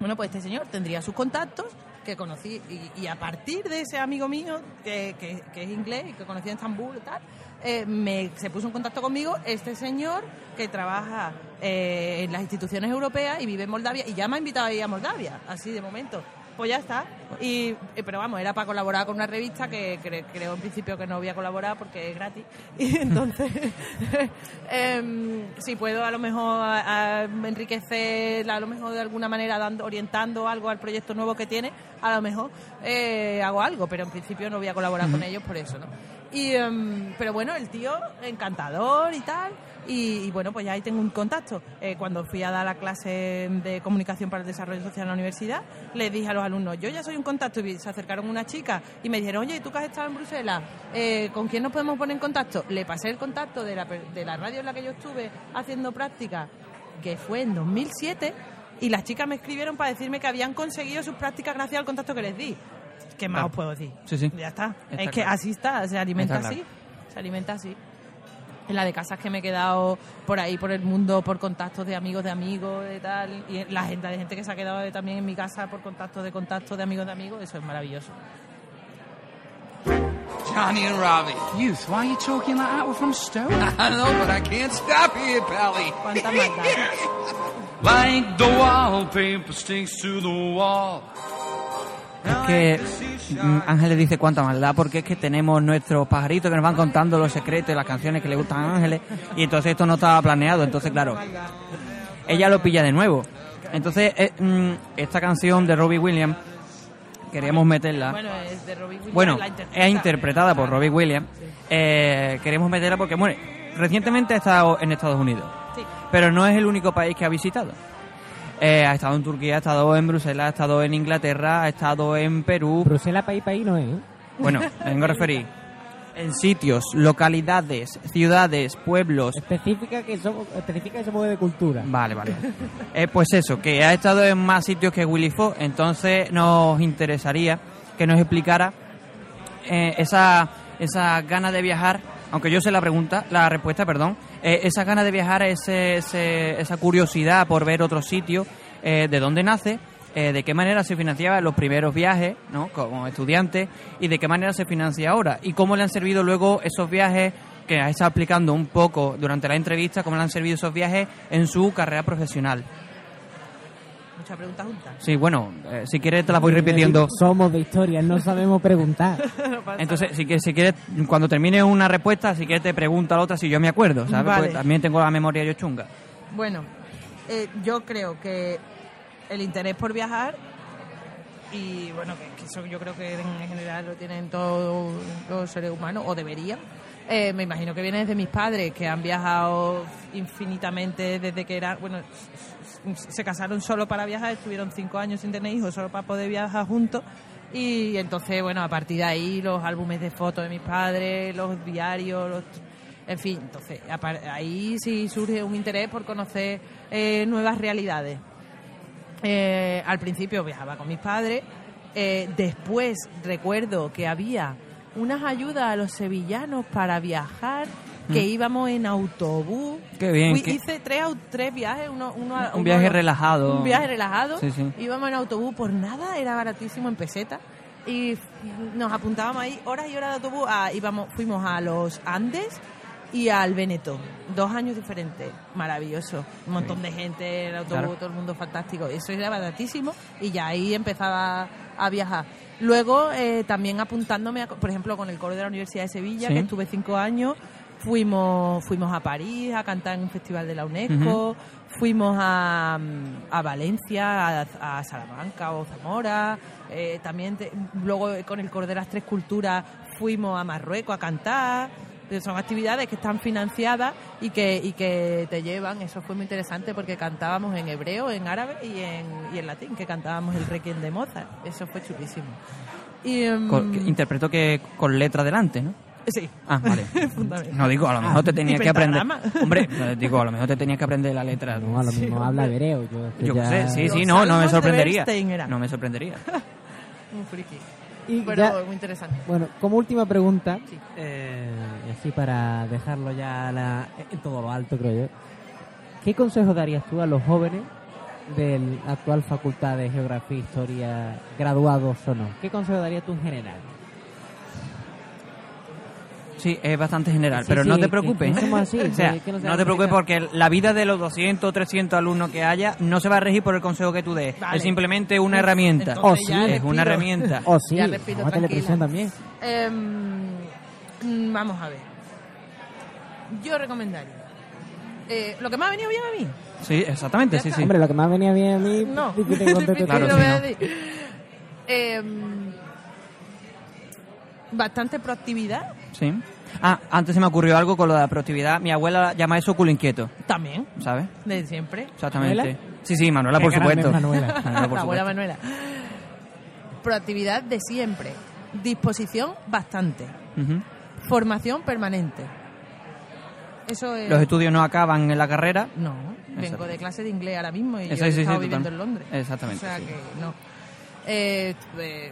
Speaker 7: bueno, pues este señor tendría sus contactos que conocí y, y a partir de ese amigo mío que, que- que es inglés y que conocí en Estambul y tal, eh, me, se puso en contacto conmigo este señor que trabaja eh, en las instituciones europeas y vive en Moldavia y ya me ha invitado a ir a Moldavia, así de momento. Pues ya está. Y, eh, pero vamos, era para colaborar con una revista que cre- creo en principio que no voy a colaborar porque es gratis. Y entonces, em, si puedo a lo mejor a- a enriquecer, a lo mejor de alguna manera dando, orientando algo al proyecto nuevo que tiene, a lo mejor eh, hago algo, pero en principio no voy a colaborar con ellos por eso, ¿no? Y, em, pero bueno, el tío encantador y tal. Y, y bueno, pues ya ahí tengo un contacto. Eh, cuando fui a dar la clase de comunicación para el desarrollo social en la universidad, les dije a los alumnos, yo ya soy un contacto. Y se acercaron una chica y me dijeron, oye, ¿tú que has estado en Bruselas? Eh, ¿Con quién nos podemos poner en contacto? Le pasé el contacto de la, de la radio en la que yo estuve haciendo práctica, que fue en 2007. Y las chicas me escribieron para decirme que habían conseguido sus prácticas gracias al contacto que les di. ¿Qué más os puedo decir?
Speaker 1: Sí, sí.
Speaker 7: Ya está.
Speaker 1: Está
Speaker 7: es que así está, se alimenta
Speaker 1: Está claro.
Speaker 7: así. Se alimenta así. En la de casas que me he quedado por ahí, por el mundo, por contactos de amigos de amigos, de tal. Y la agenda de gente que se ha quedado también en mi casa por contactos de contactos de amigos de amigos, eso es maravilloso.
Speaker 9: Johnny and Robbie. Youth, why are you talking like that? We're from Stoke. I know, but I can't stop here, Pally. Like the wallpaper sticks to the wall.
Speaker 1: Es que mm, Ángel le dice cuánta maldad, porque es que tenemos nuestros pajaritos que nos van contando los secretos y las canciones que le gustan a Ángeles, y entonces esto no estaba planeado, entonces claro, ella lo pilla de nuevo. Entonces, eh, mm, esta canción de Robbie Williams, queríamos meterla.
Speaker 7: Bueno, es de Robbie Williams.
Speaker 1: Bueno,
Speaker 7: interpreta.
Speaker 1: es interpretada por Robbie Williams. Eh, queremos meterla porque, bueno, recientemente ha estado en Estados Unidos,
Speaker 7: Sí.
Speaker 1: pero no es el único país que ha visitado. Eh, ha estado en Turquía, ha estado en Bruselas, ha estado en Inglaterra, ha estado en Perú.
Speaker 3: Bruselas, país, país no es, ¿eh?
Speaker 1: Bueno, vengo a referir en sitios, localidades, ciudades, pueblos.
Speaker 3: Específica que somos, específica que somos de cultura.
Speaker 1: Vale, vale. Eh, pues eso, que ha estado en más sitios que Willy Fox, entonces nos interesaría que nos explicara eh, esa, esa gana de viajar, aunque yo sé la pregunta, la respuesta, perdón, eh, esa gana de viajar, ese, ese- esa curiosidad por ver otros sitios, eh, de dónde nace, eh, de qué manera se financiaba los primeros viajes, ¿no? Como estudiante, y de qué manera se financia ahora, y cómo le han servido luego esos viajes que ha estado explicando un poco durante la entrevista, cómo le han servido esos viajes en su carrera profesional.
Speaker 7: Muchas preguntas juntas.
Speaker 1: Sí, bueno, eh, si quieres te las voy repitiendo.
Speaker 3: Somos de historia, no sabemos preguntar.
Speaker 1: Entonces, si quieres, si quieres, cuando termine una respuesta, si quieres te pregunta la otra si yo me acuerdo, ¿sabes?
Speaker 7: Vale.
Speaker 1: Porque también tengo la memoria yo chunga.
Speaker 7: Bueno, eh, yo creo que el interés por viajar y bueno, que, que eso yo creo que en general lo tienen todos los seres humanos, o deberían. Eh, me imagino que viene desde mis padres, que han viajado infinitamente desde que eran, bueno, se casaron solo para viajar, estuvieron cinco años sin tener hijos, solo para poder viajar juntos. Y entonces, bueno, a partir de ahí, los álbumes de fotos de mis padres, los diarios, los en fin, entonces ahí sí surge un interés por conocer eh, nuevas realidades. Eh, al principio viajaba con mis padres, eh, después recuerdo que había unas ayudas a los sevillanos para viajar, que íbamos en autobús.
Speaker 1: Qué bien,
Speaker 7: Fui-
Speaker 1: qué-
Speaker 7: hice tres, tres viajes, uno, uno
Speaker 1: Un
Speaker 7: uno
Speaker 1: viaje relajado.
Speaker 7: Un viaje relajado.
Speaker 1: Sí, sí.
Speaker 7: Íbamos en autobús por nada, era baratísimo en peseta. Y nos apuntábamos ahí horas y horas de autobús. a- íbamos, fuimos a los Andes y al Veneto. Dos años diferentes. Maravilloso. Un montón de gente en el autobús,
Speaker 1: Claro.
Speaker 7: todo el mundo fantástico. Eso era baratísimo y ya ahí empezaba a viajar. Luego eh, también apuntándome, a- por ejemplo, con el coro de la Universidad de Sevilla,
Speaker 1: Sí.
Speaker 7: que estuve cinco años. Fuimos, fuimos a París a cantar en un festival de la UNESCO. Fuimos a, mm, a Valencia, a, a Salamanca o Zamora. eh, también te- luego con el coro de las tres culturas fuimos a Marruecos a cantar. Son actividades que están financiadas y que, y que te llevan. Eso fue muy interesante porque cantábamos en hebreo, en árabe y en, y en latín, que cantábamos el Requiem de Mozart. Eso fue chulísimo. Y,
Speaker 1: Con- que interpreto que con letra delante, ¿no?
Speaker 7: Sí.
Speaker 1: Ah, vale. No digo, a lo mejor te tenías que aprender. Hombre, digo, a lo mejor te tenías que aprender la letra.
Speaker 3: No, a lo mismo habla hebreo. Yo,
Speaker 1: Yo
Speaker 3: ya-
Speaker 1: sé, sí, sí, no, no me sorprendería. No me sorprendería.
Speaker 7: Muy friki.
Speaker 3: Y
Speaker 7: Pero
Speaker 3: ya-
Speaker 7: muy interesante.
Speaker 3: Bueno, como última pregunta,
Speaker 7: Sí.
Speaker 3: eh, y así para dejarlo ya a la- en todo lo alto, creo yo. ¿Qué consejo darías tú a los jóvenes de la actual Facultad de Geografía e Historia, graduados o no? ¿Qué consejo darías tú en general?
Speaker 1: Sí, es bastante general,
Speaker 3: Sí,
Speaker 1: pero
Speaker 3: sí,
Speaker 1: no te preocupes.
Speaker 3: así,
Speaker 1: o sea,
Speaker 3: que no
Speaker 1: te preocupes porque la vida de los 200 o 300 alumnos que haya no se va a regir por el consejo que tú des.
Speaker 7: Vale.
Speaker 1: Es simplemente una herramienta.
Speaker 7: Entonces
Speaker 3: Oh, sí,
Speaker 1: es una herramienta.
Speaker 3: Oh, sí,
Speaker 7: Ya respiro
Speaker 3: vamos a también.
Speaker 7: Em, mm, vamos a ver. Yo recomendaría. eh, lo que me ha venido bien a mí.
Speaker 1: Sí, exactamente, sí, sí.
Speaker 3: Hombre, lo que más venía bien a mí...
Speaker 7: No.
Speaker 3: conteste
Speaker 1: Claro, sí,
Speaker 7: Lo voy a
Speaker 1: no.
Speaker 7: decir. Em, bastante proactividad
Speaker 1: Sí. Ah, antes se me ocurrió algo con lo de la proactividad. Mi abuela llama eso culo inquieto,
Speaker 7: también,
Speaker 1: ¿sabes?
Speaker 7: de siempre.
Speaker 1: Exactamente.
Speaker 3: ¿Manuela?
Speaker 1: Sí, sí, Manuela, por supuesto.
Speaker 3: es Manuela.
Speaker 1: Manuela, por
Speaker 7: la abuela
Speaker 1: supuesto.
Speaker 7: Manuela. Proactividad de siempre. Disposición bastante. Formación permanente. Eso es.
Speaker 1: Los estudios no acaban en la carrera.
Speaker 7: No, vengo de clase de inglés ahora mismo y yo he
Speaker 1: sí, sí,
Speaker 7: estado
Speaker 1: total.
Speaker 7: viviendo en Londres.
Speaker 1: Exactamente,
Speaker 7: O sea
Speaker 1: sí.
Speaker 7: que no. Eh,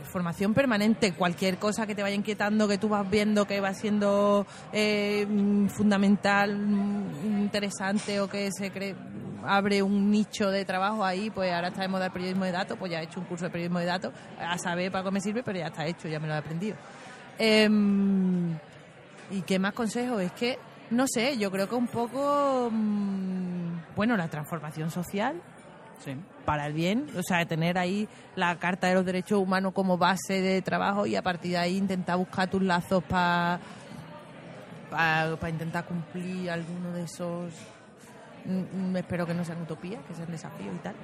Speaker 7: formación permanente, cualquier cosa que te vaya inquietando, que tú vas viendo que va siendo eh, mm, fundamental, mm, interesante o que se cree, abre un nicho de trabajo ahí, pues ahora está de moda el periodismo de datos, pues ya he hecho un curso de periodismo de datos, a saber para qué me sirve, pero ya está hecho, ya me lo he aprendido. Em, ¿Y qué más consejo? Es que, no sé, yo creo que un poco, mm, bueno, la transformación social
Speaker 1: Sí.
Speaker 7: para el bien, o sea, tener ahí la Carta de los Derechos Humanos como base de trabajo y a partir de ahí intentar buscar tus lazos para para intentar cumplir alguno de esos Mm, mm, espero que no sean utopías, que sean desafíos y tal.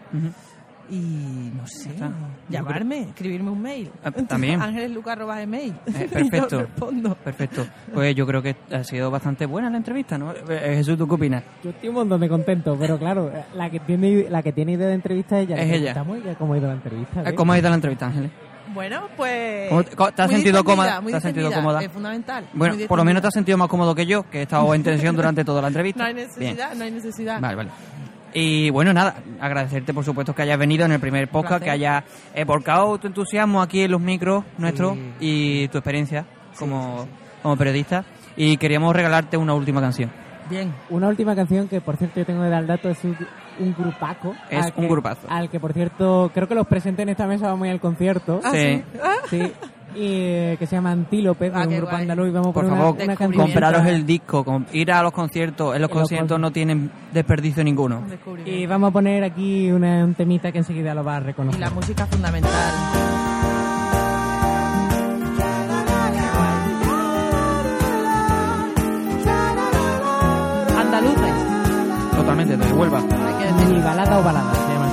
Speaker 7: Y no sé,
Speaker 1: está.
Speaker 7: llamarme, escribirme un mail.
Speaker 1: Ah, también.
Speaker 7: ángelesluca.email.
Speaker 1: Eh, perfecto.
Speaker 7: Respondo.
Speaker 1: Perfecto. Pues yo creo que ha sido bastante buena la entrevista, ¿no? Eh, Jesús, ¿tú qué opinas?
Speaker 3: Yo estoy un montón de contento, pero claro, la que tiene, la que tiene idea de entrevista es ella.
Speaker 1: Es ella.
Speaker 3: cómo ha ido la entrevista.
Speaker 1: Eh,
Speaker 3: ¿ves?
Speaker 1: ¿Cómo ha ido la entrevista, Ángeles?
Speaker 7: Bueno, pues...
Speaker 1: ¿Cómo te- has sentido cómoda? ¿Te has sentido cómoda?
Speaker 7: Es fundamental.
Speaker 1: Bueno, por lo menos te has sentido más cómodo que yo, que he estado en tensión durante toda la entrevista.
Speaker 7: No hay
Speaker 1: Bien.
Speaker 7: necesidad, no hay necesidad.
Speaker 1: Vale, vale. Y bueno, nada, agradecerte por supuesto que hayas venido en el primer podcast, que hayas eh, volcado tu entusiasmo aquí en los micros nuestros y tu experiencia como, como periodista. Y queríamos regalarte una última canción.
Speaker 7: Bien.
Speaker 3: Una última canción que, por cierto, yo tengo que dar el dato, es un, un grupaco.
Speaker 1: Es un
Speaker 3: que-
Speaker 1: grupazo.
Speaker 3: Al que, por cierto, creo que los presenté en esta mesa, vamos a ir al concierto.
Speaker 7: Ah,
Speaker 1: Sí.
Speaker 3: Sí. Y eh, que se llama Antílope, de
Speaker 7: Ah,
Speaker 3: un grupo andaluz. Y vamos a
Speaker 1: Por
Speaker 3: una-
Speaker 1: favor,
Speaker 3: una,
Speaker 1: compraros el disco, ir a los conciertos. En los
Speaker 3: En los
Speaker 1: conciertos
Speaker 3: con-
Speaker 1: no tienen desperdicio ninguno.
Speaker 3: Y vamos a poner aquí una, un temita que enseguida lo vas a
Speaker 7: Y
Speaker 3: reconocer.
Speaker 7: la música fundamental. Andaluces,
Speaker 1: Totalmente, de Huelva.
Speaker 7: hay que
Speaker 3: Ni
Speaker 7: decirlo.
Speaker 3: balada o balada, se llama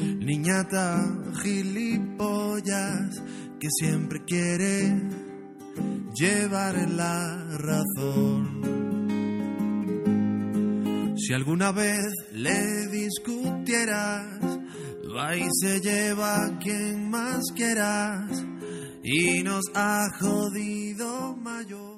Speaker 10: niñata gilipollas que siempre quiere llevar la razón. Si alguna vez le discutieras, va y se lleva quien más quieras y nos ha jodido mayor.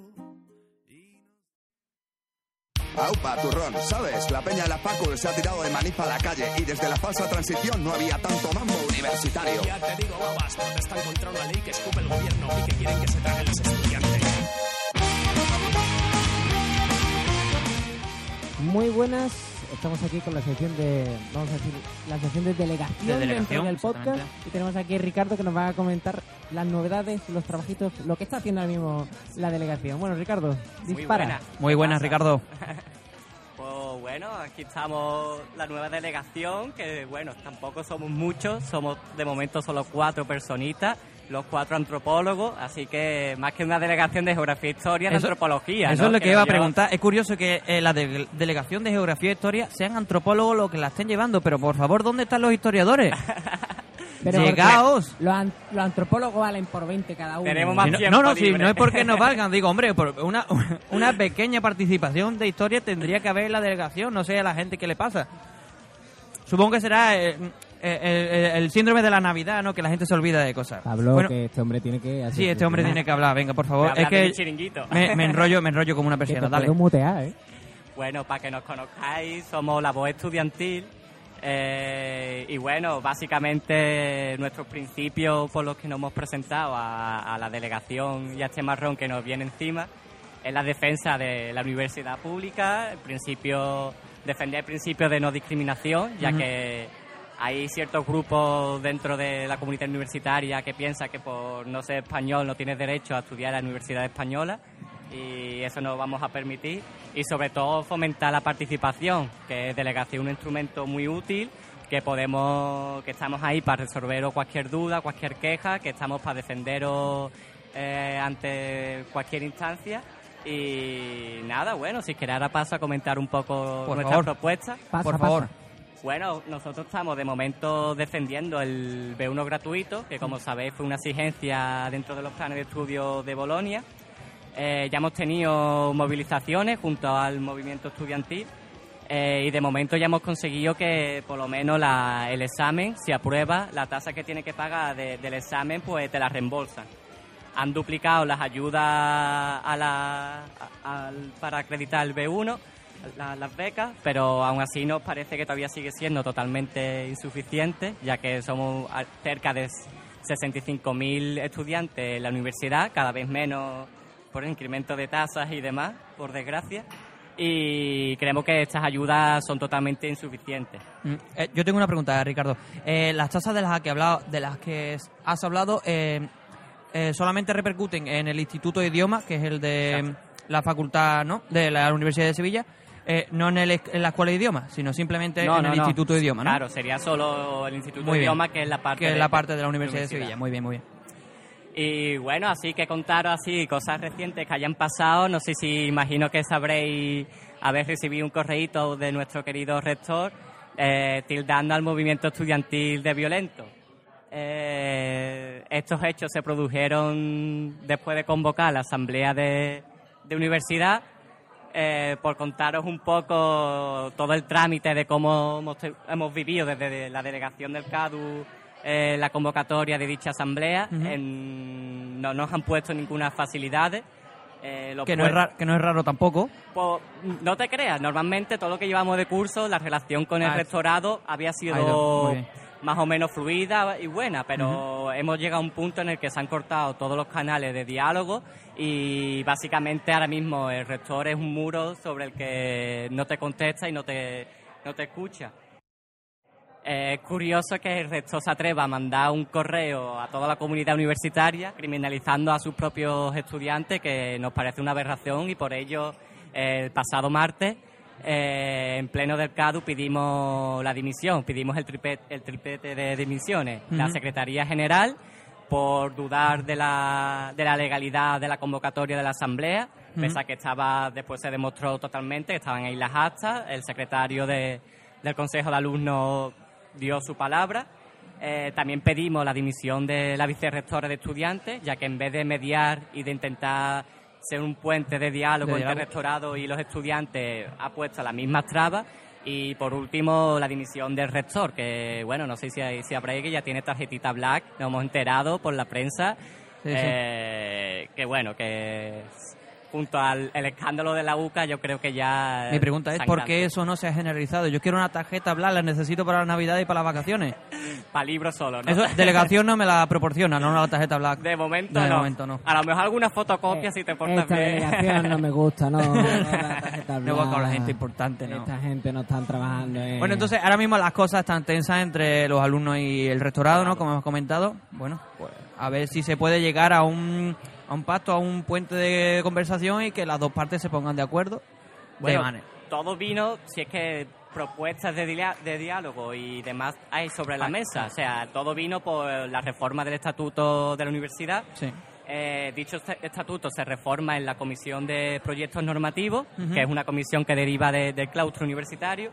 Speaker 11: Aupa, turrón, ¿sabes? La peña de la Facu se ha tirado de manifa a la calle y desde la falsa transición no había tanto mambo universitario.
Speaker 12: Ya te digo, babas, protestan contra una ley que escupe el gobierno y que quieren que se traguen los estudiantes.
Speaker 3: Muy buenas, estamos aquí con la sección de, vamos a decir, la sección de delegación,
Speaker 1: De delegación,
Speaker 3: dentro del podcast. Y tenemos aquí a Ricardo que nos va a comentar las novedades, los trabajitos, lo que está haciendo ahora mismo la delegación. Bueno, Ricardo, dispara.
Speaker 13: buenas.
Speaker 1: Muy buenas, Ricardo.
Speaker 13: Pues bueno, aquí estamos la nueva delegación, que bueno, tampoco somos muchos, somos de momento solo cuatro personitas, los cuatro antropólogos, así que más que una delegación de geografía e historia, de
Speaker 1: Eso-
Speaker 13: antropología.
Speaker 1: Eso
Speaker 13: ¿no?
Speaker 1: es lo que iba a preguntar. Es curioso que eh, la de- delegación de Geografía e Historia sean antropólogos los que la estén llevando, pero por favor, ¿dónde están los historiadores?
Speaker 3: Pero
Speaker 1: Llegaos.
Speaker 3: Los, an- los antropólogos valen por 20 cada uno.
Speaker 13: Tenemos más
Speaker 1: no,
Speaker 13: tiempo
Speaker 1: no, no, si no es porque nos valgan, digo, hombre, por una, una pequeña participación de historia tendría que haber en la delegación, no sé a la gente qué le pasa. Supongo que será eh, el, el síndrome de la Navidad, ¿no? Que la gente se olvida de cosas.
Speaker 3: Pablo,
Speaker 1: Bueno,
Speaker 3: que este hombre tiene que hacer
Speaker 1: sí, este hombre
Speaker 3: tema.
Speaker 1: tiene que hablar, venga, por favor. Es que me, me enrollo, me enrollo como una persiana, dale.
Speaker 3: mutear, ¿eh?
Speaker 13: Bueno, para que nos conozcáis, somos la voz estudiantil. eh, y bueno, básicamente nuestros principios por los que nos hemos presentado a, a la delegación y a este marrón que nos viene encima es la defensa de la universidad pública, el principio, defender el principio de no discriminación, ya
Speaker 1: Ujú.
Speaker 13: que hay ciertos grupos dentro de la comunidad universitaria que piensan que por no ser español no tienes derecho a estudiar en la Universidad Española y eso no lo vamos a permitir y sobre todo fomentar la participación, que es delegación un instrumento muy útil que podemos que estamos ahí para resolveros cualquier duda, cualquier queja, que estamos para defenderos eh, ante cualquier instancia y nada, bueno, si queréis ahora paso a comentar un poco
Speaker 1: Por favor.
Speaker 13: propuestas.
Speaker 3: Pasa,
Speaker 1: Por
Speaker 3: pasa.
Speaker 1: favor.
Speaker 13: Bueno, nosotros estamos de momento defendiendo el B1 gratuito, que como sabéis fue una exigencia dentro de los planes de estudio de Bolonia. Eh, ya hemos tenido movilizaciones junto al movimiento estudiantil eh, y de momento ya hemos conseguido que por lo menos la- el examen, si aprueba, la tasa que tiene que pagar de- del examen, pues te la reembolsan. Han duplicado las ayudas a la, para acreditar el B1, la- las becas, pero aún así nos parece que todavía sigue siendo totalmente insuficiente, ya que somos cerca de 65.000 estudiantes en la universidad, cada vez menos por el incremento de tasas y demás, por desgracia. Y creemos que estas ayudas son totalmente insuficientes.
Speaker 1: Mm, eh, yo tengo una pregunta, Ricardo. Eh, las tasas de las que, hablado, de las que has hablado eh, eh, solamente repercuten en el Instituto de Idiomas, que es el de
Speaker 13: Exacto.
Speaker 1: la facultad ¿no? de la Universidad de Sevilla, eh, no en, el, en la Escuela de Idiomas, sino simplemente
Speaker 13: No,
Speaker 1: en
Speaker 13: no,
Speaker 1: el
Speaker 13: no.
Speaker 1: Idinstituto de Idiomas, ¿no?
Speaker 13: Claro, sería solo el Instituto de. Idiomas, que es la parte
Speaker 1: que es
Speaker 13: de,
Speaker 1: la parte de la Universidad de Sevilla. Muy bien, muy bien.
Speaker 13: Y bueno, así que contaros así cosas recientes que hayan pasado. No sé si imagino que sabréis haber recibido un correíto de nuestro querido rector eh, tildando al movimiento estudiantil de violento. Eh, estos hechos se produjeron después de convocar la asamblea de, de universidad. Eh, por contaros un poco todo el trámite de cómo hemos, hemos vivido desde la delegación del CADU eh, la convocatoria de dicha asamblea. En- no nos han puesto ninguna facilidades. Eh,
Speaker 1: Que no, es
Speaker 13: puest-
Speaker 1: ra- que no es raro tampoco.
Speaker 13: pues, no te creas, normalmente todo lo que llevamos de curso, la relación con el
Speaker 1: Ah,
Speaker 13: rectorado había sido. Más o menos fluida y buena, pero hemos llegado a un punto en el que se han cortado todos los canales de diálogo y básicamente ahora mismo el rector es un muro sobre el que no te contesta y no te, no te escucha. Eh, Es curioso que el rector se atreva a mandar un correo a toda la comunidad universitaria criminalizando a sus propios estudiantes, que nos parece una aberración y por ello eh, el pasado martes, eh, en pleno del CADU, pedimos la dimisión, pedimos el, tripet- el triplete de dimisiones. La. Secretaría General, por dudar de la, de la legalidad de la convocatoria de la Asamblea,
Speaker 1: Ujú.
Speaker 13: pese a que estaba, después se demostró totalmente que estaban ahí las actas, el secretario de- del Consejo de Alumnos dio su palabra. Eh, también pedimos la dimisión de la vicerrectora de estudiantes, ya que en vez de mediar y de intentar ser un puente de diálogo
Speaker 1: De
Speaker 13: entre el rectorado y los estudiantes, ha puesto las mismas trabas. Y por último, la dimisión del rector, que bueno, no sé si, hay- si habréis que ya tiene tarjetita black, nos hemos enterado por la prensa,
Speaker 1: Sí, sí.
Speaker 13: eh, que bueno, que junto al el escándalo de la UCA, yo creo que ya...
Speaker 1: Mi pregunta es, ¿por qué eso no se ha generalizado? Yo quiero una tarjeta blanca, la necesito para la Navidad y para las vacaciones.
Speaker 13: Para libros solo, ¿no?
Speaker 1: Eso, delegación no me la proporciona, no la tarjeta black.
Speaker 13: De momento
Speaker 1: De
Speaker 13: no.
Speaker 1: momento no.
Speaker 13: A lo mejor alguna fotocopia si te portas
Speaker 3: Esta
Speaker 13: bien.
Speaker 3: delegación no me gusta, no. no, la tarjeta
Speaker 1: No voy con la gente importante, no.
Speaker 3: Esta gente no están trabajando. en-
Speaker 1: Bueno, entonces ahora mismo las cosas están tensas entre los alumnos y el rectorado, ¿no? Como hemos comentado. Bueno, pues a ver si se puede llegar a un, a un pacto, a un puente de conversación y que las dos partes se pongan de acuerdo.
Speaker 13: Bueno,
Speaker 1: de manera.
Speaker 13: todo vino, si es que propuestas de, dilia- de diálogo y demás hay sobre la
Speaker 1: Ah,
Speaker 13: mesa. O sea, todo vino por la reforma del estatuto de la universidad.
Speaker 1: Sí.
Speaker 13: Eh, dicho este- estatuto se reforma en la Comisión de Proyectos Normativos, que es una comisión que deriva de- del claustro universitario.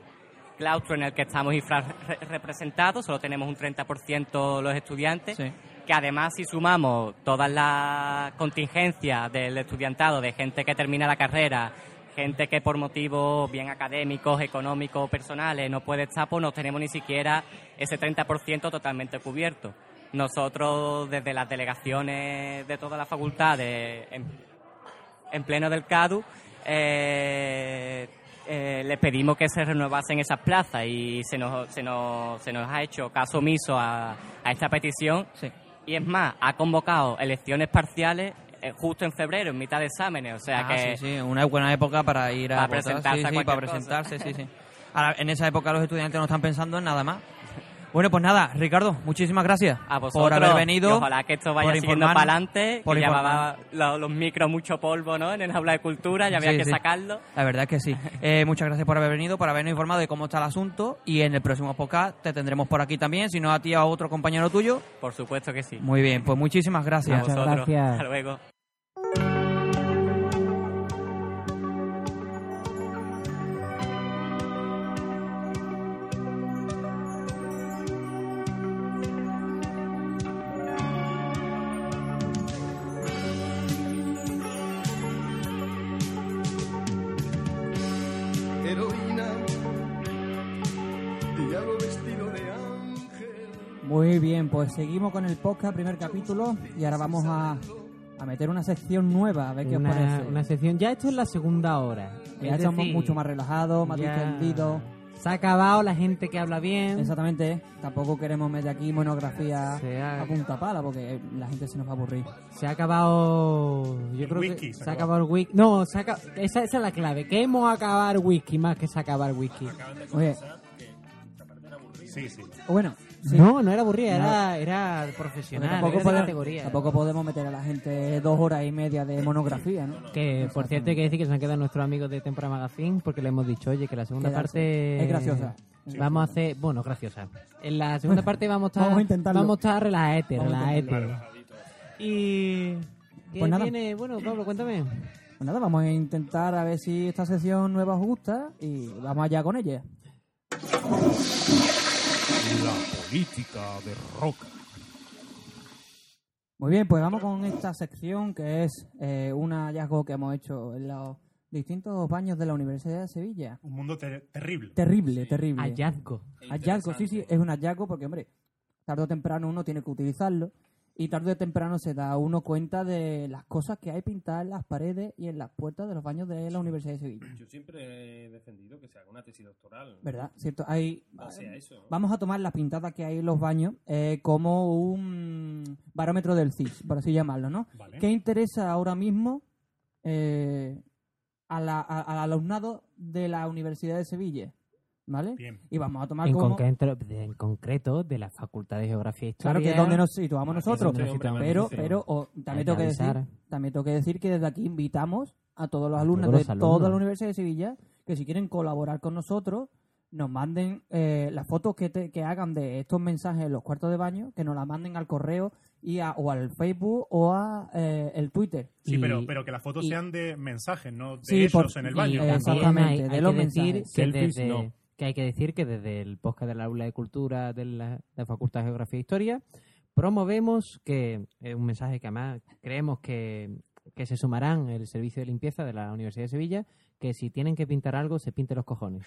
Speaker 13: Claustro en el que estamos infrarrepresentados, solo tenemos un 30% los estudiantes.
Speaker 1: Sí.
Speaker 13: Que además, si sumamos todas las contingencias del estudiantado, de gente que termina la carrera, gente que por motivos bien académicos, económicos, personales no puede estar, pues no tenemos ni siquiera ese 30% totalmente cubierto. Nosotros, desde las delegaciones de toda la facultad, de- en, en pleno del CADU, eh, eh, le pedimos que se renovasen esas plazas y se nos, se nos, ha hecho caso omiso a, a esta petición. Y es más, ha convocado elecciones parciales eh, justo en febrero, en mitad de exámenes. O sea
Speaker 1: Ah,
Speaker 13: que
Speaker 1: sí, sí, una buena época para ir a
Speaker 13: Para
Speaker 1: votar.
Speaker 13: presentarse
Speaker 1: Sí, sí, para
Speaker 13: cosa.
Speaker 1: presentarse, sí, sí. Ahora, en esa época los estudiantes no están pensando en nada más. Bueno, pues nada, Ricardo, muchísimas gracias
Speaker 13: a vosotros,
Speaker 1: por haber
Speaker 13: y
Speaker 1: venido.
Speaker 13: ojalá que esto vaya siguiendo para adelante,
Speaker 1: por
Speaker 13: que llevaba lo- los micros mucho polvo ¿no? en el aula de cultura, ya había
Speaker 1: Sí,
Speaker 13: que
Speaker 1: sí.
Speaker 13: sacarlo.
Speaker 1: La verdad es que sí. Eh, muchas gracias por haber venido, por habernos informado de cómo está el asunto y en el próximo podcast te tendremos por aquí también, si no a ti o a otro compañero tuyo.
Speaker 13: Por supuesto que sí.
Speaker 1: Muy bien, pues muchísimas gracias.
Speaker 13: A vosotros. Hasta luego.
Speaker 3: Muy bien, pues seguimos con el podcast, primer capítulo, y ahora vamos a, a meter una sección nueva, a ver qué
Speaker 14: Una-
Speaker 3: os parece.
Speaker 14: una sección, ya esto es la segunda hora.
Speaker 3: Ya
Speaker 14: Es
Speaker 3: estamos
Speaker 14: decir,
Speaker 3: mucho más relajados, más
Speaker 14: ya
Speaker 3: distendidos.
Speaker 14: Se ha acabado la gente que habla bien.
Speaker 3: Exactamente, tampoco queremos meter aquí monografía
Speaker 14: Se ha-
Speaker 3: a punta pala porque la gente se nos va a aburrir.
Speaker 14: Se ha acabado. Yo
Speaker 3: El
Speaker 14: creo
Speaker 3: whisky,
Speaker 14: que
Speaker 3: se
Speaker 14: se ha
Speaker 3: ha
Speaker 14: acabado el whisky. No, se ha esa, esa es la clave. Que hemos acabado el whisky más que se acaba el whisky.
Speaker 3: Oye,
Speaker 6: Sí, sí.
Speaker 3: bueno, sí.
Speaker 14: No, no era aburrida,
Speaker 3: No.
Speaker 14: era, profesional.
Speaker 3: tampoco,
Speaker 14: era de
Speaker 3: podemos,
Speaker 14: categoría.
Speaker 3: tampoco podemos meter a la gente dos horas y media de monografía, ¿no?
Speaker 14: Que por cierto hay que decir que se han quedado nuestros amigos de Tempora Magazine porque le hemos dicho, oye, que la segunda
Speaker 3: Quedarse.
Speaker 14: parte
Speaker 3: Es graciosa.
Speaker 14: Vamos a hacer, bueno, graciosa. En la segunda parte vamos a estar,
Speaker 3: Vamos a intentarlo.
Speaker 14: vamos a estar relaete.
Speaker 3: intentarlo. Y... ¿Qué
Speaker 15: Pues nada.
Speaker 3: tiene? Bueno, Pablo, cuéntame.
Speaker 15: Pues nada, vamos a intentar a ver si esta sección nueva os gusta y vamos allá con ella.
Speaker 16: La política de Roca.
Speaker 15: Muy bien, pues vamos con esta sección que es eh, un hallazgo que hemos hecho en los distintos baños de la Universidad de Sevilla.
Speaker 6: Un mundo ter- terrible.
Speaker 15: Terrible, terrible.
Speaker 3: Hallazgo.
Speaker 15: Hallazgo, sí, sí, es un hallazgo porque, hombre, tarde o temprano uno tiene que utilizarlo y tarde o temprano se da uno cuenta de las cosas que hay pintadas en las paredes y en las puertas de los baños de la Universidad de Sevilla.
Speaker 5: Yo siempre he defendido que se haga una tesis doctoral.
Speaker 15: ¿Verdad? Cierto, hay...
Speaker 5: Eso. ¿no?
Speaker 15: Vamos a tomar las pintadas que hay en los baños eh, como un barómetro del CIS, por así llamarlo, ¿no?
Speaker 6: Vale.
Speaker 15: ¿Qué interesa ahora mismo eh, a la- a- al alumnado de la Universidad de Sevilla? ¿Vale?
Speaker 6: Bien.
Speaker 15: Y vamos a tomar
Speaker 3: En
Speaker 15: como...
Speaker 3: concreto, de, en concreto de la Facultad de Geografía e
Speaker 15: Claro
Speaker 3: Historia.
Speaker 15: que es donde nos situamos nosotros,
Speaker 3: donde nos situamos
Speaker 15: pero, pero o,
Speaker 3: Hay
Speaker 15: también, tengo que decir, también tengo que decir que desde aquí invitamos a todos los alumnos
Speaker 3: todos
Speaker 15: de
Speaker 3: los
Speaker 15: toda la. Universidad de Sevilla que si quieren colaborar con nosotros nos manden eh, las fotos que, te- que hagan de estos mensajes en los cuartos de baño, que nos las manden al correo y a, o al Facebook o a eh, el Twitter.
Speaker 6: Sí,
Speaker 15: Y-
Speaker 6: pero, pero que las fotos
Speaker 15: y-
Speaker 6: sean de mensajes, no de
Speaker 15: Sí,
Speaker 6: ellos
Speaker 15: por-
Speaker 6: en el baño.
Speaker 3: Exactamente,
Speaker 15: hay-
Speaker 3: de
Speaker 15: hay
Speaker 3: los
Speaker 15: que decir
Speaker 3: mensajes.
Speaker 15: que
Speaker 3: Selfies,
Speaker 15: desde-
Speaker 3: no. Que hay que decir que desde el podcast del aula de cultura de la, de la Facultad de Geografía e Historia promovemos que es un mensaje que además creemos que, que se sumarán el servicio de limpieza de la Universidad de Sevilla, que si tienen que pintar algo, se pinte los cojones.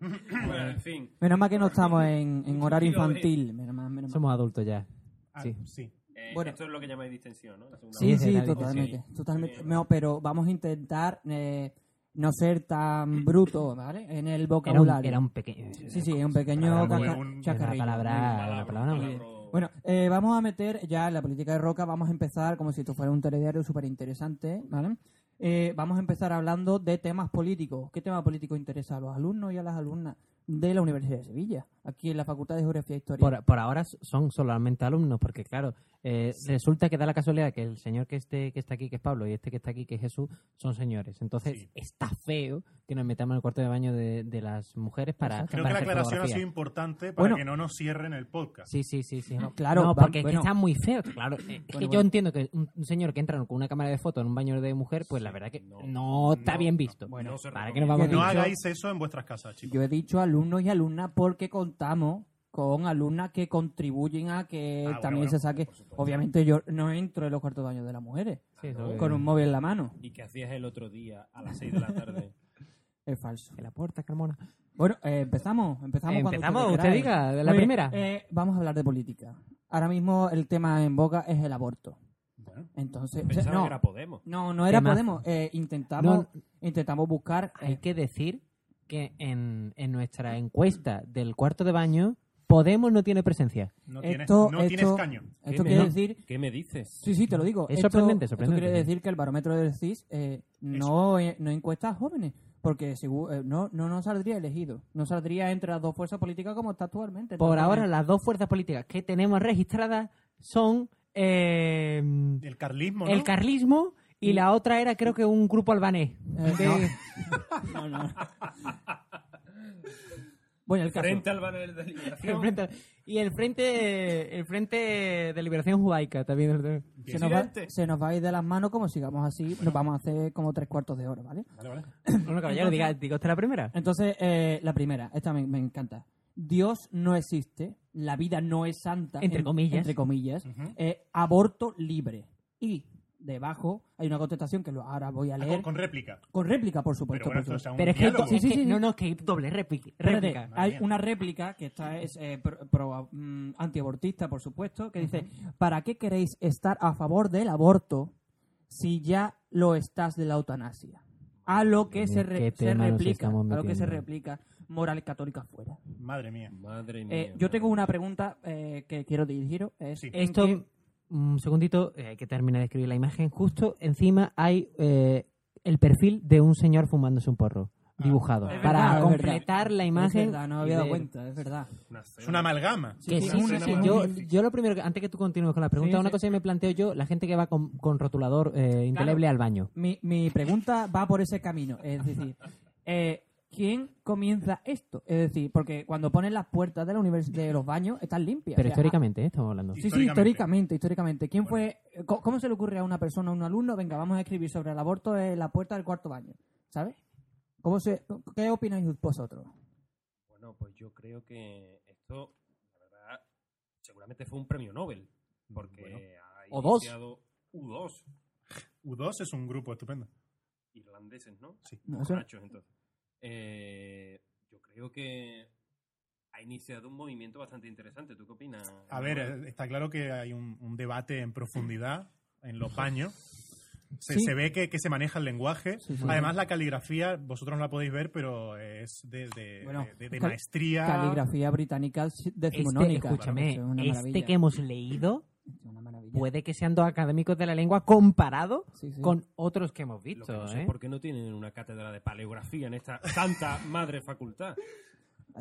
Speaker 5: Bueno, en fin.
Speaker 15: Menos mal que no estamos en, en horario
Speaker 5: eh,
Speaker 15: infantil. Menos mal, menos mal.
Speaker 3: Somos adultos ya.
Speaker 6: Ah,
Speaker 3: Sí.
Speaker 6: sí.
Speaker 5: Eh,
Speaker 15: Bueno.
Speaker 5: esto es lo que llamáis distensión, ¿no? La
Speaker 15: Sí, sí, totalmente. totalmente. No, pero vamos a intentar eh, no ser tan bruto, ¿vale? En el vocabulario.
Speaker 3: era un pequeño.
Speaker 15: Sí, sí, un pequeño
Speaker 3: palabra,
Speaker 15: bien. Bueno, eh, vamos a meter ya en la política de Roca, vamos a empezar como si esto fuera un telediario súper interesante, ¿vale? Eh, vamos a empezar hablando de temas políticos. ¿Qué tema político interesa a los alumnos y a las alumnas de la Universidad de Sevilla? Aquí en la Facultad de Geografía e Historia.
Speaker 3: Por, por ahora son solamente alumnos, porque claro, eh, resulta que da la casualidad que el señor que esté que está aquí, que es Pablo, y este que está aquí, que es Jesús, son señores. Entonces está feo que nos metamos en el cuarto de baño de, de las mujeres para.
Speaker 6: Creo
Speaker 3: para
Speaker 6: que la aclaración ha sido importante para
Speaker 15: Bueno.
Speaker 6: que no nos cierren el podcast.
Speaker 3: Sí, sí, sí, sí. No,
Speaker 15: claro,
Speaker 3: no, porque es
Speaker 15: bueno.
Speaker 3: que está muy feo. Claro, eh, es que
Speaker 15: Bueno,
Speaker 3: yo
Speaker 15: bueno.
Speaker 3: entiendo que un, un señor que entra con una cámara de foto en un baño de mujer, pues la verdad que no, está bien visto.
Speaker 15: Bueno,
Speaker 3: para que nos vamos
Speaker 6: no
Speaker 3: a
Speaker 6: hagáis eso en vuestras casas, chicos.
Speaker 15: Yo he dicho alumnos y alumnas porque contamos con alumnas que contribuyen a que
Speaker 6: Ah,
Speaker 15: también
Speaker 6: bueno,
Speaker 15: se saque. Obviamente yo no entro en los cuartos de baño de las mujeres
Speaker 3: Sí,
Speaker 15: con un móvil en la mano.
Speaker 5: ¿Y qué hacías el otro día a las 6 de la tarde?
Speaker 15: Es falso.
Speaker 3: En la puerta, Carmona.
Speaker 15: Bueno, eh, empezamos. Empezamos, cuando
Speaker 3: Empezamos, usted diga, de la
Speaker 15: Muy bien,
Speaker 3: primera.
Speaker 15: eh, vamos a hablar de política. Ahora mismo el tema en boga es el aborto. Entonces, o sea, no,
Speaker 5: que era Podemos.
Speaker 15: no, no era. Podemos. Eh, intentamos,
Speaker 3: No.
Speaker 15: intentamos buscar.
Speaker 3: Hay que decir que en, en nuestra encuesta del cuarto de baño, Podemos no tiene presencia.
Speaker 6: No tienes,
Speaker 15: esto,
Speaker 6: no tienes
Speaker 15: esto-
Speaker 6: caño.
Speaker 15: Esto
Speaker 5: ¿Qué
Speaker 15: quiere
Speaker 5: me-
Speaker 15: decir
Speaker 5: ¿Qué me dices?
Speaker 15: Sí, sí, te lo digo.
Speaker 3: Es
Speaker 15: Esto-
Speaker 3: sorprendente,
Speaker 15: esto
Speaker 3: sorprendente,
Speaker 15: quiere decir que el barómetro del CIS eh, no, eh, no encuesta a jóvenes, porque segu- eh, no, no nos saldría elegido. No saldría entre las dos fuerzas políticas como está actualmente.
Speaker 3: Por ahora, las dos fuerzas políticas que tenemos registradas son eh,
Speaker 6: El carlismo, ¿no?
Speaker 3: el carlismo y la otra era, creo que, un grupo albanés.
Speaker 15: Eh,
Speaker 3: De-
Speaker 15: no, no. Bueno, el caso.
Speaker 5: Frente al banner de liberación.
Speaker 3: el frente- y el frente, el frente de liberación judaica también.
Speaker 15: se, nos va, se nos va a ir de las manos como sigamos así. Nos vamos a hacer como tres cuartos de hora, ¿vale?
Speaker 6: Vale, vale.
Speaker 3: Bueno, caballero, diga, diga usted la primera.
Speaker 15: Entonces, eh, la primera, esta me, me encanta. Dios no existe, la vida no es santa.
Speaker 3: Entre
Speaker 15: en-
Speaker 3: comillas.
Speaker 15: Entre comillas. eh, aborto libre. Y debajo hay una contestación que lo, ahora voy a
Speaker 6: Ah,
Speaker 15: leer.
Speaker 6: con, con réplica.
Speaker 15: Con réplica, por supuesto.
Speaker 6: Pero bueno,
Speaker 15: por
Speaker 6: esto
Speaker 15: supuesto.
Speaker 6: es
Speaker 3: Pero es que, es
Speaker 15: Sí, sí, sí.
Speaker 3: no, no, que hay doble réplica.
Speaker 15: Espérate, hay
Speaker 6: mía.
Speaker 15: una réplica que esta es eh, pro- pro- mm, antiabortista, por supuesto, que dice, ¿para qué queréis estar a favor del aborto si ya lo estás de la eutanasia? A lo que se,
Speaker 3: mía,
Speaker 15: re- se replica, a lo que se replica moral católica fuera.
Speaker 6: Madre mía.
Speaker 5: Madre mía.
Speaker 15: Eh, yo tengo una pregunta eh, que quiero dirigiros. Es
Speaker 6: Sí.
Speaker 15: ¿en
Speaker 3: Esto,
Speaker 15: qué-
Speaker 3: un segundito, eh, hay que terminar de escribir la imagen. Justo encima hay eh, el perfil de un señor fumándose un porro dibujado.
Speaker 15: Es
Speaker 3: para
Speaker 15: verdad, es
Speaker 3: completar la
Speaker 15: Es
Speaker 3: imagen.
Speaker 15: verdad, no me había dado cuenta, es verdad.
Speaker 6: Es una amalgama.
Speaker 3: Que
Speaker 15: Sí,
Speaker 3: sí,
Speaker 15: sí.
Speaker 3: Yo, yo lo primero, que, antes que tú continúes con la pregunta,
Speaker 15: Sí,
Speaker 3: una
Speaker 15: sí.
Speaker 3: cosa que me planteo yo, la gente que va con, con rotulador eh, indeleble al baño.
Speaker 15: Mi, mi pregunta va por ese camino. Es decir, eh, ¿quién comienza esto? Es decir, porque cuando ponen las puertas de la univers- de los baños están limpias.
Speaker 3: Pero
Speaker 15: O sea,
Speaker 3: históricamente, ¿eh? estamos hablando.
Speaker 15: Sí, sí, históricamente, históricamente. ¿Quién fue, ¿Cómo se le ocurre a una persona, a un alumno, venga, vamos a escribir sobre el aborto en la puerta del cuarto baño? ¿Sabes? ¿Cómo se, ¿Qué opináis vosotros?
Speaker 5: Bueno, pues yo creo que esto, la verdad, seguramente fue un premio Nobel. Porque ha
Speaker 6: O dos.
Speaker 5: iniciado U2,
Speaker 6: U2 es un grupo estupendo.
Speaker 5: irlandeses, ¿no?
Speaker 6: Sí.
Speaker 15: No,
Speaker 5: entonces. Eh, yo creo que ha iniciado un movimiento bastante interesante. ¿Tú qué opinas?
Speaker 6: A ver, eh, está claro que hay un, un debate en profundidad en los baños. Se,
Speaker 15: Sí.
Speaker 6: se ve que, que se maneja el lenguaje.
Speaker 15: Sí, sí.
Speaker 6: Además, la caligrafía, vosotros no la podéis ver, pero es de, de-
Speaker 15: Bueno,
Speaker 6: de- de
Speaker 15: cal-
Speaker 6: maestría.
Speaker 15: Caligrafía británica
Speaker 3: Este,
Speaker 15: decimonónica.
Speaker 3: escúchame,
Speaker 15: Eso es una
Speaker 3: este que hemos leído puede que sean dos académicos de la lengua comparado
Speaker 15: sí.
Speaker 3: con otros que hemos
Speaker 5: Lo que
Speaker 3: visto.
Speaker 5: no sé
Speaker 3: ¿eh?
Speaker 5: por qué no tienen una cátedra de paleografía en esta santa madre facultad.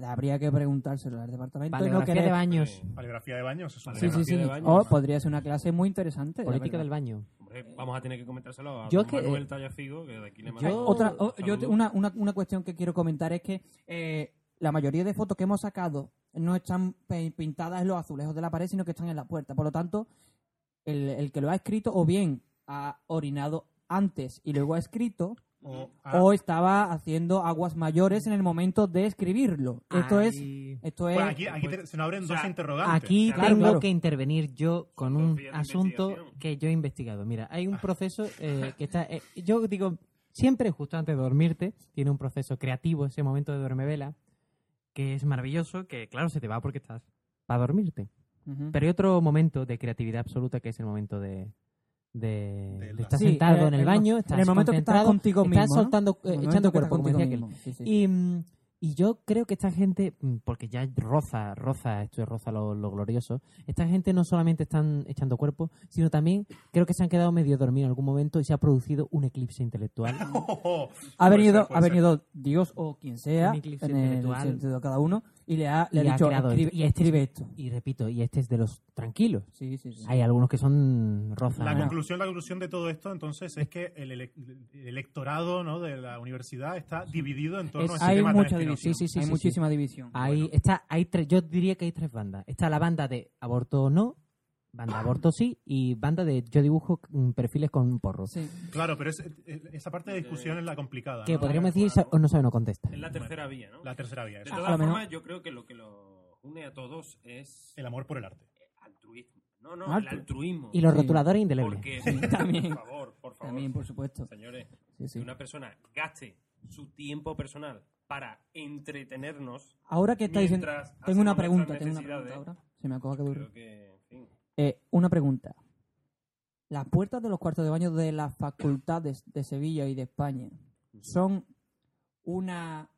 Speaker 15: Habría que preguntárselo al departamento. no
Speaker 3: Paleografía
Speaker 15: querer-
Speaker 3: de baños.
Speaker 6: Paleografía de baños.
Speaker 15: Sí, sí, sí.
Speaker 5: de baños.
Speaker 15: Oh, podría ser una clase muy interesante.
Speaker 3: Política del baño.
Speaker 5: Hombre, vamos a tener que comentárselo a
Speaker 3: Yo que-
Speaker 5: Manuel Tallafigo, que de aquí le mandamos
Speaker 15: otra, oh, yo una, una, una cuestión que quiero comentar es que eh, la mayoría de fotos que hemos sacado no están pintadas en los azulejos de la pared, sino que están en la puerta. Por lo tanto, el, el que lo ha escrito o bien ha orinado antes y luego ha escrito,
Speaker 6: O-
Speaker 15: o estaba haciendo aguas mayores en el momento de escribirlo. Esto es... Esto es
Speaker 6: Bueno, aquí aquí te- se nos abren
Speaker 5: o sea,
Speaker 6: dos interrogantes.
Speaker 3: Aquí
Speaker 15: Claro,
Speaker 3: tengo
Speaker 15: claro.
Speaker 3: que intervenir yo con un asunto que yo he investigado. Mira, hay un proceso eh, que está... eh, yo digo, siempre justo antes de dormirte, tiene un proceso creativo, ese momento de duermevela, que es maravilloso, que claro, se te va porque estás para dormirte. Pero hay otro momento de creatividad absoluta que es el momento de... De,
Speaker 15: Sí,
Speaker 3: sentado
Speaker 15: eh,
Speaker 3: en el baño,
Speaker 15: en
Speaker 3: estás
Speaker 15: el momento que estás contigo
Speaker 3: estás
Speaker 15: mismo, ¿no?
Speaker 3: soltando, eh,
Speaker 15: En el momento
Speaker 3: echando
Speaker 15: estás
Speaker 3: cuerpo, como decía aquel.
Speaker 15: Sí, sí.
Speaker 3: Y, y yo creo que esta gente, mm, porque ya roza, roza, esto es roza lo, lo glorioso, esta gente no solamente están echando cuerpo, sino también creo que se han quedado medio dormidos en algún momento y se ha producido un eclipse intelectual.
Speaker 15: Ha venido,
Speaker 6: ser,
Speaker 15: ha venido Dios o quien sea,
Speaker 3: Un eclipse
Speaker 15: en el
Speaker 3: intelectual.
Speaker 15: sentido de cada uno, y le ha, le
Speaker 3: y
Speaker 15: ha dicho,
Speaker 3: creado
Speaker 15: escribe,
Speaker 3: esto. Y
Speaker 15: escribe esto.
Speaker 3: Y repito, y este es de los tranquilos.
Speaker 15: Sí, sí, sí.
Speaker 3: Hay algunos que son roza.
Speaker 6: La conclusión, la conclusión de todo esto, entonces, es que el, ele- el electorado ¿no? de la universidad está dividido en torno
Speaker 3: Es-
Speaker 6: a ese
Speaker 15: hay
Speaker 6: tema
Speaker 15: mucha división,
Speaker 3: Sí, sí, sí,
Speaker 15: hay
Speaker 3: sí,
Speaker 15: muchísima división.
Speaker 3: Hay, está, hay tres, yo diría que hay tres bandas. Está la banda de aborto no, banda aborto sí, y banda de yo dibujo mm, perfiles con porro.
Speaker 15: Sí.
Speaker 6: Claro, pero es- es- esa parte de discusión es la complicada.
Speaker 3: Que
Speaker 6: ¿no?
Speaker 3: podríamos decir sa- o no sabe o no contesta.
Speaker 5: Es la tercera vía, ¿no?
Speaker 6: La tercera vía.
Speaker 5: De
Speaker 6: eso.
Speaker 5: todas
Speaker 15: lo mejor-
Speaker 5: formas, yo creo que lo que lo une a todos es
Speaker 6: El amor por el arte.
Speaker 5: altruismo. No, no,
Speaker 15: Altru-
Speaker 5: el altruismo.
Speaker 3: Y los
Speaker 15: Sí.
Speaker 3: rotuladores indelebles.
Speaker 5: Porque,
Speaker 15: Sí, también.
Speaker 5: por favor, por favor,
Speaker 15: También, por supuesto.
Speaker 5: señores,
Speaker 15: Sí, sí.
Speaker 5: que una persona gaste su tiempo personal para entretenernos,
Speaker 15: Ahora que está diciendo...
Speaker 5: mientras
Speaker 15: Tengo una pregunta, tengo una pregunta ahora. Se me acaba que dure.
Speaker 5: creo que, en
Speaker 15: Eh, una pregunta. Las puertas de los cuartos de baño de las facultades de Sevilla y de España son una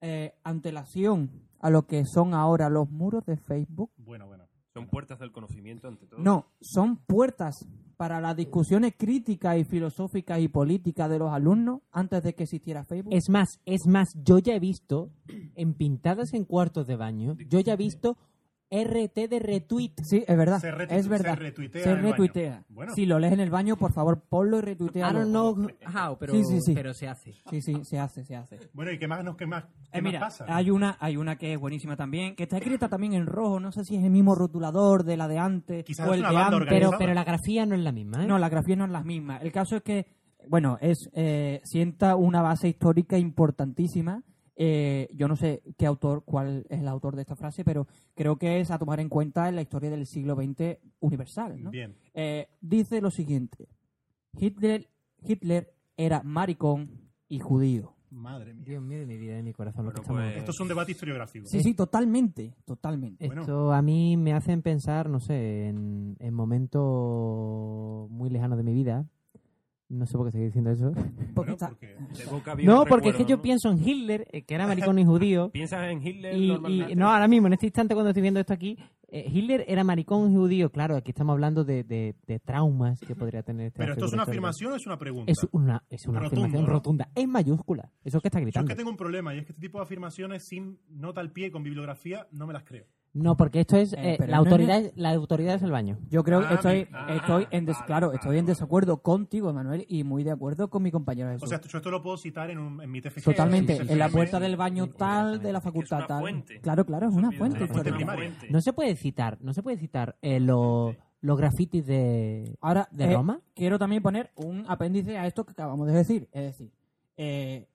Speaker 15: eh, antelación a lo que son ahora los muros de Facebook.
Speaker 6: Bueno, bueno.
Speaker 5: son puertas del conocimiento ante todo.
Speaker 15: No, son puertas para las discusiones críticas y filosóficas y políticas de los alumnos antes de que existiera Facebook.
Speaker 3: Es más, es más, yo ya he visto en pintadas en cuartos de baño, yo ya he visto RT de retweet.
Speaker 15: Sí, es verdad.
Speaker 6: Se
Speaker 15: es verdad.
Speaker 6: se retuitea
Speaker 15: Se
Speaker 6: en el baño.
Speaker 15: retuitea.
Speaker 6: Bueno.
Speaker 15: Si lo lees en el baño, por favor, ponlo y retuitea.
Speaker 3: I don't know how, pero,
Speaker 15: Sí, sí, sí.
Speaker 3: pero se hace.
Speaker 15: Sí, sí, se hace, se hace.
Speaker 6: Bueno, ¿y qué más, nos- qué más, qué
Speaker 15: Eh,
Speaker 6: más
Speaker 15: mira,
Speaker 6: pasa?
Speaker 15: hay una, hay una que es buenísima también, que está escrita también en rojo, no sé si es el mismo rotulador de la de antes
Speaker 6: Quizás
Speaker 15: o
Speaker 6: es
Speaker 15: el
Speaker 6: una
Speaker 15: de
Speaker 6: banda
Speaker 15: antes.
Speaker 3: Pero, pero la grafía no es la misma, ¿eh?
Speaker 15: No, la grafía no es la misma. El caso es que, bueno, es eh, sienta una base histórica importantísima. Eh, yo no sé qué autor, cuál es el autor de esta frase, pero creo que es a tomar en cuenta en la historia del siglo XX universal. ¿no?
Speaker 6: Bien.
Speaker 15: Eh, dice lo siguiente: Hitler, Hitler era maricón y judío.
Speaker 6: Madre mía.
Speaker 3: Dios mío de mi vida, de mi corazón. lo que
Speaker 5: Bueno,
Speaker 3: estamos-
Speaker 5: pues-
Speaker 6: Esto es un debate historiográfico.
Speaker 15: Sí, sí, totalmente, totalmente.
Speaker 3: Esto a mí me hacen pensar, no sé, en, en momentos muy lejanos de mi vida. No sé por qué estoy diciendo eso.
Speaker 15: Porque está-
Speaker 5: de boca viene
Speaker 3: No, porque es que yo pienso en Hitler, eh, que era maricón y judío.
Speaker 5: Piensas en Hitler
Speaker 3: Y,
Speaker 5: normalmente.
Speaker 3: y- no, ahora mismo, en este instante cuando estoy viendo esto aquí, eh, Hitler era maricón y judío. Claro, aquí estamos hablando de, de- de traumas que podría tener esta
Speaker 6: ¿Pero esto es una afirmación o es una pregunta?
Speaker 3: Es una, es una
Speaker 6: Rotundo,
Speaker 3: afirmación
Speaker 6: ¿no?
Speaker 3: rotunda, en mayúscula. Eso es que está
Speaker 6: Yo es
Speaker 3: gritando.
Speaker 6: que tengo un problema y es que este tipo de afirmaciones sin nota al pie y con bibliografía no me las creo.
Speaker 3: No, porque esto es
Speaker 15: Eh,
Speaker 3: eh, la
Speaker 15: no.
Speaker 3: autoridad, la autoridad es el baño.
Speaker 15: Yo creo que
Speaker 6: Ah,
Speaker 15: estoy.
Speaker 6: Ah,
Speaker 15: estoy en des-
Speaker 6: vale,
Speaker 15: claro, estoy en desacuerdo contigo, Emanuel, y muy de acuerdo con mi compañero Jesús.
Speaker 6: O sea, yo esto lo puedo citar en, un, en mi TFG.
Speaker 15: Totalmente,
Speaker 6: Sí, sí,
Speaker 15: en la puerta
Speaker 6: sí.
Speaker 15: del baño tal de la facultad
Speaker 5: una
Speaker 15: tal.
Speaker 5: fuente.
Speaker 15: Claro, claro, es una fuente.
Speaker 6: Una.
Speaker 3: No se puede citar, no se puede citar eh, lo- los grafitis de,
Speaker 15: Ahora,
Speaker 3: de
Speaker 15: eh,
Speaker 3: Roma.
Speaker 15: quiero también poner un apéndice a esto que acabamos de decir. Es decir, eh,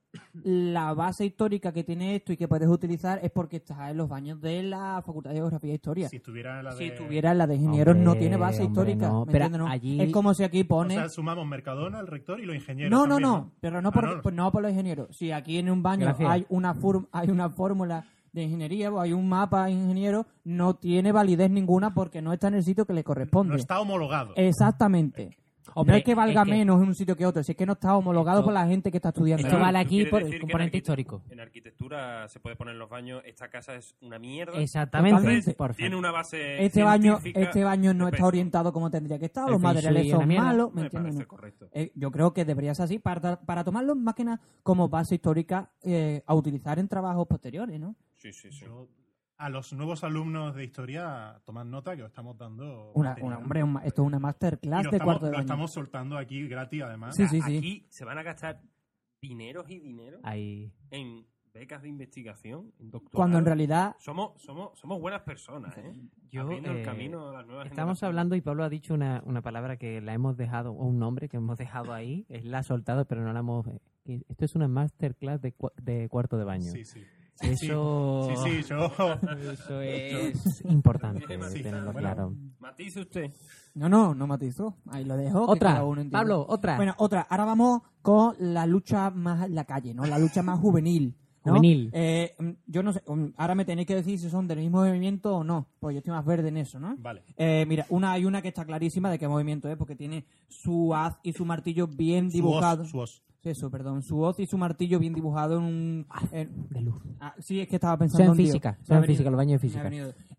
Speaker 15: la base histórica que tiene esto y que puedes utilizar es porque está en los baños de la Facultad de Geografía e Historia.
Speaker 6: Si estuviera la de...
Speaker 15: Si tuviera la de ingenieros no tiene base
Speaker 3: hombre,
Speaker 15: histórica.
Speaker 3: no,
Speaker 15: ¿me
Speaker 3: pero
Speaker 15: entiendes, no?
Speaker 3: allí-
Speaker 15: Es como si aquí
Speaker 6: O
Speaker 15: pone...
Speaker 6: sea, sumamos Mercadona, el rector y los ingenieros
Speaker 15: no, no,
Speaker 6: también,
Speaker 15: no, pero no
Speaker 6: Ah,
Speaker 15: por,
Speaker 6: no.
Speaker 15: pues no por los ingenieros. Si aquí en un baño
Speaker 3: Gracias.
Speaker 15: hay una, hay una fórmula de ingeniería o hay un mapa de ingeniero, no tiene validez ninguna porque no está en el sitio que le corresponde.
Speaker 6: No está homologado.
Speaker 15: Exactamente.
Speaker 3: Hombre,
Speaker 15: no es que valga
Speaker 3: es que-
Speaker 15: menos en un sitio que otro, si es que no está homologado
Speaker 3: Esto-
Speaker 15: por la gente que está estudiando.
Speaker 3: esto vale
Speaker 5: ¿Tú
Speaker 3: aquí por el
Speaker 5: en
Speaker 3: componente
Speaker 5: arquite-
Speaker 3: histórico.
Speaker 5: En arquitectura se puede poner en los baños, esta casa es una mierda.
Speaker 3: Exactamente, por
Speaker 5: Tiene una base
Speaker 15: Este baño, este baño no está orientado como tendría que estar,
Speaker 3: El
Speaker 15: los materiales son malos, ¿me
Speaker 5: Me
Speaker 15: entiendes?
Speaker 5: correcto.
Speaker 15: Eh, yo creo que debería ser así para, para tomarlo más que nada como base histórica eh, a utilizar en trabajos posteriores, ¿no?
Speaker 5: Sí, sí, sí.
Speaker 6: Yo, a los nuevos alumnos de historia, tomad nota que os estamos dando.
Speaker 15: Una, una- hombre, un esto es una masterclass de
Speaker 6: estamos,
Speaker 15: cuarto de
Speaker 6: lo
Speaker 15: baño.
Speaker 6: estamos soltando aquí gratis, además.
Speaker 15: Sí, sí, sí.
Speaker 5: Aquí se van a gastar dineros y dinero
Speaker 3: Ahí.
Speaker 5: en becas de investigación, en doctorado.
Speaker 15: Cuando en realidad
Speaker 5: Somos, somos, somos buenas personas, ¿eh?
Speaker 3: Yo,
Speaker 5: Abriendo el
Speaker 3: eh,
Speaker 5: camino a las nuevas
Speaker 3: Estamos hablando y Pablo ha dicho una, una palabra que la hemos dejado, o un nombre que hemos dejado ahí, él la ha soltado, pero no la hemos... eh, Esto es una masterclass de, de cuarto de baño.
Speaker 6: Sí, sí.
Speaker 3: Eso,
Speaker 6: Sí, sí, yo.
Speaker 3: eso es importante
Speaker 6: Sí,
Speaker 3: tenerlo
Speaker 6: bueno.
Speaker 3: claro.
Speaker 5: Matice usted.
Speaker 15: No, no, no matizó. Ahí lo dejo. que
Speaker 3: Otra,
Speaker 15: cada uno entienda.
Speaker 3: Pablo, otra.
Speaker 15: Bueno, otra. Ahora vamos con la lucha más en la calle, ¿no? La lucha más juvenil. ¿no?
Speaker 3: Juvenil.
Speaker 15: Eh, mm, yo no sé, mm, ahora me tenéis que decir si son del mismo movimiento o no, pues yo estoy más verde en eso, ¿no?
Speaker 6: Vale.
Speaker 15: Eh, mira, una hay una que está clarísima de qué movimiento es, porque tiene su haz y su martillo bien
Speaker 6: Su
Speaker 15: dibujado.
Speaker 6: hoz, su hoz.
Speaker 15: Sí, Eso, perdón. Su hoz y su martillo bien dibujado en un... en-
Speaker 3: De luz.
Speaker 15: Ah, sí, es que estaba pensando en tío.
Speaker 3: física,
Speaker 15: venido-
Speaker 3: física, los baños de física.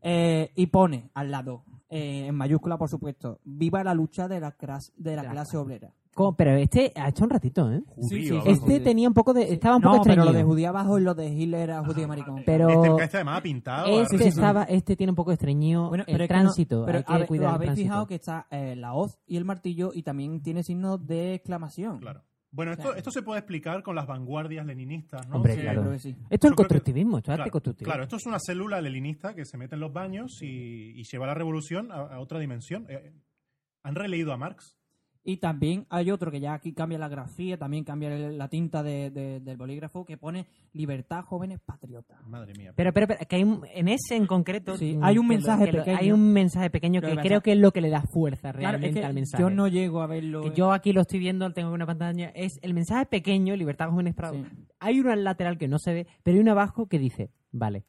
Speaker 15: Eh, y pone al lado, eh, en mayúscula por supuesto, viva la lucha de la, cras- de la clase obrera.
Speaker 3: Co- Pero este ha hecho un ratito, ¿eh?
Speaker 15: Sí, sí,
Speaker 5: abajo.
Speaker 3: Este tenía un poco de... Estaba un poco
Speaker 15: No, pero lo de judía abajo y lo de Hitler era judío maricón.
Speaker 3: Pero
Speaker 6: Este, este además ha pintado.
Speaker 3: este, estaba, este tiene un poco estreñido
Speaker 15: Bueno,
Speaker 3: el
Speaker 15: pero es que no-
Speaker 3: tránsito.
Speaker 15: pero
Speaker 3: hay que
Speaker 15: a ver,
Speaker 3: cuidar
Speaker 15: ¿Os
Speaker 3: el
Speaker 15: habéis
Speaker 3: tránsito.
Speaker 15: fijado que está eh, la hoz y el martillo y también tiene signos de exclamación?
Speaker 6: Claro. Bueno, esto, esto se puede explicar con las vanguardias leninistas, ¿no?
Speaker 3: Hombre,
Speaker 6: Que-
Speaker 3: claro.
Speaker 15: creo que sí.
Speaker 3: Esto es el constructivismo, esto es arte
Speaker 6: Claro,
Speaker 3: constructivo.
Speaker 6: claro, esto es una célula leninista que se mete en los baños y, y lleva la revolución a, a otra dimensión. Eh, ¿Han releído a Marx?
Speaker 15: Y también hay otro que ya aquí cambia la grafía, también cambia el- la tinta de- de- del bolígrafo, que pone libertad jóvenes patriotas.
Speaker 6: Madre mía.
Speaker 3: Pero, pero, pero, que hay un- en ese en concreto...
Speaker 15: Sí,
Speaker 3: mm,
Speaker 15: hay un mensaje
Speaker 3: lo-
Speaker 15: pequeño.
Speaker 3: Hay un mensaje pequeño que creo que es lo que le da fuerza
Speaker 15: Claro,
Speaker 3: realmente
Speaker 15: es que
Speaker 3: al mensaje.
Speaker 15: yo no llego a verlo.
Speaker 3: que
Speaker 15: eh.
Speaker 3: yo aquí lo estoy viendo, tengo una pantalla, es el mensaje pequeño, Libertad Jóvenes Prado.
Speaker 15: Sí.
Speaker 3: Hay uno al lateral que no se ve, pero hay uno abajo que dice, vale,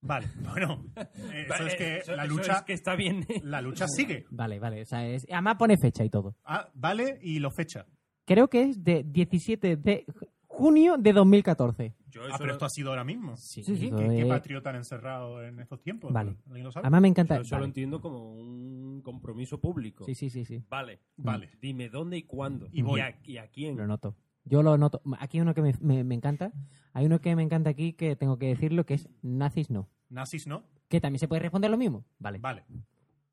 Speaker 6: Vale, bueno, eh, eso es que
Speaker 5: Eso-
Speaker 6: la lucha,
Speaker 5: es que está bien.
Speaker 6: la lucha sigue.
Speaker 3: vale, vale. O sea, es, además pone fecha y todo.
Speaker 6: Ah, vale, y lo fecha.
Speaker 3: Creo que es de 17 de junio de 2014.
Speaker 5: Yo
Speaker 6: Ah, pero
Speaker 5: lo-
Speaker 6: esto ha sido ahora mismo.
Speaker 3: Sí,
Speaker 15: sí.
Speaker 3: eso
Speaker 6: ¿Qué, qué patriota han encerrado en estos tiempos?
Speaker 3: Vale.
Speaker 6: ¿Alguien lo sabe?
Speaker 3: Además me encanta.
Speaker 5: yo eso lo
Speaker 3: vale.
Speaker 5: entiendo como un compromiso público.
Speaker 3: Sí, sí, sí, sí.
Speaker 5: Vale.
Speaker 6: Vale.
Speaker 5: Dime dónde y cuándo.
Speaker 6: Y voy.
Speaker 5: a, y a quién.
Speaker 3: Lo noto. Yo lo noto. Aquí hay uno que me, me- me encanta. Hay uno que me encanta aquí que tengo que decirlo, que es nazis no.
Speaker 6: Nazis, ¿no?
Speaker 3: Que también se puede responder lo mismo. Vale.
Speaker 6: Vale.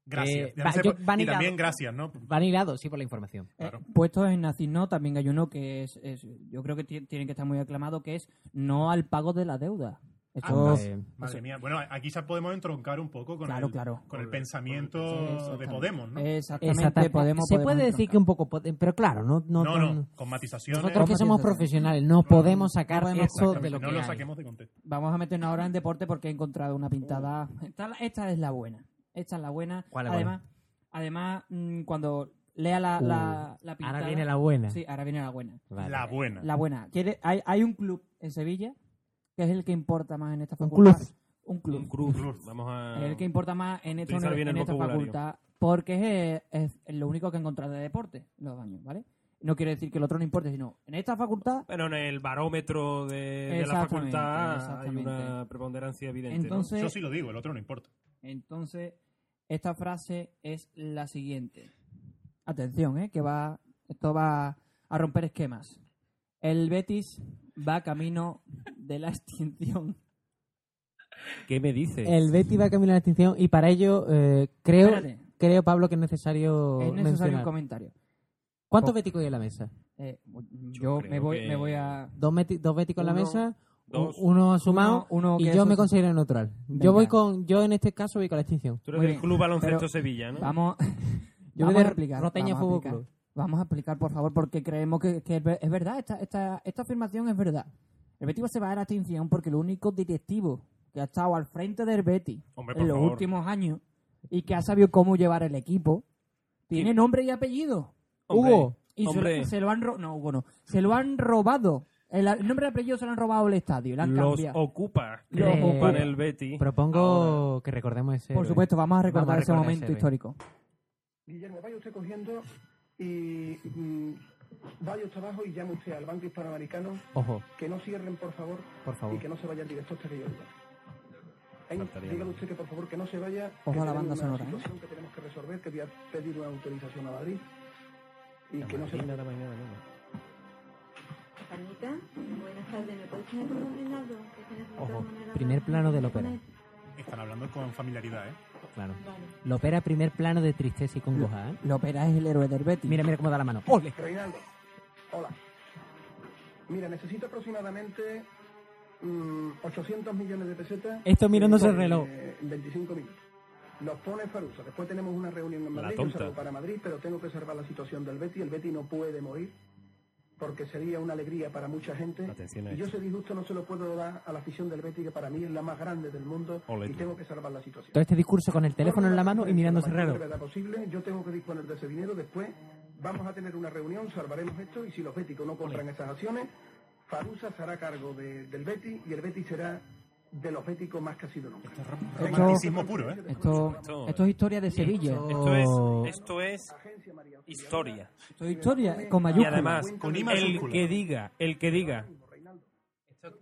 Speaker 6: Gracias.
Speaker 3: Eh, va- yo-
Speaker 6: por- y también gracias, ¿no?
Speaker 3: Van hilados, sí, por la información.
Speaker 15: Eh,
Speaker 6: Claro.
Speaker 15: puestos en nazis no, también hay uno que es, es- yo creo que ti- tienen que estar muy aclamado, que es no al pago de la deuda.
Speaker 6: Ah,
Speaker 3: vale.
Speaker 6: Madre mía. Bueno, aquí ya podemos entroncar un poco con,
Speaker 15: Claro,
Speaker 6: el,
Speaker 15: claro.
Speaker 6: con el pensamiento
Speaker 15: Sí,
Speaker 6: de. Podemos, ¿no?
Speaker 15: Exactamente,
Speaker 3: Exacta-
Speaker 15: podemos,
Speaker 3: se
Speaker 15: podemos
Speaker 3: puede decir
Speaker 15: entroncar.
Speaker 3: que un poco, pero claro, no, no,
Speaker 6: No,
Speaker 3: con-
Speaker 6: no, con matizaciones.
Speaker 3: nosotros que somos profesionales no podemos sacar
Speaker 15: no podemos-
Speaker 3: eso de lo
Speaker 6: no
Speaker 3: que
Speaker 6: lo
Speaker 3: hay.
Speaker 6: saquemos de contexto.
Speaker 15: Vamos a meternos ahora en deporte porque he encontrado una pintada. Esta, esta es la buena. Esta es la buena.
Speaker 3: ¿Cuál es
Speaker 15: además, además mm, cuando lea la, la, la pintada.
Speaker 3: Ahora viene la buena.
Speaker 15: Sí, ahora viene la buena.
Speaker 3: Vale.
Speaker 6: La buena.
Speaker 15: La buena. ¿Quiere- hay, hay un club en Sevilla que es el que importa más en esta
Speaker 3: Un
Speaker 15: facultad.
Speaker 3: club.
Speaker 15: Un club.
Speaker 5: Un cruz. Vamos a.
Speaker 15: Es el que importa más en esta, en esta facultad porque es, es lo único que encontrar de deporte los baños, ¿vale? No quiere decir que el otro no importe, sino en esta facultad
Speaker 5: Bueno, en el barómetro de, de la facultad hay una preponderancia evidente. ¿no?
Speaker 15: Entonces-
Speaker 6: Yo sí lo digo, el otro no importa.
Speaker 15: Entonces, esta frase es la siguiente. Atención, ¿eh? Que va, esto va a romper esquemas. El Betis va camino de la extinción.
Speaker 5: ¿Qué me dices?
Speaker 3: El Betty va a camino a la extinción y para ello eh, creo,
Speaker 15: Espérate.
Speaker 3: creo, Pablo, que es necesario,
Speaker 15: Es necesario
Speaker 3: mencionar.
Speaker 15: un comentario.
Speaker 3: ¿Cuántos
Speaker 15: Po-
Speaker 3: béticos hay en la mesa?
Speaker 15: Eh, yo me voy, me voy a...
Speaker 3: Dos, dos béticos en la mesa,
Speaker 15: dos,
Speaker 3: uno asumado
Speaker 15: uno- uno
Speaker 3: y yo me considero neutral.
Speaker 15: Venga.
Speaker 3: Yo voy con, yo en este caso voy con la extinción.
Speaker 5: Tú eres
Speaker 15: Muy
Speaker 5: del
Speaker 15: bien,
Speaker 5: Club Baloncesto
Speaker 15: pero
Speaker 5: Sevilla, ¿no?
Speaker 15: Vamos,
Speaker 3: Yo
Speaker 15: vamos
Speaker 3: voy
Speaker 15: a
Speaker 3: de
Speaker 15: explicar.
Speaker 3: Roteña
Speaker 15: vamos, a
Speaker 3: Fútbol. Club.
Speaker 15: Vamos a explicar, por favor, porque creemos que, que es ver- es verdad. Esta, esta, esta afirmación es verdad. El Betis se va a la extinción porque el único directivo que ha estado al frente del Betis
Speaker 5: Hombre,
Speaker 15: en los
Speaker 5: favor.
Speaker 15: últimos años y que ha sabido cómo llevar el equipo tiene nombre y apellido.
Speaker 5: Hombre,
Speaker 15: Hugo. Y se,
Speaker 5: hombre.
Speaker 15: lo- se lo han ro- no, Hugo no. Se lo han robado. El, el nombre y apellido se lo han robado el estadio. lo han
Speaker 5: Los
Speaker 15: cambiado.
Speaker 5: ocupa,
Speaker 15: Los
Speaker 5: ocupan
Speaker 15: ocupa.
Speaker 5: el Betty.
Speaker 3: Propongo que recordemos ese.
Speaker 15: Por supuesto, vamos a recordar
Speaker 3: Vamos a
Speaker 15: ese
Speaker 3: recordar
Speaker 15: momento
Speaker 3: ese
Speaker 15: histórico.
Speaker 17: Guillermo, vaya usted cogiendo y mm, vaya usted abajo y llame usted al Banco Hispanoamericano
Speaker 3: Ojo.
Speaker 17: que no cierren, por favor,
Speaker 3: Por favor.
Speaker 17: y que no se vaya el director hasta que yo dígale usted que por favor que no se vaya.
Speaker 15: Ojo
Speaker 17: que
Speaker 15: a la banda
Speaker 17: una
Speaker 15: sonora, ¿eh?
Speaker 17: situación que tenemos que resolver, que voy a pedir una autorización a Madrid y que no se vaya.
Speaker 18: Anita, buenas tardes. ¿Me puedes poner con
Speaker 3: Ojo, primer plano del ópera.
Speaker 6: Están hablando con familiaridad, ¿eh?
Speaker 3: Claro.
Speaker 18: Vale.
Speaker 3: Lo opera primer plano de tristeza y congoja, ¿eh?
Speaker 15: Lopera es el héroe del Betis.
Speaker 3: Mira, mira cómo da la mano. ¡Ole!
Speaker 17: Reinaldo, hola. Mira, necesito aproximadamente mm, 800 millones de pesetas.
Speaker 3: Esto mirándose el
Speaker 17: eh,
Speaker 3: reloj.
Speaker 17: En 25 minutos. Los pone Farusa. Después tenemos una reunión en
Speaker 5: La
Speaker 17: Madrid. Yo salgo para Madrid, pero tengo que observar la situación del Betty. El Betty no puede morir porque sería una alegría para mucha gente.
Speaker 5: Atención a
Speaker 17: y yo ese disgusto no se lo puedo dar a la afición del Betty, que para mí es la más grande del mundo
Speaker 5: Ole
Speaker 17: y tengo que salvar la situación.
Speaker 3: Todo este discurso con el teléfono en la mano y mirándose
Speaker 17: brevedad posible. Yo tengo que disponer de ese dinero. Después vamos a tener una reunión, salvaremos esto y si los béticos no compran esas acciones, Farusa se hará cargo de- del Betty y el Betty será de los béticos más que ha sido nunca.
Speaker 6: Romanticismo puro, ¿eh?
Speaker 15: Esto, esto es historia de Sevilla.
Speaker 5: Esto es, esto es historia.
Speaker 15: Esto es historia con
Speaker 5: Y
Speaker 15: mayúsculas.
Speaker 5: además,
Speaker 6: Con
Speaker 5: el
Speaker 6: mayúscula.
Speaker 5: que diga, el que diga.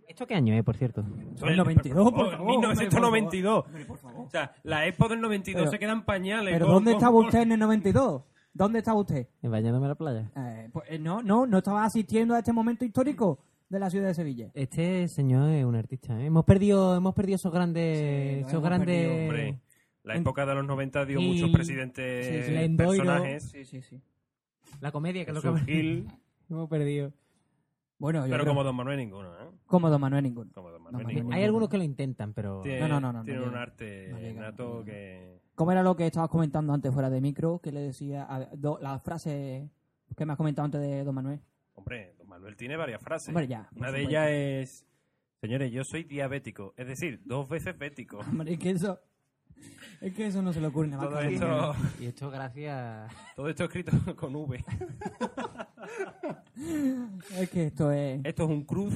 Speaker 3: ¿Esto qué año es, por cierto?
Speaker 15: El 92, por favor,
Speaker 5: 1992.
Speaker 15: hombre, por favor.
Speaker 5: O sea, la Expo del 92
Speaker 15: Pero-
Speaker 5: se quedan pañales.
Speaker 15: Pero
Speaker 5: con-
Speaker 15: ¿dónde
Speaker 5: con-
Speaker 15: estaba
Speaker 5: con-
Speaker 15: usted en el 92? ¿Dónde estaba usted?
Speaker 3: Bañándome en la playa.
Speaker 15: Eh, pues, eh, no, no, no estaba asistiendo a este momento histórico de la ciudad de Sevilla.
Speaker 3: Este señor es un artista, ¿eh? Hemos perdido, hemos perdido esos grandes,
Speaker 15: Sí,
Speaker 3: esos grandes...
Speaker 15: perdido,
Speaker 5: Hombre, la época de los 90 dio
Speaker 3: Y-
Speaker 5: muchos presidentes
Speaker 3: Sí, sí, Lendoiro.
Speaker 5: personajes.
Speaker 15: Sí, sí, sí.
Speaker 3: La comedia que es lo que
Speaker 5: Gil,
Speaker 3: hemos perdido.
Speaker 15: Bueno, yo
Speaker 5: pero
Speaker 15: creo-
Speaker 5: como Don Manuel ninguno, ¿eh?
Speaker 15: como Don Manuel ninguno.
Speaker 5: Como Don
Speaker 15: Don
Speaker 5: Manuel ninguno.
Speaker 3: Hay algunos que lo intentan, pero...
Speaker 5: Tiene,
Speaker 15: No, no, no, no,
Speaker 5: tiene
Speaker 15: no
Speaker 5: un arte
Speaker 15: No
Speaker 5: nato
Speaker 15: no
Speaker 5: que...
Speaker 15: ¿Cómo era lo que estabas comentando antes fuera de micro? Que le decía a- do- la frase que me has comentado antes de Don Manuel.
Speaker 5: Hombre, Don Manuel tiene varias frases.
Speaker 15: Hombre, ya, por
Speaker 5: Una de ellas es... Señores, yo soy diabético. Es decir, dos veces bético.
Speaker 15: Hombre, es que eso... Es que eso no se le ocurre nada más
Speaker 5: Todo esto.
Speaker 3: Y esto gracias...
Speaker 5: todo esto escrito con V.
Speaker 15: Es que esto es...
Speaker 5: Esto es un cruz.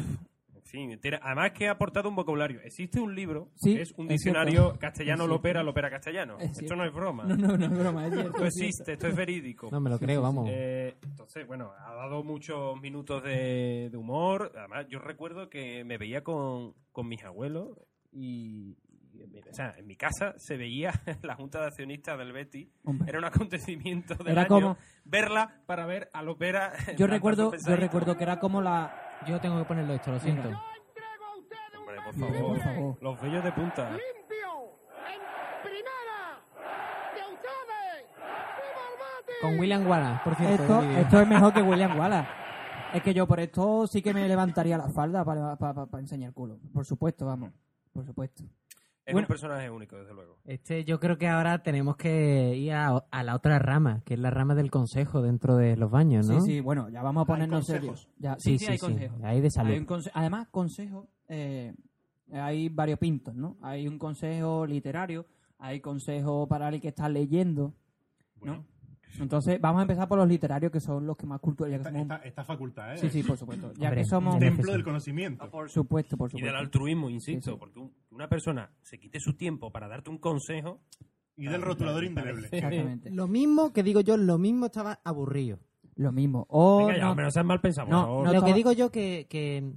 Speaker 5: En fin, tiene- además que ha aportado un vocabulario. Existe un libro
Speaker 15: Sí,
Speaker 5: que es un
Speaker 15: es
Speaker 5: diccionario
Speaker 15: cierto.
Speaker 5: castellano lopera, lopera castellano.
Speaker 15: Es
Speaker 5: esto
Speaker 15: cierto.
Speaker 5: no es broma.
Speaker 15: No, no, no es broma, es cierto.
Speaker 5: Esto
Speaker 15: es
Speaker 5: existe, esto es verídico.
Speaker 3: No me lo creo, vamos.
Speaker 5: Eh, entonces, bueno, ha dado muchos minutos de, de humor. Además, yo recuerdo que me veía con, con mis abuelos y, y en mi- o sea, en mi casa se veía la Junta de Accionistas del Betty.
Speaker 15: Hombre.
Speaker 5: Era un acontecimiento
Speaker 15: como-
Speaker 5: verla para ver a Lopera.
Speaker 15: Yo recuerdo, yo recuerdo que era como la...
Speaker 3: Yo tengo que ponerlo esto, lo siento.
Speaker 5: Hombre, por favor.
Speaker 15: por favor.
Speaker 5: Los bellos de punta.
Speaker 3: Con William Wallace, por cierto.
Speaker 15: Esto, esto es mejor que William Wallace. Es que yo por esto sí que me levantaría la falda para, para, para enseñar culo. Por supuesto, vamos. Por supuesto.
Speaker 5: Es
Speaker 15: Bueno.
Speaker 5: un personaje único, desde luego.
Speaker 3: Este, yo creo que ahora tenemos que ir a, a la otra rama, que es la rama del consejo dentro de los baños, ¿no?
Speaker 15: Sí, sí, bueno, ya vamos a ponernos serios. Ya,
Speaker 3: Sí,
Speaker 15: sí, sí, hay
Speaker 3: sí,
Speaker 15: consejos.
Speaker 3: hay de salud.
Speaker 15: Hay un conse- Además, consejos, eh, hay varios pintos, ¿no? Hay un consejo literario, hay consejo para el que está leyendo, ¿no? Entonces, vamos a empezar por los literarios, que son los que más culturales
Speaker 6: Esta, esta, esta facultad, ¿eh?
Speaker 15: Sí, sí, por supuesto. Ya
Speaker 3: Hombre,
Speaker 15: que somos...
Speaker 3: es
Speaker 6: Templo del conocimiento.
Speaker 15: Por supuesto, por
Speaker 5: Y
Speaker 15: supuesto.
Speaker 5: del altruismo, insisto,
Speaker 15: Sí, sí.
Speaker 5: porque un- una persona se quite su tiempo para darte un consejo.
Speaker 6: Y del rotulador indeleble.
Speaker 15: Exactamente.
Speaker 3: Lo mismo que digo yo, lo mismo estaba aburrido.
Speaker 15: Lo mismo. O
Speaker 5: Venga, ya,
Speaker 15: no-
Speaker 5: hombre, no seas mal pensado,
Speaker 15: No, no
Speaker 3: lo que digo yo que, que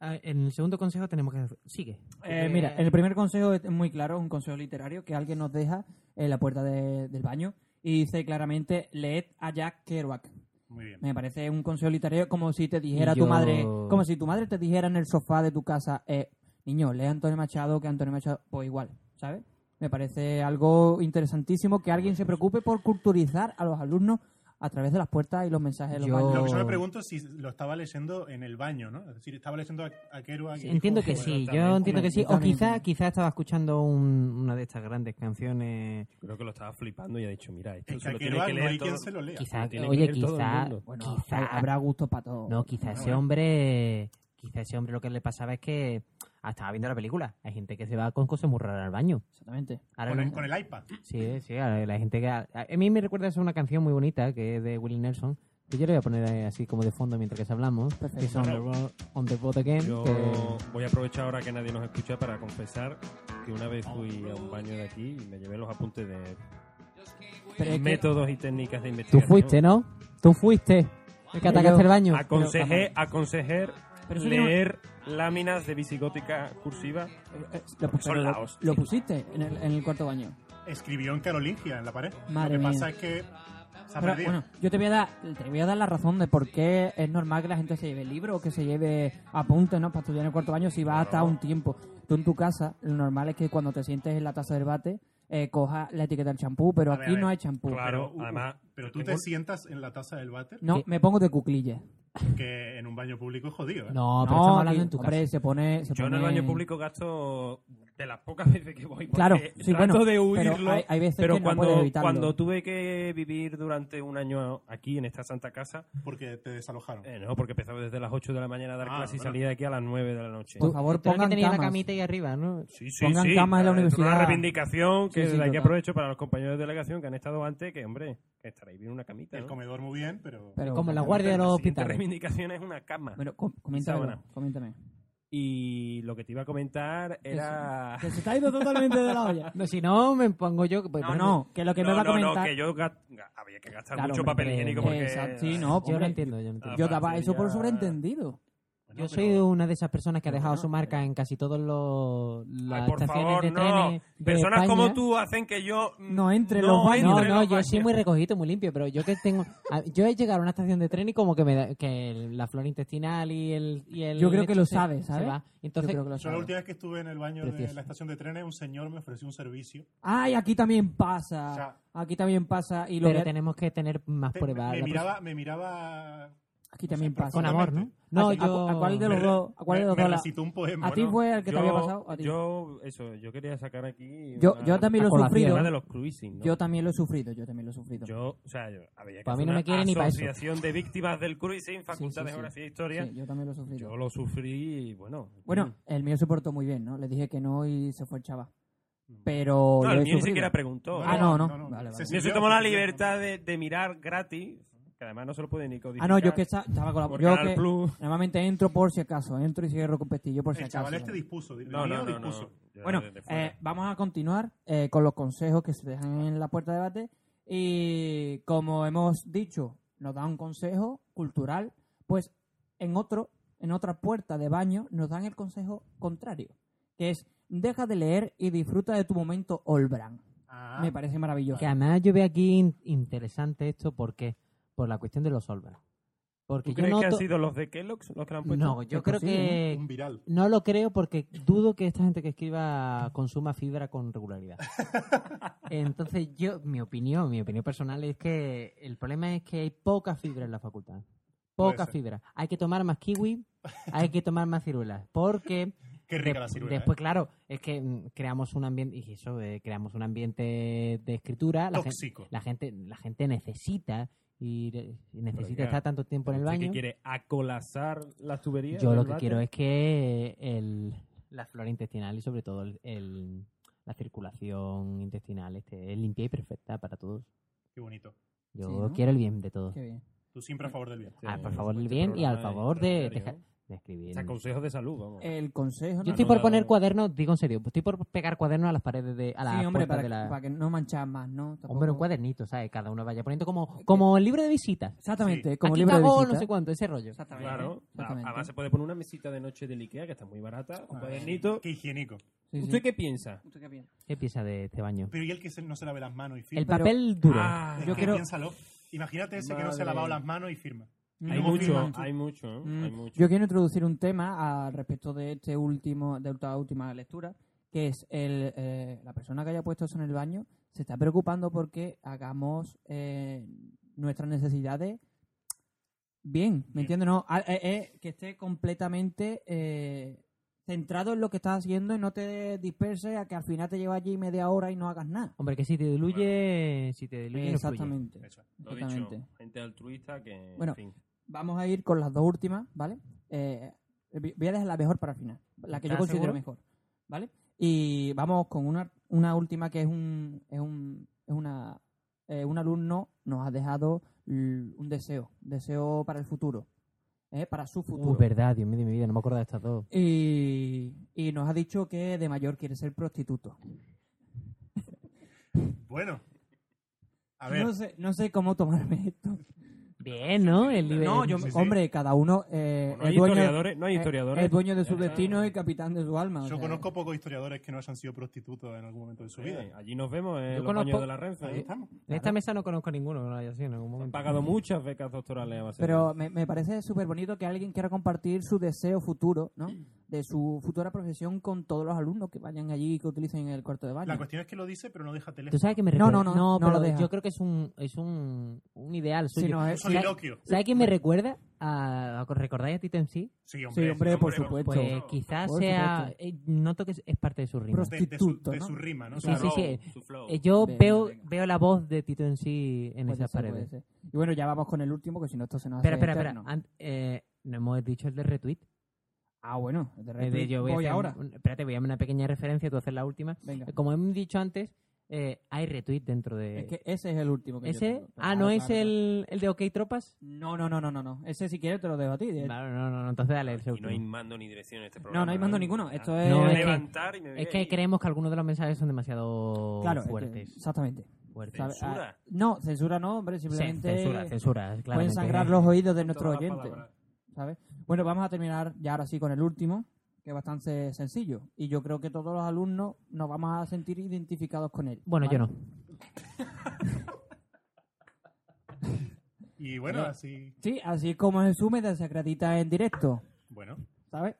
Speaker 3: ah, en el segundo consejo tenemos que... Sigue.
Speaker 15: Eh, mira, el primer consejo es muy claro, es un consejo literario que alguien nos deja en la puerta de- del baño y dice claramente, leed a Jack Kerouac.
Speaker 6: Muy bien.
Speaker 15: Me parece un consejo literario como si te dijera tu madre, como si tu madre te dijera en el sofá de tu casa, eh, Niño, lee a Antonio Machado que Antonio Machado, pues igual, ¿sabes? Me parece algo interesantísimo que alguien se preocupe por culturizar a los alumnos a través de las puertas y los mensajes de los
Speaker 3: Yo-
Speaker 15: baños.
Speaker 6: Lo que yo me pregunto es si lo estaba leyendo en el baño, ¿no? Es decir, estaba leyendo a, a Kerouac. y
Speaker 3: Entiendo que sí,
Speaker 6: también,
Speaker 3: yo entiendo que sí. O
Speaker 6: también.
Speaker 3: quizá, quizá estaba escuchando un- una de estas grandes canciones.
Speaker 5: Creo que lo estaba flipando y ha dicho, mira, esto
Speaker 6: Es
Speaker 5: se lo tiene
Speaker 6: Kerouac
Speaker 5: que
Speaker 6: no
Speaker 5: leer
Speaker 6: hay
Speaker 5: todo.
Speaker 6: quien se lo lea.
Speaker 3: Quizá,
Speaker 5: Lo
Speaker 3: oye,
Speaker 5: leer todo el
Speaker 3: quizá,
Speaker 5: mundo.
Speaker 15: Bueno,
Speaker 3: quizá
Speaker 15: habrá gustos para todo.
Speaker 3: No, quizá ese hombre, quizá ese hombre lo que le pasaba es que estaba viendo la película. Hay gente que se va con cosas muy raras al baño.
Speaker 15: Exactamente.
Speaker 3: Ahora
Speaker 6: Con el, con el iPad.
Speaker 3: Sí, sí, la gente que... A a mí me recuerda a una canción muy bonita que es de Willie Nelson. Que yo le voy a poner así como de fondo mientras que hablamos. Que es On the, On the Boat Again.
Speaker 5: Yo
Speaker 3: que-
Speaker 5: voy a aprovechar ahora que nadie nos escucha para confesar que una vez fui a un baño de aquí y me llevé los apuntes de
Speaker 15: Pero es que-
Speaker 5: métodos y técnicas de
Speaker 3: Tú
Speaker 5: investigación.
Speaker 3: fuiste, ¿no? Tú fuiste. El que atacaste el baño.
Speaker 5: Aconsejé,
Speaker 15: un-
Speaker 5: leer láminas de visigótica cursiva.
Speaker 15: Eh, Lo,
Speaker 5: son
Speaker 15: pusiste en el, en el cuarto baño.
Speaker 6: Escribió en carolingia en la pared.
Speaker 15: Madre
Speaker 6: lo que
Speaker 15: mía.
Speaker 6: pasa es que se ha
Speaker 15: Pero,
Speaker 6: perdido.
Speaker 15: bueno, yo te voy, a dar, te voy a dar la razón de por qué es normal que la gente se lleve libros o que se lleve apuntes ¿no? para estudiar en el cuarto baño si vas hasta un tiempo. Tú en tu casa, lo normal es que cuando te sientes en la taza del bate, eh, cojas la etiqueta del champú, pero
Speaker 6: A
Speaker 15: aquí
Speaker 6: ver.
Speaker 15: no hay champú.
Speaker 5: Claro,
Speaker 6: Pero,
Speaker 5: además,
Speaker 6: pero tú
Speaker 5: tengo-
Speaker 6: te sientas en la taza del váter,
Speaker 15: No, me pongo de cuclillas.
Speaker 6: Que en un baño público es jodido. ¿eh?
Speaker 3: No, pero
Speaker 15: No,
Speaker 3: estamos hablando
Speaker 15: aquí,
Speaker 3: en tu
Speaker 15: hombre,
Speaker 3: casa.
Speaker 15: se pone... Se
Speaker 5: Yo en
Speaker 15: pone-
Speaker 5: el baño público gasto de las pocas veces que voy. porque
Speaker 15: Claro, sí,
Speaker 5: trato
Speaker 15: bueno,
Speaker 5: de
Speaker 15: pero
Speaker 5: huirlo.
Speaker 15: hay- hay veces
Speaker 5: pero
Speaker 15: que no
Speaker 5: cuando,
Speaker 15: puedes evitarlo.
Speaker 5: cuando tuve que vivir durante un año aquí en esta santa casa,
Speaker 6: Porque te desalojaron.
Speaker 5: eh, no, porque empezaba desde las 8 de la mañana a dar
Speaker 6: Ah,
Speaker 5: clase y salía de aquí a las 9 de la noche.
Speaker 15: Por favor,
Speaker 3: que
Speaker 15: pongan
Speaker 3: tenía la camita ahí arriba, ¿no?
Speaker 5: Sí, sí,
Speaker 15: Pongan
Speaker 5: sí.
Speaker 15: camas en la universidad.
Speaker 5: Una reivindicación que
Speaker 15: Sí, sí,
Speaker 5: desde aquí aprovecho para los compañeros de delegación que han estado antes, que hombre, que estaréis bien una camita.
Speaker 6: El
Speaker 5: ¿no?
Speaker 6: comedor muy bien, pero...
Speaker 15: Pero-
Speaker 3: Como la guardia de los
Speaker 5: La
Speaker 3: hospitales.
Speaker 5: reivindicación es una cama. Y
Speaker 15: coméntame, coméntame.
Speaker 5: Y lo que te iba a comentar era...
Speaker 15: Que se ha ido totalmente de la olla.
Speaker 3: No, si no, me pongo yo... pues,
Speaker 15: No, que lo que me
Speaker 5: no,
Speaker 15: va a
Speaker 5: no, no,
Speaker 15: comentar...
Speaker 5: que yo había que gastar
Speaker 15: Claro,
Speaker 5: mucho
Speaker 15: hombre,
Speaker 5: papel higiénico porque...
Speaker 15: Exacto, sí, no,
Speaker 3: Yo lo entiendo, yo lo entiendo.
Speaker 15: Yo daba eso por sobreentendido.
Speaker 3: Yo
Speaker 6: pero-
Speaker 3: soy una de esas personas que ha dejado su marca en casi todos los las
Speaker 5: Ay, por
Speaker 3: estaciones
Speaker 5: favor,
Speaker 3: de
Speaker 5: no.
Speaker 3: trenes de
Speaker 5: Personas
Speaker 3: España.
Speaker 5: como tú hacen que yo... mm,
Speaker 15: No entre
Speaker 5: no
Speaker 15: los baños.
Speaker 3: No, no, yo soy muy recogidito, muy limpio, pero yo que tengo, yo he llegado a una estación de tren y como que me da- que el- la flora intestinal y el, y el
Speaker 15: Yo creo que lo sabes,
Speaker 3: se
Speaker 15: ¿sabes?
Speaker 3: va. Entonces,
Speaker 15: Yo creo que lo
Speaker 6: Yo la última vez que estuve en el baño de la estación de trenes, un señor me ofreció un servicio.
Speaker 15: Ay, aquí también pasa.
Speaker 6: O sea,
Speaker 15: aquí también pasa. Y lo
Speaker 3: pero
Speaker 15: que-
Speaker 3: tenemos que tener más
Speaker 6: Te-
Speaker 3: pruebas.
Speaker 6: me, miraba, me miraba...
Speaker 15: Aquí también
Speaker 6: sé,
Speaker 15: pasa.
Speaker 3: Con amor, ¿no? No,
Speaker 15: ¿A,
Speaker 3: yo...
Speaker 15: a cuál de los dos? ¿A cuál de los
Speaker 6: me
Speaker 15: dos? la-
Speaker 6: recitó un poema.
Speaker 15: ¿A ti
Speaker 6: ¿no?
Speaker 15: fue el que te
Speaker 5: yo,
Speaker 15: había pasado? A ti.
Speaker 5: Yo, eso, yo quería sacar aquí...
Speaker 15: Yo-
Speaker 5: una-
Speaker 15: yo también lo he sufrido.
Speaker 5: de los cruising, ¿no?
Speaker 15: Yo también lo he sufrido, yo también lo he sufrido.
Speaker 5: Yo, o sea, yo, había que
Speaker 3: Pues a mí
Speaker 5: hacer
Speaker 3: no me quiere ni pa' eso.
Speaker 5: asociación de víctimas del cruising, Facultad
Speaker 15: sí,
Speaker 5: de
Speaker 15: sí.
Speaker 5: Geografía e Historia.
Speaker 15: Sí, yo también lo he sufrido.
Speaker 5: Yo lo sufrí y bueno.
Speaker 15: Bueno, el mío se portó muy bien, ¿no? Le dije que no y se fue el chaval. Pero
Speaker 5: No, el mío ni siquiera preguntó.
Speaker 15: Ah, no, no.
Speaker 6: No, no.
Speaker 15: Vale, vale.
Speaker 5: El mío se tomó la libertad de, de mirar gratis, que además no se lo puede ni codificar.
Speaker 15: Ah, no, yo que esta- estaba con la...
Speaker 5: Por
Speaker 15: Yo
Speaker 5: Canal
Speaker 15: que
Speaker 5: Plus.
Speaker 15: normalmente entro por si acaso. Entro y cierro con pestillo por si
Speaker 6: El
Speaker 15: acaso.
Speaker 6: chaval este dispuso.
Speaker 5: No, no, no, no.
Speaker 6: dispuso.
Speaker 15: Bueno,
Speaker 5: desde fuera.
Speaker 15: eh, vamos a continuar eh, con los consejos que se dejan en la puerta de debate. Y como hemos dicho, nos da un consejo cultural, pues en otro, en otra puerta de baño nos dan el consejo contrario, que es deja de leer y disfruta de tu momento Olbran.
Speaker 6: Ah,
Speaker 15: Me parece maravilloso.
Speaker 3: Que además yo veo aquí in- interesante esto porque por la cuestión de los solvers. Porque
Speaker 5: ¿Tú
Speaker 3: yo
Speaker 5: crees que han sido los de Kellogg's los que lo han puesto?
Speaker 3: No, yo
Speaker 15: Es
Speaker 3: creo que
Speaker 6: un viral.
Speaker 3: no lo creo porque dudo que esta gente que escriba consuma fibra con regularidad. Entonces yo, mi opinión, mi opinión personal es que el problema es que hay poca fibra en la facultad. Poca fibra. Hay que tomar más kiwi, hay que tomar más ciruelas. Porque
Speaker 6: Qué rica
Speaker 3: de-
Speaker 6: la ciruela.
Speaker 3: después,
Speaker 6: ¿eh?
Speaker 3: claro, es que mm, creamos un ambiente, y eso, eh, creamos un ambiente de escritura. La
Speaker 6: Tóxico.
Speaker 3: gente, la gente, la gente necesita eh, necesita
Speaker 5: ¿qué?
Speaker 3: estar tanto tiempo en el
Speaker 5: ¿Usted
Speaker 3: baño.
Speaker 5: que quiere acolasar las tuberías?
Speaker 3: Yo
Speaker 5: del
Speaker 3: lo que quiero es que el, la flora intestinal y sobre todo el, el- la circulación intestinal esté limpia y perfecta para todos.
Speaker 6: Qué bonito.
Speaker 3: Yo
Speaker 15: Sí, ¿no?
Speaker 3: quiero el bien de todos.
Speaker 15: Qué bien.
Speaker 6: Tú siempre a favor del bien.
Speaker 3: Ah, por favor el
Speaker 5: este
Speaker 3: bien y al
Speaker 5: programa
Speaker 3: favor de, dejar- de escribir.
Speaker 5: O sea, consejos de salud, vamos.
Speaker 15: El consejo...
Speaker 3: Yo
Speaker 15: ¿no?
Speaker 3: estoy por poner
Speaker 5: no.
Speaker 3: cuadernos, digo en serio, estoy por pegar cuadernos a las paredes de a las
Speaker 15: Sí, hombre, para,
Speaker 3: de la...
Speaker 15: para que no manchas más, ¿no? Tampoco-
Speaker 3: Hombre, un cuadernito, ¿sabes? Cada uno vaya poniendo como, como el libro de visitas.
Speaker 15: Exactamente, como
Speaker 3: Aquí
Speaker 15: libro de
Speaker 3: cagó
Speaker 15: visita.
Speaker 3: no sé cuánto, ese rollo.
Speaker 15: Exactamente.
Speaker 5: Claro.
Speaker 15: exactamente.
Speaker 5: Además se puede poner una mesita de noche del Ikea que está muy barata, un cuadernito.
Speaker 6: Qué higiénico.
Speaker 15: Sí, sí.
Speaker 5: ¿Usted qué piensa?
Speaker 15: ¿Usted qué piensa?
Speaker 3: ¿Qué piensa de este baño?
Speaker 6: Pero ¿y el que no se lave las manos y firma?
Speaker 3: El papel duro.
Speaker 5: Ah,
Speaker 15: yo creo-
Speaker 6: piénsalo. Imagínate ese que no se ha lavado las manos y firma.
Speaker 5: Hay mucho, hay mucho, ¿eh?
Speaker 15: Mm,
Speaker 5: hay mucho.
Speaker 15: Yo quiero introducir un tema al respecto de este último, de esta última lectura, que es el, eh, la persona que haya puesto eso en el baño se está preocupando porque hagamos eh, nuestras necesidades bien, ¿me entiendes? No, que esté completamente eh, centrado en lo que estás haciendo y no te disperses a que al final te lleva allí media hora y no hagas nada.
Speaker 3: Hombre, que si te diluye, si te diluye, no fluye.
Speaker 15: Exactamente.
Speaker 5: Lo dicho,
Speaker 15: Exactamente.
Speaker 5: gente altruista que,
Speaker 15: Bueno,
Speaker 5: en fin.
Speaker 15: Vamos a ir con las dos últimas, ¿vale? Eh, voy a dejar la mejor para el final, la que yo
Speaker 3: ¿Estás
Speaker 15: considero
Speaker 3: seguro?
Speaker 15: mejor, ¿vale? Y vamos con una, una última que es un, es un, es una, eh, un alumno nos ha dejado un deseo, deseo para el futuro, ¿eh? para su futuro.
Speaker 3: Uh, verdad, Dios mío de mi vida, no me acuerdo de estas dos.
Speaker 15: Y, y nos ha dicho que de mayor quiere ser prostituto.
Speaker 6: Bueno. A ver.
Speaker 15: No sé, no sé cómo tomarme esto.
Speaker 3: Bien, ¿no? El nivel-
Speaker 15: No, yo,
Speaker 3: Sí, sí.
Speaker 15: hombre, cada uno eh,
Speaker 5: No hay
Speaker 15: es dueño,
Speaker 5: historiadores, no hay
Speaker 15: eh,
Speaker 5: historiadores.
Speaker 15: es dueño de su destino y capitán de su alma. o
Speaker 6: Yo
Speaker 15: sea,
Speaker 6: conozco pocos historiadores que no hayan sido prostitutos en algún momento de su vida.
Speaker 5: Eh, allí nos vemos en
Speaker 3: Yo
Speaker 5: los
Speaker 3: conozco-
Speaker 5: baños de la Renfe.
Speaker 6: Ahí
Speaker 5: ¿eh?
Speaker 6: estamos.
Speaker 3: En esta mesa no conozco ninguno que lo haya sido en algún
Speaker 5: Han
Speaker 3: momento.
Speaker 5: pagado muchas becas doctorales a base de
Speaker 15: Pero me, me parece súper bonito que alguien quiera compartir su deseo futuro, ¿no? De su futura profesión con todos los alumnos que vayan allí y que utilicen el cuarto de baño.
Speaker 6: La cuestión es que lo dice, pero no deja teléfono.
Speaker 3: ¿Tú sabes que me
Speaker 15: No,
Speaker 3: recuerda?
Speaker 15: no, no, no
Speaker 3: pero
Speaker 15: lo deja.
Speaker 3: yo creo que es un, es un, un ideal
Speaker 15: Sí, no, es-
Speaker 6: Un soliloquio.
Speaker 3: ¿Sabes quién me recuerda? A, ¿Recordáis a Tito en sí?
Speaker 6: Sí, hombre.
Speaker 15: Sí, hombre, por
Speaker 6: hombre,
Speaker 15: supuesto.
Speaker 3: Pues quizás
Speaker 15: Por
Speaker 3: sea...
Speaker 15: supuesto.
Speaker 3: eh, noto que es, es parte de su rima.
Speaker 6: De, de su,
Speaker 15: Prostituto,
Speaker 6: de
Speaker 15: ¿no?
Speaker 6: su rima, ¿no?
Speaker 3: Sí,
Speaker 6: Claro.
Speaker 3: sí, sí.
Speaker 5: su flow.
Speaker 3: Eh, yo
Speaker 15: Venga,
Speaker 3: veo,
Speaker 15: venga.
Speaker 3: veo la voz de Tito en sí en esas paredes.
Speaker 15: Y bueno, ya vamos con el último, que si no esto se nos
Speaker 3: Espera,
Speaker 15: hace
Speaker 3: espera, espera. Ant- eh, no hemos dicho el de retweet.
Speaker 15: Ah, bueno, el de
Speaker 3: Eh,
Speaker 15: retweet
Speaker 3: yo voy, a hacer
Speaker 15: ahora.
Speaker 3: un- espérate, voy a dar una pequeña referencia, tú haces la última.
Speaker 15: Venga.
Speaker 3: Como hemos dicho antes, eh, hay retweet dentro de...
Speaker 15: Es que ese es el último que yo
Speaker 3: ¿Ese?
Speaker 15: tengo.
Speaker 3: ah,
Speaker 15: Claro,
Speaker 3: ¿no es
Speaker 15: claro, claro.
Speaker 3: el, el de OK Tropas?
Speaker 15: No, no, no, no, no, no. Ese si quieres te lo dejo a ti. de-
Speaker 3: Claro, no, no, no, entonces dale el
Speaker 5: Y no hay mando ni dirección en este programa.
Speaker 15: No, no hay mando ninguno.
Speaker 5: Ah,
Speaker 15: Esto es...
Speaker 5: a
Speaker 3: es que-
Speaker 5: levantar y me voy
Speaker 3: Es que creemos que algunos de los mensajes son demasiado
Speaker 15: Claro, es que-
Speaker 3: fuertes.
Speaker 15: exactamente.
Speaker 3: fuertes.
Speaker 15: ¿Sabe?
Speaker 5: ¿Censura?
Speaker 15: Ah, no, censura no, hombre,
Speaker 3: Sí,
Speaker 15: simplemente
Speaker 3: censura, censura,
Speaker 15: pueden
Speaker 3: claramente.
Speaker 15: sangrar los oídos de nuestros oyentes.
Speaker 5: palabras.
Speaker 15: ¿sabes? Bueno, vamos a terminar ya ahora sí con el último, que es bastante sencillo. Y yo creo que todos los alumnos nos vamos a sentir identificados con él.
Speaker 3: Bueno, yo no.
Speaker 6: Y bueno, así.
Speaker 15: Sí, así como Jesús me desacredita en directo,
Speaker 6: Bueno.
Speaker 15: ¿sabes?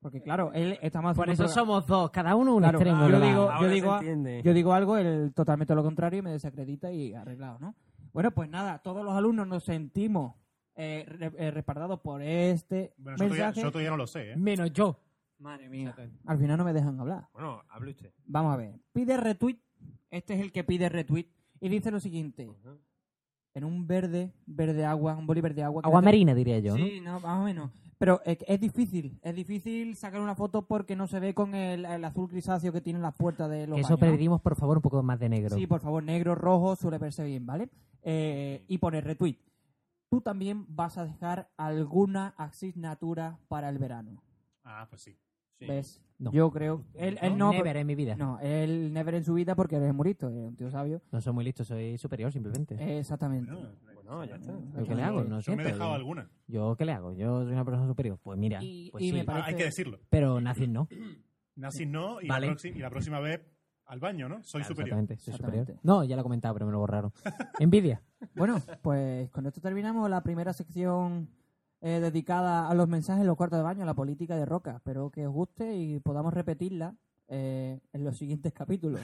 Speaker 15: Porque claro, él estamos
Speaker 3: Por eso somos dos, cada uno un
Speaker 15: Claro,
Speaker 3: extremo.
Speaker 15: yo digo, yo digo, yo digo algo, él totalmente lo contrario y me desacredita y arreglado, ¿no? Bueno, pues nada, todos los alumnos nos sentimos eh, re- eh, por este
Speaker 6: Bueno, yo todavía,
Speaker 15: mensaje.
Speaker 6: yo todavía no lo sé, ¿eh?
Speaker 3: Menos yo.
Speaker 15: Madre mía. Al final no me dejan hablar.
Speaker 5: Bueno, hable usted.
Speaker 15: Vamos a ver. Pide retweet. Este es el que pide retweet. Y dice lo siguiente. En un verde, verde agua, un bolívar de agua.
Speaker 3: Agua marina, diría yo, ¿no?
Speaker 15: Sí, no, más o menos. Pero es, es difícil. Es difícil sacar una foto porque no se ve con el, el azul grisáceo que tienen las puertas de los
Speaker 3: eso
Speaker 15: baños, ¿no?
Speaker 3: pedimos, por favor, un poco más de negro.
Speaker 15: Sí, por favor, negro, rojo, suele verse bien, ¿vale? Eh, y pone retweet. Tú también vas a dejar alguna asignatura para el verano.
Speaker 6: Ah, pues sí.
Speaker 5: Sí.
Speaker 15: ¿Ves?
Speaker 3: No.
Speaker 15: Yo creo. Él, él no.
Speaker 3: Never en mi vida.
Speaker 15: No, él never en su vida porque eres muy listo, un tío sabio.
Speaker 3: No soy muy listo, soy superior simplemente.
Speaker 15: Eh, exactamente.
Speaker 5: Bueno, ya está.
Speaker 3: ¿Yo qué le hago? No
Speaker 6: Yo me he dejado alguna.
Speaker 3: ¿Yo qué le hago? Yo soy una persona superior. Pues mira,
Speaker 15: Y-
Speaker 3: pues
Speaker 15: y
Speaker 3: sí.
Speaker 15: me
Speaker 6: Ah, hay que decirlo.
Speaker 3: Pero nazis no.
Speaker 6: Nazis no, y,
Speaker 3: Vale.
Speaker 6: la próxima, y la próxima vez al baño, ¿no? Soy
Speaker 3: Claro,
Speaker 6: superior.
Speaker 3: Exactamente, soy
Speaker 15: Exactamente.
Speaker 3: superior. No, ya lo he comentado, pero me lo borraron. Envidia.
Speaker 15: Bueno, pues con esto terminamos la primera sección eh, dedicada a los mensajes en los cuartos de baño, a la política de Roca. Espero que os guste y podamos repetirla eh, en los siguientes capítulos.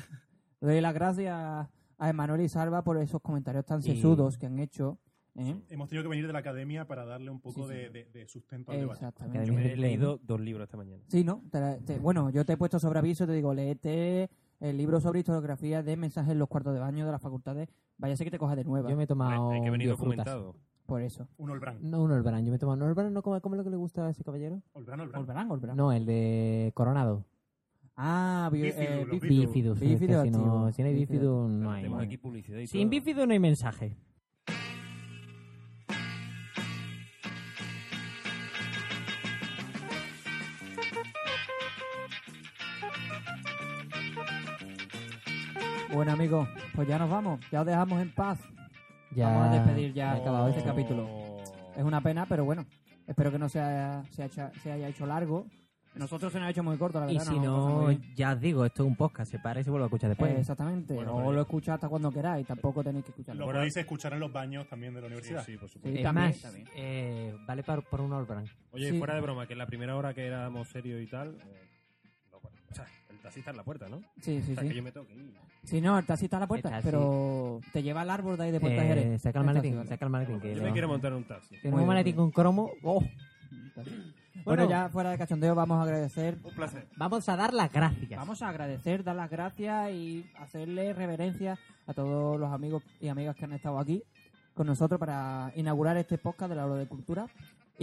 Speaker 15: Le doy las gracias a Emanuel y Salva por esos comentarios tan
Speaker 3: Y-
Speaker 15: sesudos que han hecho. ¿eh?
Speaker 6: Hemos tenido que venir de la academia para darle un poco
Speaker 15: Sí, sí.
Speaker 6: de, de- de sustento al debate.
Speaker 15: Exactamente.
Speaker 5: Yo he leído dos libros esta mañana.
Speaker 15: Sí, ¿no? Te la- te- bueno, yo te he puesto sobre aviso y te digo, léete el libro sobre historiografía de mensajes en los cuartos de baño de las facultades. Vaya a ser que te cojas de nueva.
Speaker 3: Yo me he tomado
Speaker 5: Hay que venir documentado.
Speaker 15: Por eso.
Speaker 6: Un Olbran.
Speaker 3: No, un Olbran. Yo me he tomado un Olbran. ¿No come, come lo que le gusta a ese caballero?
Speaker 6: Olbran, Olbran.
Speaker 15: Olverán.
Speaker 3: No, el de Coronado.
Speaker 15: Ah, bi-
Speaker 6: Bífido,
Speaker 15: eh,
Speaker 6: los
Speaker 15: bífido.
Speaker 3: Bífidus. es que
Speaker 15: Bífido
Speaker 3: si, no, no hay
Speaker 15: Bífido
Speaker 3: bífido, no hay.
Speaker 5: Tenemos
Speaker 3: no.
Speaker 5: aquí publicidad y
Speaker 3: Sin
Speaker 5: todo.
Speaker 3: bífido no hay mensaje.
Speaker 15: Bueno, amigos, pues ya nos vamos. Ya os dejamos en paz.
Speaker 3: Ya,
Speaker 15: Vamos a despedir ya
Speaker 3: ha acabado
Speaker 15: este capítulo. Es una pena, pero bueno. Espero que no se haya, se haya, hecho- se haya hecho largo. Nosotros se nos ha hecho muy corto, la
Speaker 3: Y
Speaker 15: verdad.
Speaker 3: si
Speaker 15: lo pasamos
Speaker 3: no,
Speaker 15: bien.
Speaker 3: ya os digo, esto es un podcast, se para y se vuelve a escuchar después.
Speaker 15: Eh, exactamente.
Speaker 6: Bueno,
Speaker 15: o
Speaker 6: pero-
Speaker 15: lo escucháis hasta cuando queráis. Tampoco tenéis que escucharlo.
Speaker 6: Lo podéis escuchar en los baños también de la universidad.
Speaker 5: Sí, por supuesto.
Speaker 15: Sí, también,
Speaker 3: más,
Speaker 15: también.
Speaker 3: eh, vale para, por un Olbran.
Speaker 5: Oye,
Speaker 15: Sí.
Speaker 5: fuera de broma, que en la primera hora que éramos serios y tal, eh, no, bueno, o sea, el taxista en la puerta, ¿no?
Speaker 15: Sí, sí,
Speaker 5: o sea,
Speaker 15: sí.
Speaker 5: que yo me tengo que ir.
Speaker 15: Sí, no, el taxi está a la puerta,
Speaker 3: El taxi.
Speaker 15: pero te lleva al árbol de ahí de Puerta Jerez.
Speaker 3: Eh, saca el
Speaker 15: taxi,
Speaker 3: maletín, el maletín. Que
Speaker 5: Yo me quiero montar en un taxi.
Speaker 3: Tiene
Speaker 15: Muy
Speaker 3: un maletín con cromo. ¡Oh!
Speaker 15: Bueno, ya fuera de cachondeo vamos a agradecer.
Speaker 5: Un placer.
Speaker 3: Vamos a dar las gracias.
Speaker 15: Vamos a agradecer, dar las gracias y hacerle reverencia a todos los amigos y amigas que han estado aquí con nosotros para inaugurar este podcast de la hora de cultura.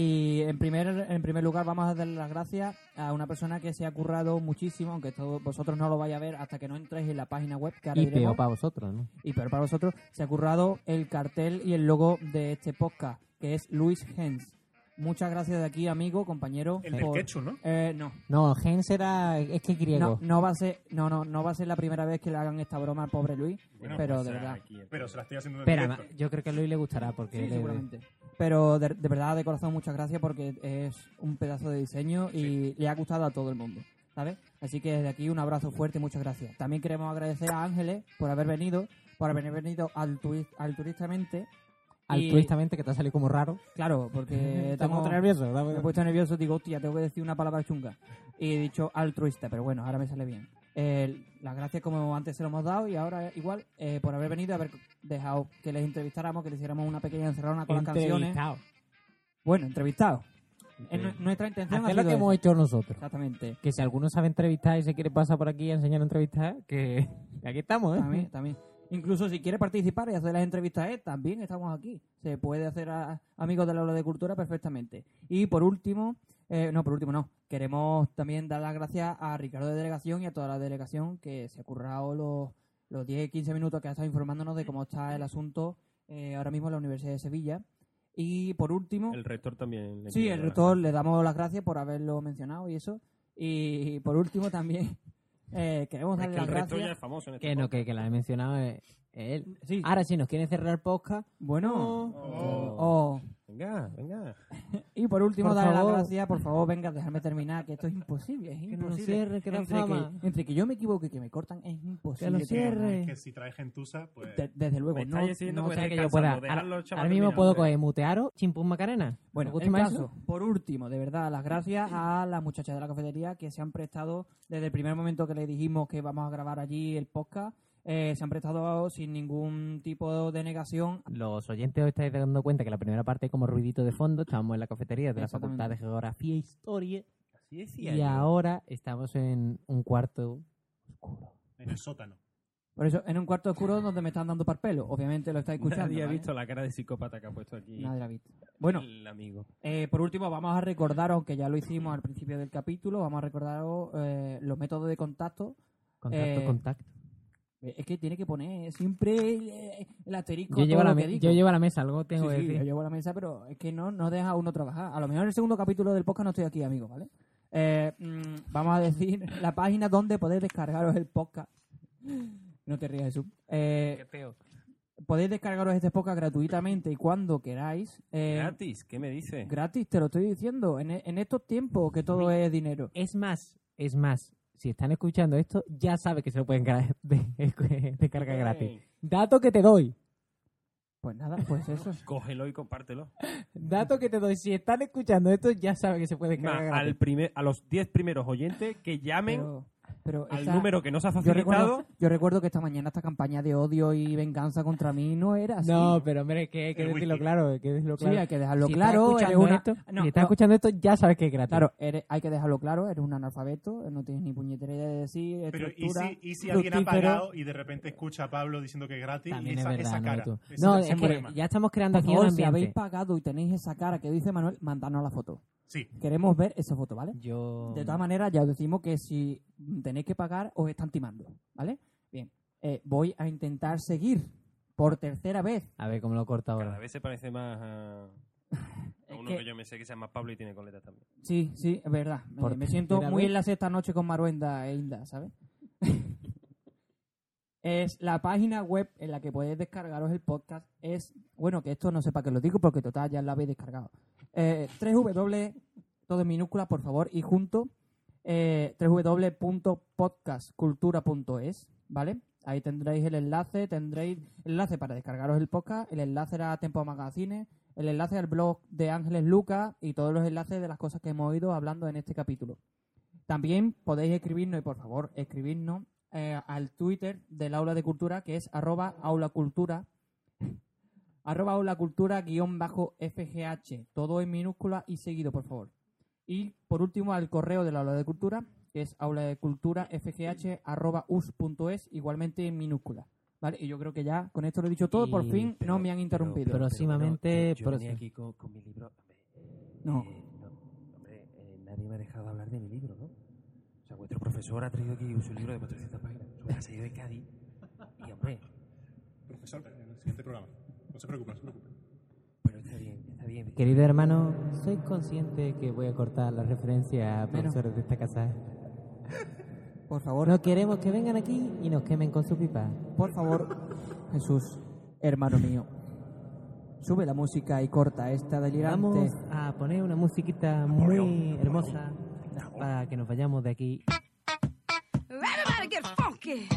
Speaker 15: Y en primer, en primer lugar vamos a darle las gracias a una persona que se ha currado muchísimo, aunque todos vosotros no lo vais a ver hasta que no entréis en la página web que ahora
Speaker 3: Y
Speaker 15: diremos.
Speaker 3: peor para vosotros, ¿no?
Speaker 15: y peor para vosotros, se ha currado el cartel y el logo de este podcast, que es Luis Hens. Muchas gracias de aquí, amigo, compañero.
Speaker 6: El del
Speaker 15: por-
Speaker 6: ketchup, ¿no?
Speaker 15: Eh, no.
Speaker 3: No, Gens era. Es que griego.
Speaker 15: No, no va a ser, no, no, no va a ser la primera vez que le hagan esta broma al pobre Luis,
Speaker 6: Bueno,
Speaker 15: pero
Speaker 6: pues,
Speaker 15: de verdad.
Speaker 5: aquí,
Speaker 6: Pero se la estoy haciendo en
Speaker 3: Espera,
Speaker 6: directo.
Speaker 3: yo creo que a Luis le gustará porque.
Speaker 15: Sí, seguramente. Pero de, de verdad, de corazón, muchas gracias porque es un pedazo de diseño y le ha gustado a todo el mundo, ¿sabes? Así que desde aquí un abrazo fuerte, muchas gracias. También queremos agradecer a Ángeles por haber venido, por haber venido altruis- altruistamente. y-
Speaker 3: altruistamente, que te ha salido como raro.
Speaker 15: Claro, porque
Speaker 3: Estamos nerviosos.
Speaker 15: Me he puesto nervioso, digo, hostia, tengo que decir una palabra chunga. Y he dicho altruista, pero bueno, ahora me sale bien. Eh, las gracias como antes se lo hemos dado y ahora igual eh, por haber venido y haber dejado que les entrevistáramos, que le hiciéramos una pequeña encerrona con las canciones. Bueno, entrevistado. Es nu- nuestra intención
Speaker 3: Hacer
Speaker 15: ha
Speaker 3: lo que hemos hecho nosotros.
Speaker 15: Exactamente.
Speaker 3: Que si alguno sabe entrevistar y se quiere pasar por aquí a enseñar a entrevistar, que aquí estamos, ¿eh?
Speaker 15: También, también. Incluso si quiere participar y hacer las entrevistas, eh, también estamos aquí. Se puede hacer a, amigos de la aula de cultura perfectamente. Y por último, eh, no, por último no, queremos también dar las gracias a Ricardo de Delegación y a toda la delegación que se ha currado los, los 10-15 minutos que ha estado informándonos de cómo está el asunto eh, ahora mismo en la Universidad de Sevilla. Y por último...
Speaker 5: El rector también. le
Speaker 15: Sí, el rector le damos las gracias por haberlo mencionado y eso. Y por último también eh, queremos
Speaker 5: Es
Speaker 15: darle
Speaker 5: que el
Speaker 15: las
Speaker 5: rector
Speaker 15: gracias.
Speaker 5: ya es famoso en este
Speaker 3: Que no, que, que la he mencionado es él.
Speaker 15: Sí.
Speaker 3: Ahora, si nos quieren cerrar el podcast,
Speaker 15: Bueno,
Speaker 5: Oh.
Speaker 15: oh.
Speaker 5: Venga, venga.
Speaker 15: y por último, darle las gracias, por favor, venga, déjame terminar, que esto es imposible, es
Speaker 3: nos
Speaker 15: imposible.
Speaker 3: cierre, que da
Speaker 15: entre,
Speaker 3: fama.
Speaker 15: que, entre que yo me equivoque y que me cortan, es imposible.
Speaker 3: Que lo cierre.
Speaker 6: que si traes gentuza, pues...
Speaker 15: De- desde luego, no, no
Speaker 5: que
Speaker 15: sé
Speaker 3: sea que yo pueda. Ahora, mismo puedo
Speaker 5: hombre.
Speaker 3: coger mutearos, chimpum macarena.
Speaker 15: Bueno,
Speaker 3: ¿Os gusta
Speaker 15: en
Speaker 3: más
Speaker 15: caso, por último, de verdad, las gracias a las muchachas de la cafetería que se han prestado desde el primer momento que le dijimos que vamos a grabar allí el podcast. Eh, se han prestado sin ningún tipo de negación.
Speaker 3: Los oyentes os estáis dando cuenta que la primera parte hay como ruidito de fondo. Estábamos en la cafetería de la. Facultad de Geografía e Historia.
Speaker 5: Así decía
Speaker 3: Y ahora estamos en un cuarto
Speaker 6: En el sótano.
Speaker 15: Por eso, en un cuarto oscuro donde me están dando par pelo. Obviamente lo estáis escuchando.
Speaker 5: Nadie ha
Speaker 15: ¿vale?
Speaker 5: visto la cara de psicópata que ha puesto aquí.
Speaker 15: Nadie la ha visto. Bueno,
Speaker 5: El amigo.
Speaker 15: Eh, por último, vamos a recordar, aunque ya lo hicimos al principio del capítulo, vamos a recordaros eh, los métodos de contacto.
Speaker 3: contacto,
Speaker 15: Eh,
Speaker 3: contacto.
Speaker 15: Es que tiene que poner siempre el, el asterisco.
Speaker 3: Yo llevo, la me- yo llevo a la mesa, algo tengo
Speaker 15: Sí,
Speaker 3: que
Speaker 15: sí,
Speaker 3: decir.
Speaker 15: yo llevo a la mesa, pero es que no, no deja a uno trabajar. A lo mejor en el segundo capítulo del podcast no estoy aquí, amigo, ¿vale? Eh, mm, vamos a decir la página donde podéis descargaros el podcast. No te rías, Jesús. Eh,
Speaker 3: feo.
Speaker 15: podéis descargaros este podcast gratuitamente y cuando queráis. Eh,
Speaker 5: Gratis, ¿qué me dice?
Speaker 15: Gratis, te lo estoy diciendo. En, en estos tiempos que todo es dinero.
Speaker 3: Es más, es más, si están escuchando esto, ya sabe que se lo pueden gra- de- descargar gratis. Dato que te doy.
Speaker 15: Pues nada, pues eso.
Speaker 5: Cógelo y compártelo.
Speaker 3: Dato que te doy. Si están escuchando esto, ya sabe que se puede descargar
Speaker 5: al
Speaker 3: gratis.
Speaker 5: primer, a los 10 primeros oyentes que llamen
Speaker 15: Pero, pero
Speaker 5: al
Speaker 15: esa-
Speaker 5: número que nos ha
Speaker 15: yo
Speaker 5: facilitado.
Speaker 15: recuerdo, yo recuerdo que esta mañana esta campaña de odio y venganza contra mí no era así.
Speaker 3: No, pero hombre, que hay que
Speaker 6: El
Speaker 3: decirlo claro. Hay que decirlo
Speaker 15: Sí,
Speaker 3: claro.
Speaker 15: hay que dejarlo
Speaker 3: Si
Speaker 15: claro,
Speaker 3: Estás escuchando
Speaker 15: una-
Speaker 3: esto,
Speaker 15: no,
Speaker 3: si estás
Speaker 15: no.
Speaker 3: escuchando esto, ya sabes que es gratis.
Speaker 15: Claro, eres- hay que dejarlo claro, eres un analfabeto, no tienes ni puñetera idea de decir
Speaker 6: Pero ¿y si, y si alguien ha pagado y de repente escucha a Pablo diciendo que es gratis
Speaker 3: También
Speaker 6: y
Speaker 3: es
Speaker 6: esa,
Speaker 3: verdad,
Speaker 6: esa
Speaker 3: ¿no?
Speaker 6: cara? Ese
Speaker 3: No,
Speaker 6: es
Speaker 3: es que
Speaker 6: problema.
Speaker 3: ya estamos creando
Speaker 15: Por
Speaker 3: aquí un
Speaker 15: si habéis pagado y tenéis esa cara que dice Manuel, mandadnos la foto.
Speaker 6: Sí.
Speaker 15: Queremos ver esa foto, ¿vale?
Speaker 3: Yo...
Speaker 15: De todas maneras, ya os decimos que si tenéis que pagar, os están timando, ¿vale? Bien, eh, voy a intentar seguir por tercera vez.
Speaker 3: A ver cómo lo corta
Speaker 5: Cada
Speaker 3: ahora.
Speaker 5: vez se parece más a, uno
Speaker 15: que-
Speaker 5: que... yo me sé que se llama Pablo y tiene coletas también.
Speaker 15: Sí, sí, es verdad. Me,
Speaker 3: Por
Speaker 15: me siento muy
Speaker 3: vez.
Speaker 15: en la sexta noche con Maruenda e Inda, ¿sabes? es la página web en la que podéis descargaros el podcast. Es, bueno, que esto no sé para qué lo digo porque total ya lo habéis descargado. Eh, 3W, todo en minúscula, por favor, y junto, eh, www.podcastcultura.es, ¿vale? Ahí tendréis el enlace, tendréis enlace para descargaros el podcast, el enlace a Tempo Magazine, el enlace al blog de Ángeles Lucas y todos los enlaces de las cosas que hemos ido hablando en este capítulo. También podéis escribirnos, y por favor, escribirnos eh, al Twitter del Aula de Cultura, que es arroba aulacultura, arroba aulacultura guion bajo FGH, todo en minúscula y seguido, por favor. Y por último, al correo del Aula de Cultura, que es aula de cultura fgh arroba us.es, igualmente en minúscula. ¿Vale? Y yo creo que ya con esto lo he dicho todo, por fin
Speaker 3: pero-
Speaker 15: no me han interrumpido.
Speaker 3: pero- próximamente-
Speaker 5: yo, yo venía aquí con, con mi libro. hombre,
Speaker 15: No.
Speaker 5: eh, no, hombre, eh, nadie me ha dejado hablar de mi libro, ¿no? O sea, vuestro profesor ha traído aquí su libro de 400 páginas sobre la serie de Cádiz. Y, hombre,
Speaker 6: Profesor, en el siguiente programa. No se preocupe, no se preocupe.
Speaker 5: pero está bien, está bien.
Speaker 3: Querido hermano, soy consciente que voy a cortar la referencia a
Speaker 15: Bueno.
Speaker 3: profesores de esta casa.
Speaker 15: Por favor.
Speaker 3: No queremos que vengan aquí y nos quemen con su pipa.
Speaker 15: Por favor, Jesús, hermano mío, sube la música y corta esta delirante.
Speaker 3: Vamos a poner una musiquita muy hermosa para que nos vayamos de aquí.
Speaker 18: Everybody get funky.